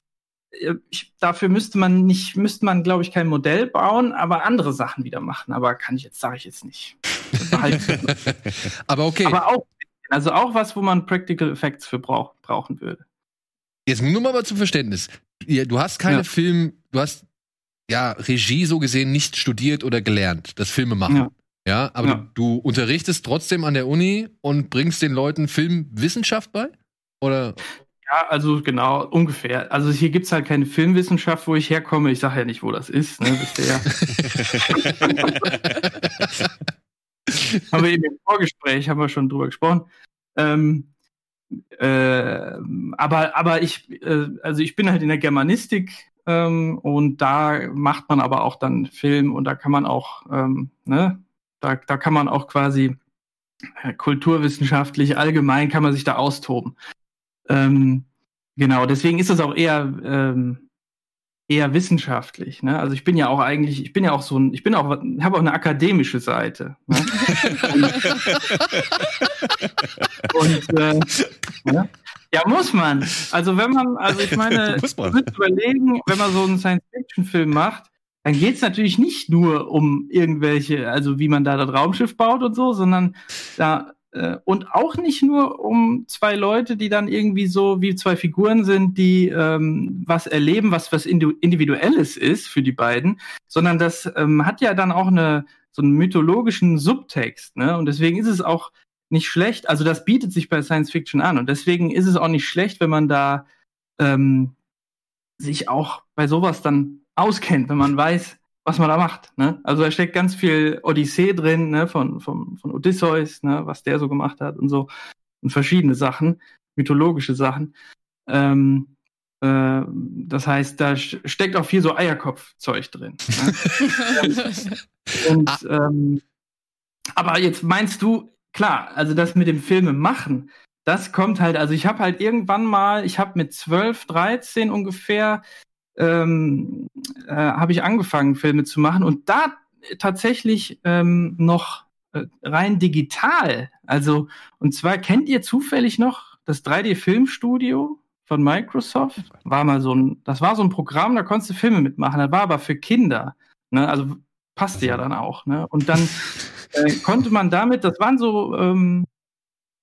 Äh, Ich, dafür müsste man nicht, müsste man, glaube ich, kein Modell bauen, aber andere Sachen wieder machen. Aber kann ich jetzt, sage ich jetzt nicht. <laughs> Aber okay. Aber auch, also auch was, wo man Practical Effects für brauch, brauchen würde. Jetzt nur mal zum Verständnis. Du hast keine Ja. Film, du hast ja Regie so gesehen nicht studiert oder gelernt, das Filme machen. Ja, Ja. aber Ja. Du, du unterrichtest trotzdem an der Uni und bringst den Leuten Filmwissenschaft bei? Oder? Ja, also genau, ungefähr. Also hier gibt's halt keine Filmwissenschaft, wo ich herkomme. Ich sage ja nicht, wo das ist. Ne, ja. <laughs> haben wir eben im Vorgespräch, haben wir schon drüber gesprochen. Ähm, äh, aber, aber ich, äh, also ich bin halt in der Germanistik ähm, und da macht man aber auch dann Film und da kann man auch, ähm, ne, da, da kann man auch quasi äh, kulturwissenschaftlich allgemein kann man sich da austoben. Ähm, genau, deswegen ist es auch eher ähm, eher wissenschaftlich. Ne? Also ich bin ja auch eigentlich, ich bin ja auch so ein, ich bin auch, habe auch eine akademische Seite. Ne? <laughs> und äh, ja. ja, muss man. Also wenn man, also ich meine, <laughs> Muss man. überlegen, wenn man so einen Science-Fiction-Film macht, dann geht es natürlich nicht nur um irgendwelche, also wie man da das Raumschiff baut und so, sondern da und auch nicht nur um zwei Leute, die dann irgendwie so wie zwei Figuren sind, die ähm, was erleben, was was Indi- individuelles ist für die beiden, sondern das ähm, hat ja dann auch eine so einen mythologischen Subtext, ne? Und deswegen ist es auch nicht schlecht. Also das bietet sich bei Science Fiction an und deswegen ist es auch nicht schlecht, wenn man da ähm, sich auch bei sowas dann auskennt, wenn man weiß, was man da macht. Ne? Also da steckt ganz viel Odyssee drin, ne? von, von, von Odysseus, ne? was der so gemacht hat und so. Und verschiedene Sachen, mythologische Sachen. Ähm, äh, das heißt, da steckt auch viel so Eierkopfzeug drin. Ne? <laughs> und, ähm, aber jetzt meinst du, klar, also das mit dem Filme machen, das kommt halt, also ich habe halt irgendwann mal, ich habe mit 12, 13 ungefähr ähm, äh, habe ich angefangen, Filme zu machen und da tatsächlich ähm, noch äh, rein digital. Also, und zwar kennt ihr zufällig noch das 3D-Filmstudio von Microsoft? War mal so ein, das war so ein Programm, da konntest du Filme mitmachen, das war aber für Kinder. Ne? Also passte ja dann auch. Ne? Und dann äh, konnte man damit, das waren so, ähm,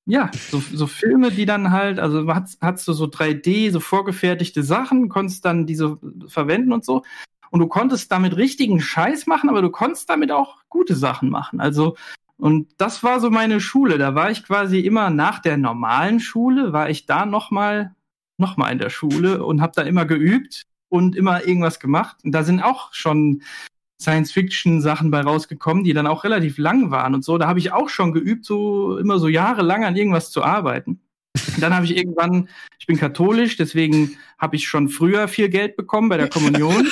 ja, so, so Filme, die dann halt, also hast, hast du so 3D, so vorgefertigte Sachen, konntest dann diese verwenden und so. Und du konntest damit richtigen Scheiß machen, aber du konntest damit auch gute Sachen machen. Also, und das war so meine Schule. Da war ich quasi immer nach der normalen Schule, war ich da nochmal noch mal in der Schule und habe da immer geübt und immer irgendwas gemacht. Und da sind auch schon Science-Fiction-Sachen bei rausgekommen, die dann auch relativ lang waren und so. Da habe ich auch schon geübt, so immer so jahrelang an irgendwas zu arbeiten. Und dann habe ich irgendwann, ich bin katholisch, deswegen habe ich schon früher viel Geld bekommen bei der Kommunion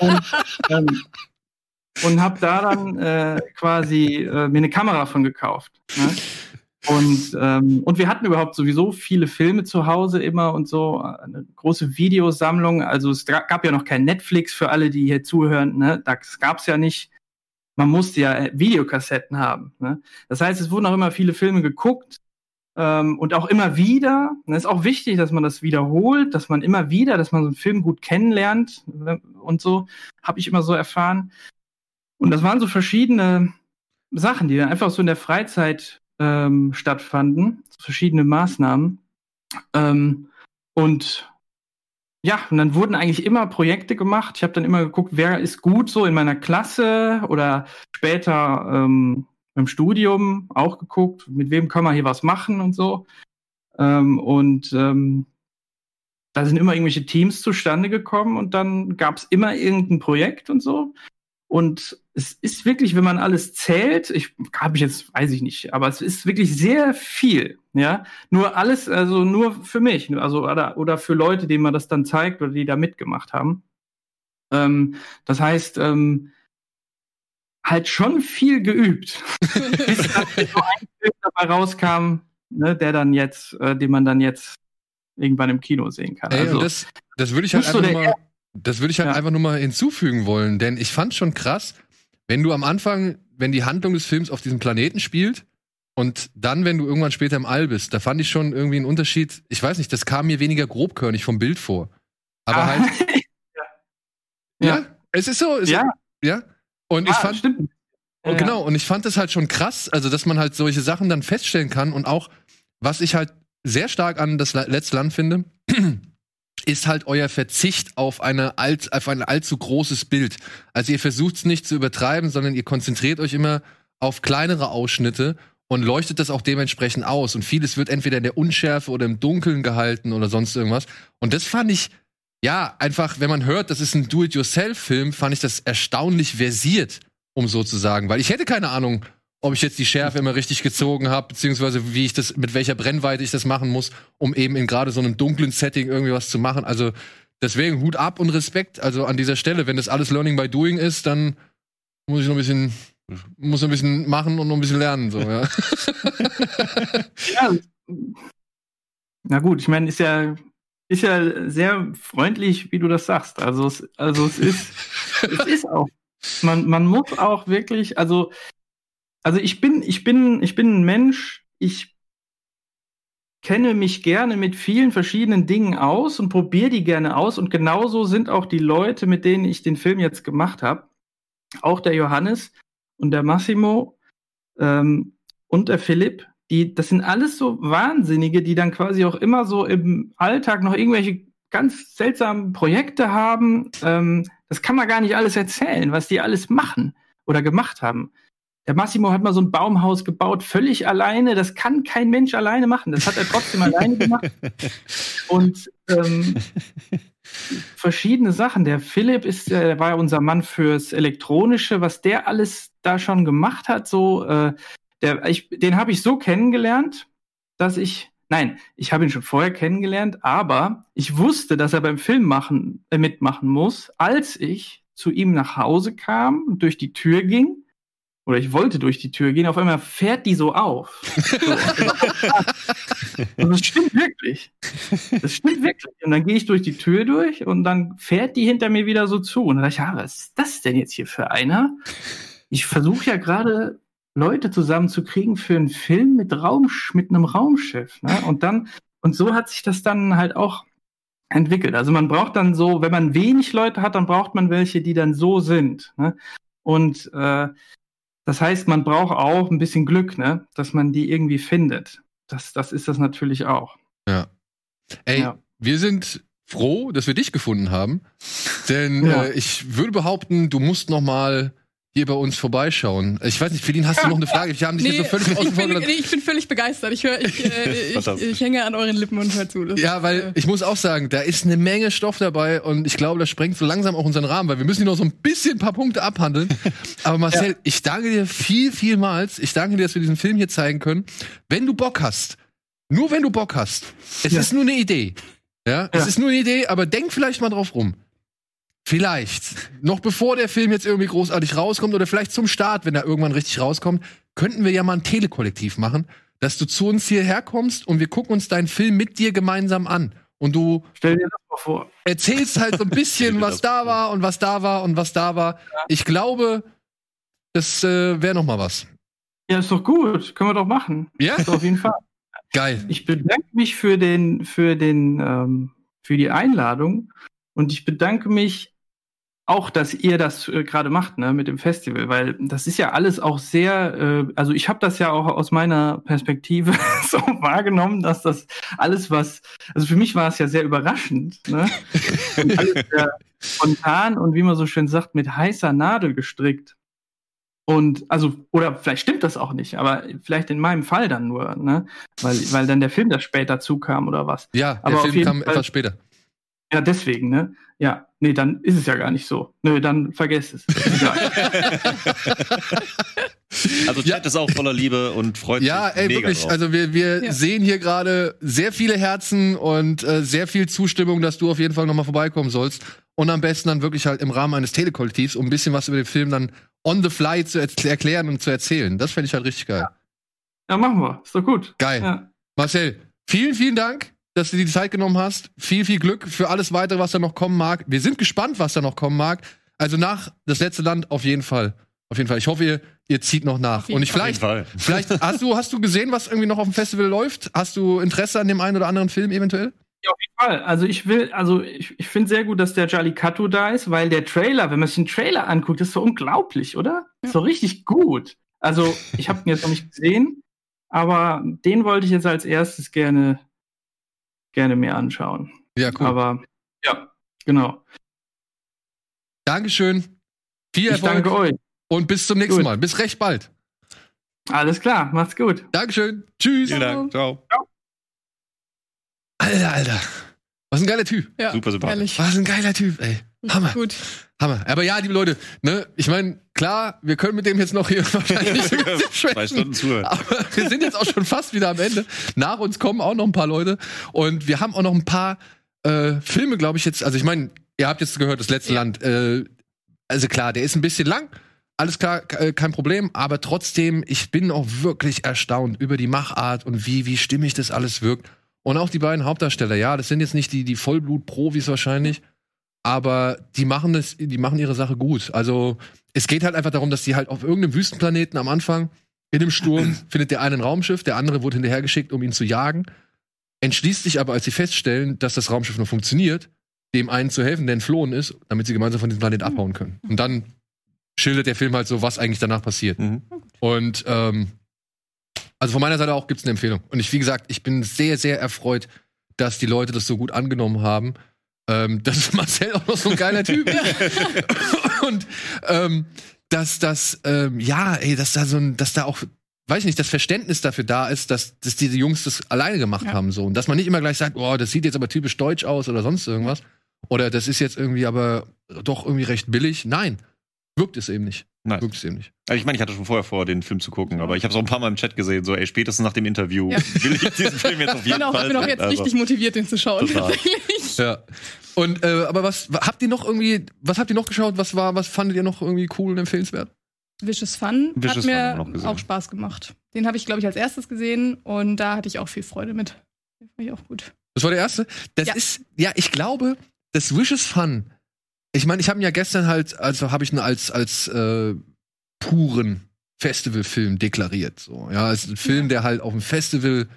und, ähm, und habe da dann äh, quasi äh, mir eine Kamera von gekauft. Ne? Und, ähm, und wir hatten überhaupt sowieso viele Filme zu Hause immer und so, eine große Videosammlung. Also es gab ja noch kein Netflix für alle, die hier zuhören. Ne? Das gab's ja nicht. Man musste ja äh, Videokassetten haben. Ne? Das heißt, es wurden auch immer viele Filme geguckt ähm, und auch immer wieder. Es ist auch wichtig, dass man das wiederholt, dass man immer wieder, dass man so einen Film gut kennenlernt ne? und so, habe ich immer so erfahren. Und das waren so verschiedene Sachen, die dann einfach so in der Freizeit ähm, stattfanden, verschiedene Maßnahmen. Ähm, und ja, und dann wurden eigentlich immer Projekte gemacht. Ich habe dann immer geguckt, wer ist gut so in meiner Klasse oder später ähm, beim Studium auch geguckt, mit wem kann man hier was machen und so. Ähm, und ähm, da sind immer irgendwelche Teams zustande gekommen und dann gab es immer irgendein Projekt und so. Und es ist wirklich, wenn man alles zählt, ich habe ich jetzt, weiß ich nicht, aber es ist wirklich sehr viel, ja. Nur alles, also nur für mich, also oder, oder für Leute, denen man das dann zeigt oder die da mitgemacht haben. Ähm, das heißt, ähm, halt schon viel geübt, <laughs> bis dann so ein Film dabei rauskam, ne, der dann jetzt, äh, den man dann jetzt irgendwann im Kino sehen kann. Ey, also, das, das würde ich halt so einfach nur der mal, das würde ich halt Ja. einfach nur mal hinzufügen wollen, denn ich fand schon krass, wenn du am Anfang, wenn die Handlung des Films auf diesem Planeten spielt und dann, wenn du irgendwann später im All bist, da fand ich schon irgendwie einen Unterschied. Ich weiß nicht, das kam mir weniger grobkörnig vom Bild vor. Aber Ah, halt, <laughs> ja. ja. es ist so, es ja, ja. Und ich ah, fand, stimmt. Und Ja. genau, und ich fand das halt schon krass, also dass man halt solche Sachen dann feststellen kann und auch, was ich halt sehr stark an das letzte Land finde, ist halt euer Verzicht auf, eine alt, auf ein allzu großes Bild. Also ihr versucht es nicht zu übertreiben, sondern ihr konzentriert euch immer auf kleinere Ausschnitte und leuchtet das auch dementsprechend aus. Und vieles wird entweder in der Unschärfe oder im Dunkeln gehalten oder sonst irgendwas. Und das fand ich, ja, einfach, wenn man hört, das ist ein Do-it-yourself-Film, fand ich das erstaunlich versiert, um so zu sagen. Weil ich hätte keine Ahnung, ob ich jetzt die Schärfe immer richtig gezogen habe, beziehungsweise wie ich das, mit welcher Brennweite ich das machen muss, um eben in gerade so einem dunklen Setting irgendwie was zu machen. Also deswegen Hut ab und Respekt. Also an dieser Stelle, wenn das alles Learning by Doing ist, dann muss ich noch ein bisschen, muss ein bisschen machen und noch ein bisschen lernen. So, ja. <laughs> Ja, na gut, ich meine, ist ja, ist ja sehr freundlich, wie du das sagst. Also es, also es ist, es ist auch, man, man muss auch wirklich, also, also ich bin, ich bin, ich bin ein Mensch, ich kenne mich gerne mit vielen verschiedenen Dingen aus und probiere die gerne aus. Und genauso sind auch die Leute, mit denen ich den Film jetzt gemacht habe. Auch der Johannes und der Massimo ähm, und der Philipp, die, das sind alles so Wahnsinnige, die dann quasi auch immer so im Alltag noch irgendwelche ganz seltsamen Projekte haben. Ähm, das kann man gar nicht alles erzählen, was die alles machen oder gemacht haben. Der Massimo hat mal so ein Baumhaus gebaut, völlig alleine. Das kann kein Mensch alleine machen. Das hat er trotzdem <laughs> alleine gemacht. Und ähm, verschiedene Sachen. Der Philipp ist, äh, der war ja unser Mann fürs Elektronische, was der alles da schon gemacht hat. So, äh, der, ich, den habe ich so kennengelernt, dass ich, nein, ich habe ihn schon vorher kennengelernt, aber ich wusste, dass er beim Film machen, äh, mitmachen muss, als ich zu ihm nach Hause kam, durch die Tür ging oder ich wollte durch die Tür gehen, auf einmal fährt die so auf. <laughs> Und das stimmt wirklich. Das stimmt wirklich. Und dann gehe ich durch die Tür durch und dann fährt die hinter mir wieder so zu. Und dann dachte ich, ja, was ist das denn jetzt hier für einer? Ich versuche ja gerade Leute zusammenzukriegen für einen Film mit Raum, mit einem Raumschiff. Ne? Und dann, und so hat sich das dann halt auch entwickelt. Also man braucht dann so, wenn man wenig Leute hat, dann braucht man welche, die dann so sind. Ne? Und äh, das heißt, man braucht auch ein bisschen Glück, ne? dass man die irgendwie findet. Das, das ist das natürlich auch. Ja. Ey, Ja. wir sind froh, dass wir dich gefunden haben. Denn Ja. äh, ich würde behaupten, du musst noch mal hier bei uns vorbeischauen. Ich weiß nicht, Feline, hast du noch eine <laughs> Frage? Wir haben dich Nee, jetzt so völlig ich, bin, nee, ich bin völlig begeistert. Ich, hör, ich, äh, <laughs> ich, ich hänge an euren Lippen und höre zu. Das Ja, ist, weil äh, ich muss auch sagen, da ist eine Menge Stoff dabei und ich glaube, das sprengt so langsam auch unseren Rahmen, weil wir müssen hier noch so ein bisschen ein paar Punkte abhandeln. <laughs> Aber Marcel, ich danke dir viel, vielmals. Ich danke dir, dass wir diesen Film hier zeigen können. Wenn du Bock hast, nur wenn du Bock hast, es Ja. ist nur eine Idee. Ja, es Ja. ist nur eine Idee, aber denk vielleicht mal drauf rum. Vielleicht, noch bevor der Film jetzt irgendwie großartig rauskommt oder vielleicht zum Start, wenn er irgendwann richtig rauskommt, könnten wir ja mal ein Telekollektiv machen, dass du zu uns hierher kommst und wir gucken uns deinen Film mit dir gemeinsam an. Und du Stell dir das mal vor. erzählst halt so ein bisschen, was da war und was da war und was da war. Ich glaube, das äh, wäre noch mal was. Ja, ist doch gut. Können wir doch machen. Ja? Ist auf jeden Fall. Geil. Ich bedanke mich für den, für den, ähm, für die Einladung und ich bedanke mich auch, dass ihr das äh, gerade macht, ne, mit dem Festival, weil das ist ja alles auch sehr, äh, also ich habe das ja auch aus meiner Perspektive <laughs> so wahrgenommen, dass das alles was, also für mich war es ja sehr überraschend, ne, und alles sehr spontan und wie man so schön sagt, mit heißer Nadel gestrickt. Und also, oder vielleicht stimmt das auch nicht, aber vielleicht in meinem Fall dann nur, ne? Weil, weil dann der Film da später zukam oder was. Ja, der Aber Film kam Fall- etwas später. Ja, deswegen, ne? Ja, nee, dann ist es ja gar nicht so. Nö, dann vergesst es. <laughs> Also Chat ist auch voller Liebe und freut Ja, sich ey, mega wirklich. drauf. Also wir, wir Ja. sehen hier gerade sehr viele Herzen und äh, sehr viel Zustimmung, dass du auf jeden Fall noch mal vorbeikommen sollst. Und am besten dann wirklich halt im Rahmen eines Telekollektivs, um ein bisschen was über den Film dann on the fly zu er erklären und zu erzählen. Das fände ich halt richtig geil. ja, machen wir. Ist doch gut. Geil. Ja. Marcel, vielen, vielen Dank, dass du dir die Zeit genommen hast. Viel, viel Glück für alles weitere, was da noch kommen mag. Wir sind gespannt, was da noch kommen mag. Also nach das letzte Land auf jeden Fall. Auf jeden Fall. Ich hoffe, ihr, ihr zieht noch nach. Und ich Auf jeden vielleicht, Fall. vielleicht <laughs> hast du, hast du gesehen, was irgendwie noch auf dem Festival läuft? Hast du Interesse an dem einen oder anderen Film eventuell? Ja, auf jeden Fall. Also ich will, also ich, ich finde sehr gut, dass der Jallikattu da ist, weil der Trailer, wenn man sich den Trailer anguckt, ist so unglaublich, oder? Ist so richtig gut. Also ich habe ihn jetzt noch nicht gesehen, aber den wollte ich jetzt als erstes gerne, gerne mehr anschauen. Ja, cool. Aber ja, genau. Dankeschön. Viel Ich Erfolg danke euch. und bis zum nächsten Gut. Mal. Bis recht bald. Alles klar, macht's gut. Dankeschön. Tschüss. Vielen Dank. Ciao. Alter, Alter. Was ein geiler Typ. ja, Super sympathisch. ehrlich. Was ein geiler Typ, ey. Hammer. Gut. Hammer. Aber ja, liebe Leute, ne, ich meine, klar, wir können mit dem jetzt noch hier <laughs> wahrscheinlich Zwei. Stunden zuhören. Aber wir sind jetzt auch schon fast wieder am Ende. Nach uns kommen auch noch ein paar Leute. Und wir haben auch noch ein paar äh, Filme, glaube ich, jetzt. Also, ich meine, ihr habt jetzt gehört, das letzte Ja. Land. Äh, also klar, der ist ein bisschen lang. Alles klar, äh, kein Problem. Aber trotzdem, ich bin auch wirklich erstaunt über die Machart und wie, wie stimmig das alles wirkt. Und auch die beiden Hauptdarsteller, ja, das sind jetzt nicht die, die Vollblut-Profis wahrscheinlich, aber die machen das, die machen ihre Sache gut. Also es geht halt einfach darum, dass die halt auf irgendeinem Wüstenplaneten am Anfang in dem Sturm <clears throat> findet der eine ein Raumschiff, der andere wurde hinterhergeschickt, um ihn zu jagen. Entschließt sich aber, als sie feststellen, dass das Raumschiff noch funktioniert, dem einen zu helfen, der entflohen ist, damit sie gemeinsam von diesem Planet abhauen können. Und dann schildert der Film halt so, was eigentlich danach passiert. Mhm. Und ähm, also von meiner Seite auch gibt's eine Empfehlung. Und ich, wie gesagt, ich bin sehr, sehr erfreut, dass die Leute das so gut angenommen haben. Ähm, <laughs> dass ist Marcel auch noch so ein geiler Typ. <laughs> Und ähm, dass das, ähm, ja, ey, dass da so ein, dass da auch, weiß ich nicht, das Verständnis dafür da ist, dass, dass diese Jungs das alleine gemacht Ja. haben. so. Und dass man nicht immer gleich sagt, oh, das sieht jetzt aber typisch deutsch aus oder sonst irgendwas. Oder das ist jetzt irgendwie aber doch irgendwie recht billig. Nein, wirkt es eben nicht. Nein. Wirkt es eben nicht. Also ich meine, ich hatte schon vorher vor, den Film zu gucken, aber ich habe es auch ein paar Mal im Chat gesehen, so ey, spätestens nach dem Interview Ja. <laughs> will ich diesen Film jetzt auf jeden Genau, Fall ich bin auch jetzt Also, richtig motiviert, den zu schauen. Total. Tatsächlich. Ja. Und äh, aber was habt ihr noch irgendwie, was habt ihr noch geschaut? Was war, was fandet ihr noch irgendwie cool und empfehlenswert? Vicious Fun Vicious hat Fun mir auch Spaß gemacht. Den habe ich, glaube ich, als erstes gesehen und da hatte ich auch viel Freude mit. Den fand ich auch gut. Das war der erste. Das Ja. ist, ja, ich glaube, das Wishes Fun. Ich meine, ich habe ihn ja gestern halt, also habe ich ihn als als äh, puren Festivalfilm deklariert. So, ja, es ist ein Film, der halt auf dem Festival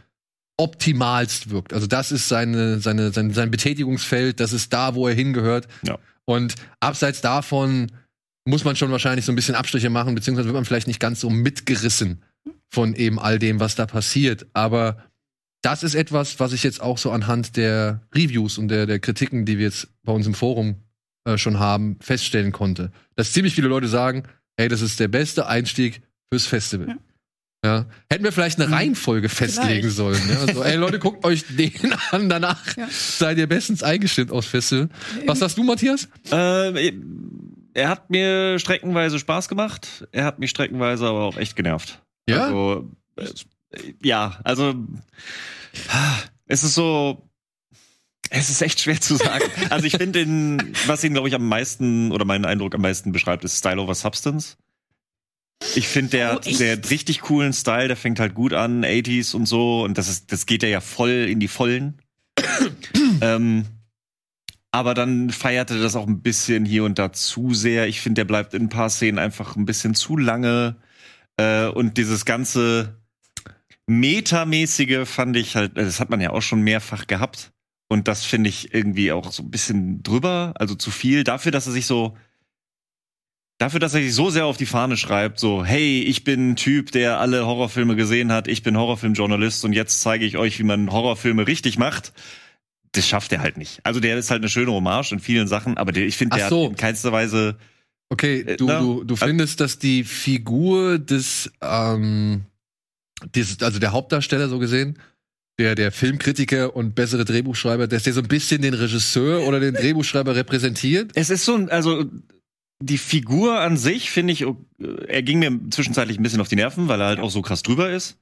optimalst wirkt. Also das ist seine, seine, sein, sein Betätigungsfeld, das ist da, wo er hingehört. Ja. Und abseits davon muss man schon wahrscheinlich so ein bisschen Abstriche machen, beziehungsweise wird man vielleicht nicht ganz so mitgerissen von eben all dem, was da passiert. Aber das ist etwas, was ich jetzt auch so anhand der Reviews und der, der Kritiken, die wir jetzt bei uns im Forum äh, schon haben, feststellen konnte. Dass ziemlich viele Leute sagen, hey, das ist der beste Einstieg fürs Festival. Ja. Ja. Hätten wir vielleicht eine Mhm. Reihenfolge festlegen Vielleicht. sollen. Ja? So, ey Leute, guckt euch <laughs> den an, danach Ja. seid ihr bestens eingestimmt aufs Festival. Was sagst du, Matthias? äh, er hat mir streckenweise Spaß gemacht, er hat mich streckenweise aber auch echt genervt. Ja? Also, äh, ja, also es ist so. Es ist echt schwer zu sagen. <laughs> Also ich finde, den, was ihn, glaube ich, am meisten oder meinen Eindruck am meisten beschreibt, ist Style over Substance. Ich finde, der, Oh, der hat richtig coolen Style, der fängt halt gut an, 80s und so, und das ist, das geht ja ja voll in die Vollen. <coughs> ähm, aber dann feierte das auch ein bisschen hier und da zu sehr. Ich finde, der bleibt in ein paar Szenen einfach ein bisschen zu lange. Äh, und dieses ganze Metamäßige fand ich halt, das hat man ja auch schon mehrfach gehabt. Und das finde ich irgendwie auch so ein bisschen drüber, also zu viel. Dafür, dass er sich so, dafür, dass er sich so sehr auf die Fahne schreibt, so, hey, ich bin ein Typ, der alle Horrorfilme gesehen hat, ich bin Horrorfilmjournalist und jetzt zeige ich euch, wie man Horrorfilme richtig macht. Das schafft er halt nicht. Also der ist halt eine schöne Hommage in vielen Sachen, aber der, ich finde, der so. hat in keinster Weise Okay, Äh, du, na, du, du findest, dass die Figur des, ähm, des, also der Hauptdarsteller so gesehen, der, der Filmkritiker und bessere Drehbuchschreiber, dass der so ein bisschen den Regisseur oder den Drehbuchschreiber repräsentiert? Es ist so, ein- also die Figur an sich finde ich, äh, er ging mir zwischenzeitlich ein bisschen auf die Nerven, weil er halt auch so krass drüber ist.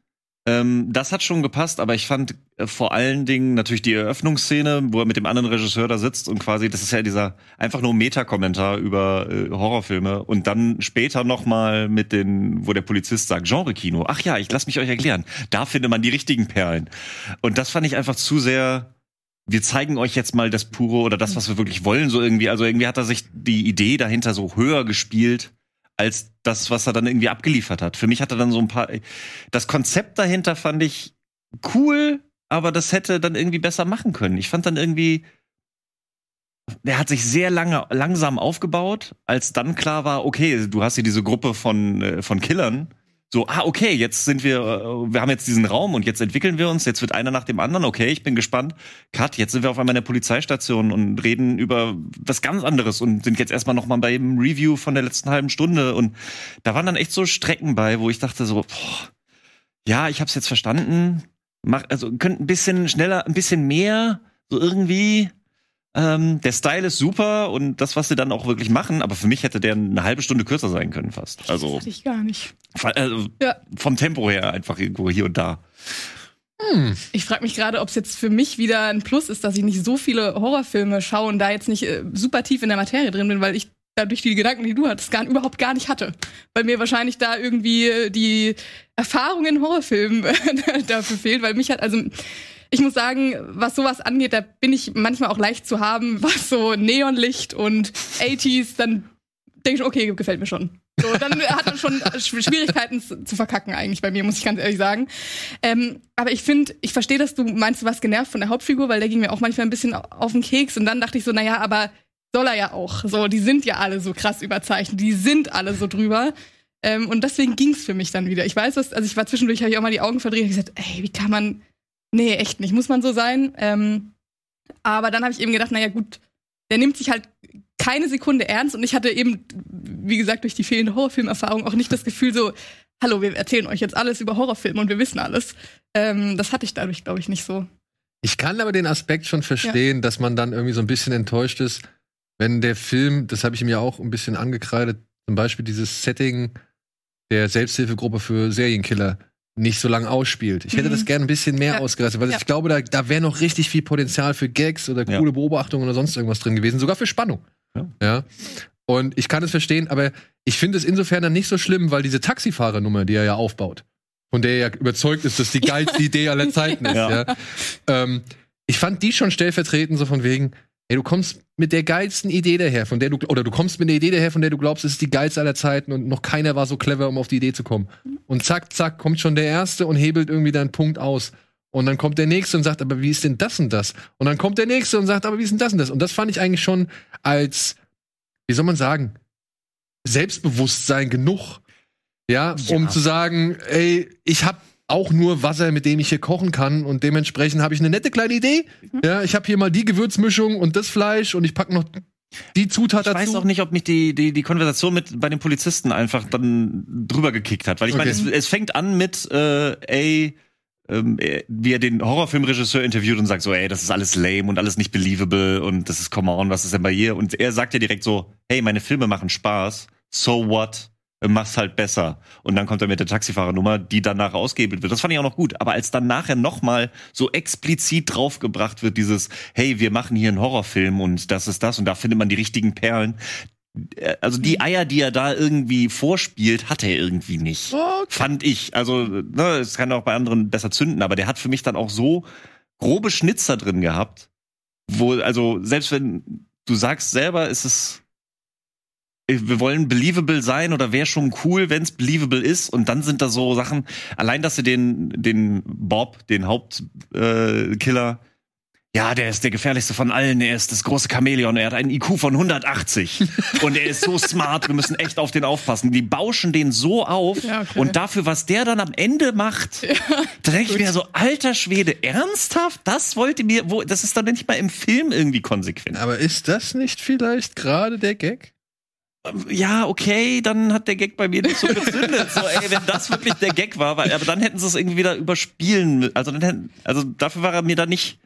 Ähm, das hat schon gepasst, aber ich fand äh, vor allen Dingen natürlich die Eröffnungsszene, wo er mit dem anderen Regisseur da sitzt und quasi, das ist ja dieser einfach nur Meta-Kommentar über äh, Horrorfilme und dann später noch mal mit den, wo der Polizist sagt, Genre-Kino. Ach ja, ich lass mich euch erklären. Da findet man die richtigen Perlen. Und das fand ich einfach zu sehr wir zeigen euch jetzt mal das Pure oder das, was wir wirklich wollen, so irgendwie. Also irgendwie hat er sich die Idee dahinter so höher gespielt als das, was er dann irgendwie abgeliefert hat. Für mich hat er dann so ein paar. Das Konzept dahinter fand ich cool, aber das hätte dann irgendwie besser machen können. Ich fand dann irgendwie. Der hat sich sehr lange langsam aufgebaut, als dann klar war, okay, du hast hier diese Gruppe von äh, von Killern. So, ah, okay, jetzt sind wir, äh, wir haben jetzt diesen Raum und jetzt entwickeln wir uns, jetzt wird einer nach dem anderen, okay, ich bin gespannt. Cut, jetzt sind wir auf einmal in der Polizeistation und reden über was ganz anderes und sind jetzt erstmal nochmal bei dem Review von der letzten halben Stunde. Und da waren dann echt so Strecken bei, wo ich dachte so, boah, ja, ich hab's jetzt verstanden, mach, also könnt ein bisschen schneller, ein bisschen mehr, so irgendwie, Ähm, der Style ist super und das, was sie dann auch wirklich machen, aber für mich hätte der eine halbe Stunde kürzer sein können fast. Also, Hatte ich gar nicht. also Ja. vom Tempo her einfach irgendwo hier und da. Ich frage mich gerade, ob es jetzt für mich wieder ein Plus ist, dass ich nicht so viele Horrorfilme schaue und da jetzt nicht äh, super tief in der Materie drin bin, weil ich dadurch die Gedanken, die du hattest, gar, überhaupt gar nicht hatte. Weil mir wahrscheinlich da irgendwie äh, die Erfahrung in Horrorfilmen <laughs> dafür fehlt, weil mich hat, also ich muss sagen, was sowas angeht, da bin ich manchmal auch leicht zu haben, <laughs> was so Neonlicht und 80s, dann denke ich, okay, gefällt mir schon. So, dann hat man schon Sch- Schwierigkeiten zu verkacken eigentlich bei mir, muss ich ganz ehrlich sagen. Ähm, aber ich finde, ich verstehe, dass du meinst, du warst genervt von der Hauptfigur, weil der ging mir auch manchmal ein bisschen au- auf den Keks und dann dachte ich so, naja, aber soll er ja auch. So, die sind ja alle so krass überzeichnet, die sind alle so drüber. Ähm, und deswegen ging's für mich dann wieder. Ich weiß, was, also ich war zwischendurch, habe ich auch mal die Augen verdreht und gesagt, ey, wie kann man, nee, echt nicht, muss man so sein. Ähm, aber dann habe ich eben gedacht, naja, gut, der nimmt sich halt keine Sekunde ernst und ich hatte eben, wie gesagt, durch die fehlende Horrorfilmerfahrung auch nicht das Gefühl so, hallo, wir erzählen euch jetzt alles über Horrorfilme und wir wissen alles. Ähm, das hatte ich dadurch, glaube ich, nicht so. Ich kann aber den Aspekt schon verstehen, dass man dann irgendwie so ein bisschen enttäuscht ist, wenn der Film, das habe ich ihm ja auch ein bisschen angekreidet, zum Beispiel dieses Setting der Selbsthilfegruppe für Serienkiller nicht so lange ausspielt. Ich hätte Mhm. das gerne ein bisschen mehr Ja. ausgereizt, weil Ja. ich glaube, da, da wäre noch richtig viel Potenzial für Gags oder Ja. coole Beobachtungen oder sonst irgendwas drin gewesen, sogar für Spannung. Ja. ja. Und ich kann es verstehen, aber ich finde es insofern dann nicht so schlimm, weil diese Taxifahrernummer, die er ja aufbaut, von der er ja überzeugt ist, dass die <laughs> geilste Idee aller Zeiten ist, ja. Ja. Ähm, ich fand die schon stellvertretend so von wegen, ey, du kommst mit der geilsten Idee daher, von der du, oder du kommst mit einer Idee daher, von der du glaubst, es ist die geilste aller Zeiten und noch keiner war so clever, um auf die Idee zu kommen. Und zack, zack, kommt schon der Erste und hebelt irgendwie deinen Punkt aus. Und dann kommt der Nächste und sagt, aber wie ist denn das und das? Und dann kommt der Nächste und sagt, aber wie ist denn das und das? Und das fand ich eigentlich schon als, wie soll man sagen, Selbstbewusstsein genug. Ja, Ja. um zu sagen, ey, ich hab auch nur Wasser, mit dem ich hier kochen kann und dementsprechend habe ich eine nette kleine Idee. Ja, ich habe hier mal die Gewürzmischung und das Fleisch und ich pack noch die Zutat Ich dazu. weiß auch nicht, ob mich die, die, die Konversation mit bei den Polizisten einfach dann drüber gekickt hat. Weil ich meine, Okay. es, es fängt an mit, äh, ey, ähm, äh, wie er den Horrorfilmregisseur interviewt und sagt so, ey, das ist alles lame und alles nicht believable und das ist come on, was ist denn bei ihr? Und er sagt ja direkt so, hey, meine Filme machen Spaß, so what? Äh, Mach's halt besser. Und dann kommt er mit der Taxifahrernummer, die danach ausgehebelt wird. Das fand ich auch noch gut. Aber als dann nachher nochmal so explizit draufgebracht wird, dieses, hey, wir machen hier einen Horrorfilm und das ist das und da findet man die richtigen Perlen. Äh, Also die Eier, die er da irgendwie vorspielt, hat er irgendwie nicht. Okay. Fand ich. Also, ne, es kann auch bei anderen besser zünden, aber der hat für mich dann auch so grobe Schnitzer drin gehabt, wo, also, selbst wenn du sagst selber, ist es, wir wollen believable sein oder wäre schon cool, wenn es believable ist. Und dann sind da so Sachen, allein, dass sie den, den Bob, den Hauptkiller, äh, Killer, ja, der ist der gefährlichste von allen. Er ist das große Chamäleon. Er hat einen IQ von 180. <laughs> und er ist so smart. Wir müssen echt auf den aufpassen. Die bauschen den so auf. Ja, okay. Und dafür, was der dann am Ende macht, da denke ich mir so, alter Schwede, ernsthaft? Das wollte mir, wo, das ist doch nicht mal im Film irgendwie konsequent. Aber ist das nicht vielleicht gerade der Gag? Ja, okay, dann hat der Gag bei mir nicht so gezündet. so, ey, wenn das wirklich der Gag war, weil, aber dann hätten sie es irgendwie wieder überspielen müssen. Also, dann hätten, also dafür war er mir da nicht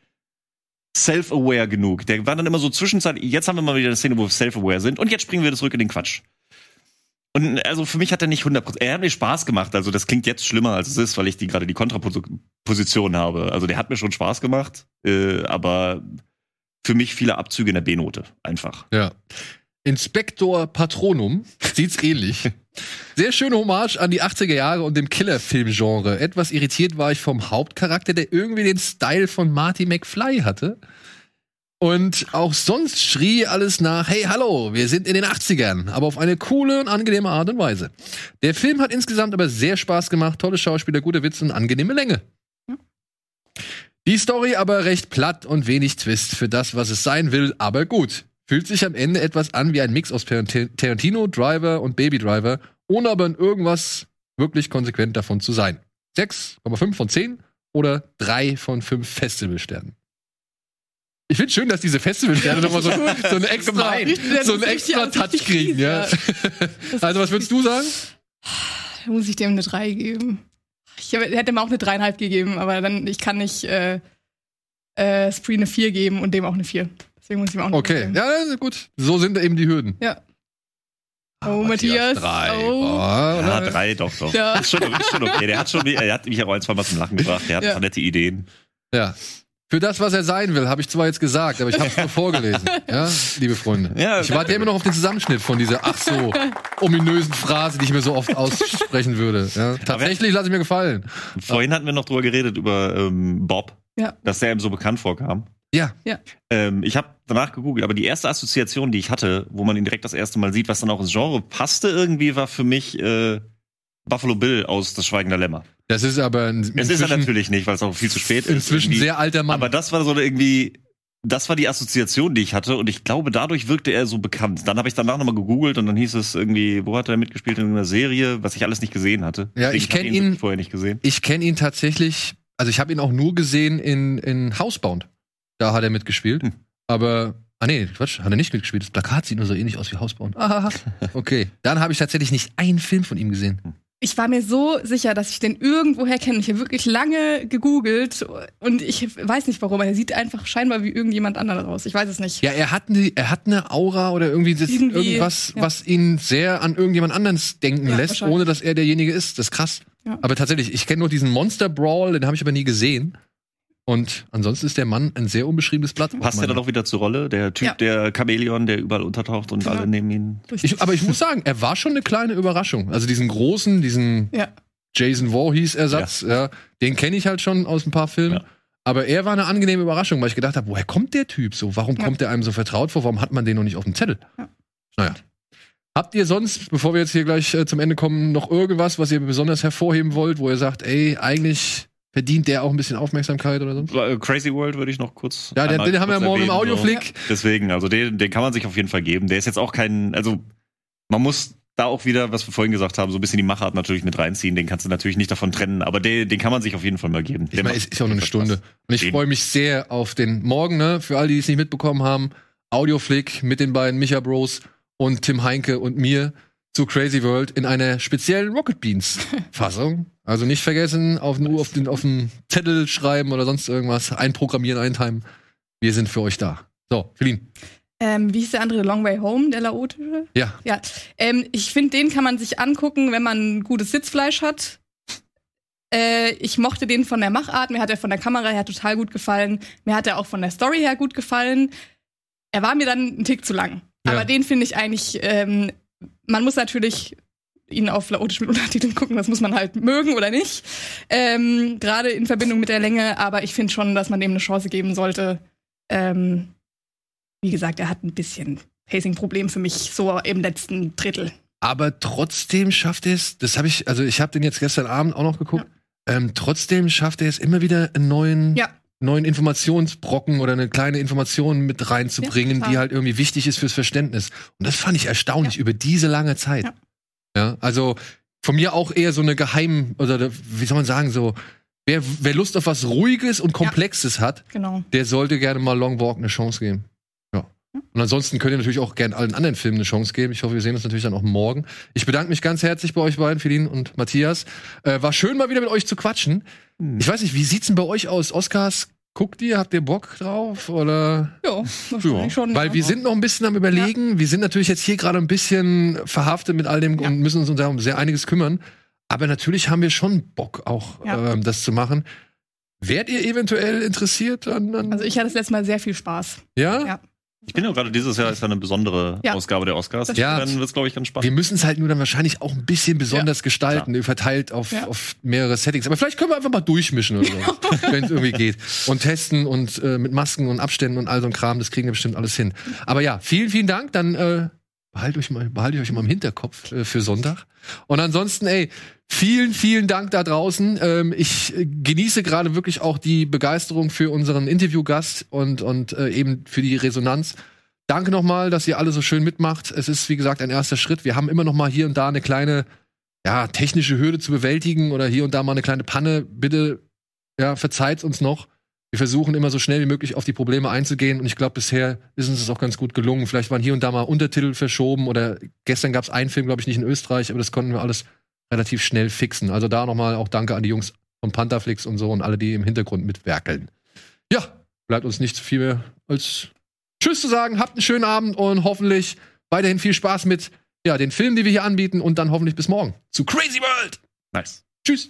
self-aware genug. Der war dann immer so zwischenzeitlich, jetzt haben wir mal wieder eine Szene, wo wir self-aware sind und jetzt springen wir zurück in den Quatsch. Und also für mich hat er nicht 100%, er hat mir Spaß gemacht, also das klingt jetzt schlimmer als es ist, weil ich die gerade die Kontraposition habe. Also der hat mir schon Spaß gemacht, äh, aber für mich viele Abzüge in der B-Note, einfach. Ja. Inspektor Patronum sieht's ähnlich. Sehr schöne Hommage an die 80er Jahre und dem Killerfilm-Genre. Etwas irritiert war ich vom Hauptcharakter, der irgendwie den Style von Marty McFly hatte. Und auch sonst schrie alles nach, hey, hallo, wir sind in den 80ern, aber auf eine coole und angenehme Art und Weise. Der Film hat insgesamt aber sehr Spaß gemacht, tolle Schauspieler, gute Witze und angenehme Länge. Die Story aber recht platt und wenig Twist für das, was es sein will, aber gut. Fühlt sich am Ende etwas an wie ein Mix aus Tarant- Tarantino, Driver und Baby Driver, ohne aber in irgendwas wirklich konsequent davon zu sein. 6,5 von 10 oder 3 von 5 Festivalsternen. Ich finde schön, dass diese Festivalsterne nochmal so, <laughs> so eine extra, Gemein. so einen extra Touch kriegen, ja. <laughs> Also, was würdest du sagen? Da muss ich dem eine 3 geben. Ich hätte ihm auch eine 3,5 gegeben, aber dann, ich kann nicht äh, äh, Spree eine 4 geben und dem auch eine 4. Deswegen muss ich ihm auch noch Okay, ja, gut. So sind eben die Hürden. Ja. Ah, Oh, Matthias. Drei. Oh. Oh, Ja, drei, doch, doch. Ja. Ist, schon, ist schon okay. Der hat, schon, er hat mich auch ein, zwei Mal zum Lachen gebracht. Der hat ja. nette Ideen. ja. Für das, was er sein will, habe ich zwar jetzt gesagt, aber ich habe es nur vorgelesen. <laughs> Ja, liebe Freunde. Ja, ich warte immer noch auf den Zusammenschnitt von dieser ach so ominösen Phrase, die ich mir so oft aussprechen würde. Ja, tatsächlich lasse ich mir gefallen. Vorhin hatten wir noch drüber geredet, über ähm, Bob, Ja. dass der ihm so bekannt vorkam. Ja, Ähm, ich habe danach gegoogelt, aber die erste Assoziation, die ich hatte, wo man ihn direkt das erste Mal sieht, was dann auch ins Genre passte, irgendwie war für mich äh, Buffalo Bill aus Das Schweigen der Lämmer. das ist aber ein, Es ist er natürlich nicht, weil es auch viel zu spät ist. inzwischen irgendwie. sehr alter Mann. Aber das war so irgendwie, das war die Assoziation, die ich hatte und ich glaube, dadurch wirkte er so bekannt. Dann habe ich danach nochmal gegoogelt und dann hieß es irgendwie, wo hat er mitgespielt in einer Serie, was ich alles nicht gesehen hatte. Ja, Deswegen, ich kenn hab ihn- wirklich vorher nicht gesehen. Ich kenne ihn tatsächlich, also ich habe ihn auch nur gesehen in, in Housebound. Da hat er mitgespielt. Hm. Aber, ah nee, Quatsch, hat er nicht mitgespielt. Das Plakat sieht nur so ähnlich aus wie Housebound. Ah, <laughs> okay. Dann habe ich tatsächlich nicht einen Film von ihm gesehen. Ich war mir so sicher, dass ich den irgendwoher kenne. Ich habe wirklich lange gegoogelt und ich weiß nicht warum. Er sieht einfach scheinbar wie irgendjemand anderes aus. Ich weiß es nicht. Ja, er hat, eine, er hat eine Aura oder irgendwie, Irgendwie, irgendwas, ja. was ihn sehr an irgendjemand anderes denken Ja, lässt, ohne dass er derjenige ist. Das ist krass. Ja. Aber tatsächlich, ich kenne nur diesen Monster Brawl, den habe ich aber nie gesehen. Und ansonsten ist der Mann ein sehr unbeschriebenes Blatt. Passt er dann auch wieder zur Rolle? Der Typ, Ja. der Chamäleon, der überall untertaucht und Ja. alle nehmen ihn. Ich, aber ich muss sagen, er war schon eine kleine Überraschung. Also diesen großen, diesen Ja. Jason Voorhees Ersatz, ja. den kenne ich halt schon aus ein paar Filmen. Ja. Aber er war eine angenehme Überraschung, weil ich gedacht habe, woher kommt der Typ so? Warum Ja. kommt der einem so vertraut vor? Warum hat man den noch nicht auf dem Zettel? Ja. Naja. Habt ihr sonst, bevor wir jetzt hier gleich äh, zum Ende kommen, noch irgendwas, was ihr besonders hervorheben wollt, wo ihr sagt, ey, eigentlich verdient der auch ein bisschen Aufmerksamkeit oder sonst? Äh, Crazy World würde ich noch kurz. Ja, den, den haben wir kurz morgen im erwähnen, Audioflick. So. Deswegen, also den, den kann man sich auf jeden Fall geben. Der ist jetzt auch kein, also man muss da auch wieder, was wir vorhin gesagt haben, so ein bisschen die Machart natürlich mit reinziehen. Den kannst du natürlich nicht davon trennen, aber den, den kann man sich auf jeden Fall mal geben. Ich meine, es ist ja auch nur eine Stunde. Und ich freue mich sehr auf den Morgen, ne? Für alle, die es nicht mitbekommen haben. Audioflick mit den beiden Micha Bros und Tim Heinke und mir zu Crazy World in einer speziellen Rocket Beans <laughs> Fassung. Also nicht vergessen, auf, nur auf den, auf den Zettel schreiben oder sonst irgendwas. Einprogrammieren, eintimen. Wir sind für euch da. So, Feline. Ähm, wie hieß der andere? Long Way Home, der laotische? Ja. Ja. Ähm, ich finde, den kann man sich angucken, wenn man gutes Sitzfleisch hat. Äh, ich mochte den von der Machart, mir hat er von der Kamera her total gut gefallen. Mir hat er auch von der Story her gut gefallen. Er war mir dann ein Tick zu lang. Ja. Aber den finde ich eigentlich, ähm, man muss natürlich ihn auf laotisch mit Untertiteln gucken, das muss man halt mögen oder nicht. Ähm, Gerade in Verbindung mit der Länge, aber ich finde schon, dass man dem eine Chance geben sollte. Ähm, wie gesagt, er hat ein bisschen Pacing-Problem für mich, so im letzten Drittel. Aber trotzdem schafft er es, das habe ich, also ich habe den jetzt gestern Abend auch noch geguckt, ähm, trotzdem schafft er es immer wieder einen neuen, Ja. Neuen Informationsbrocken oder eine kleine Information mit reinzubringen, Ja, die halt irgendwie wichtig ist fürs Verständnis. Und das fand ich erstaunlich über diese lange Zeit. Ja. Ja, also von mir auch eher so eine Geheim, oder wie soll man sagen, so, wer, wer Lust auf was Ruhiges und Komplexes hat, Genau. der sollte gerne mal Long Walk eine Chance geben. Ja. Und ansonsten könnt ihr natürlich auch gerne allen anderen Filmen eine Chance geben. Ich hoffe, wir sehen uns natürlich dann auch morgen. Ich bedanke mich ganz herzlich bei euch beiden, Feline und Matthias. Äh, war schön, mal wieder mit euch zu quatschen. Ich weiß nicht, wie sieht's denn bei euch aus? Oscars, guckt ihr? Habt ihr Bock drauf? Oder? Ja, wahrscheinlich schon. Weil ja. wir sind noch ein bisschen am überlegen. Wir sind natürlich jetzt hier gerade ein bisschen verhaftet mit all dem Ja. und müssen uns um sehr einiges kümmern. Aber natürlich haben wir schon Bock, auch Ja. ähm, das zu machen. Wärt ihr eventuell interessiert an, an Also ich hatte das letzte Mal sehr viel Spaß. ja? Ja. Ich bin ja gerade dieses Jahr ist ja eine besondere Ja. Ausgabe der Oscars. Ja. Dann wird's, glaube ich, ganz Wir spannend. müssen es halt nur dann wahrscheinlich auch ein bisschen besonders gestalten, verteilt auf, Ja. auf mehrere Settings. Aber vielleicht können wir einfach mal durchmischen oder so, <laughs> wenn es irgendwie geht. Und testen und äh, mit Masken und Abständen und all so ein Kram, das kriegen wir bestimmt alles hin. Aber ja, vielen, vielen Dank. Dann äh, behalte euch mal, behalte ich euch mal im Hinterkopf äh, für Sonntag. Und ansonsten, ey, vielen, vielen Dank da draußen. Ähm, ich äh, genieße gerade wirklich auch die Begeisterung für unseren Interviewgast und, und äh, eben für die Resonanz. Danke nochmal, dass ihr alle so schön mitmacht. Es ist, wie gesagt, ein erster Schritt. Wir haben immer noch mal hier und da eine kleine, ja, technische Hürde zu bewältigen oder hier und da mal eine kleine Panne. Bitte, ja, verzeiht uns noch. Wir versuchen immer so schnell wie möglich auf die Probleme einzugehen und ich glaube, bisher ist uns das auch ganz gut gelungen. Vielleicht waren hier und da mal Untertitel verschoben oder gestern gab es einen Film, glaube ich, nicht in Österreich, aber das konnten wir alles relativ schnell fixen. Also da nochmal auch danke an die Jungs von Pantherflix und so und alle, die im Hintergrund mitwerkeln. Ja, bleibt uns nicht viel mehr als Tschüss zu sagen. Habt einen schönen Abend und hoffentlich weiterhin viel Spaß mit ja, den Filmen, die wir hier anbieten und dann hoffentlich bis morgen zu Crazy World. Nice. Tschüss.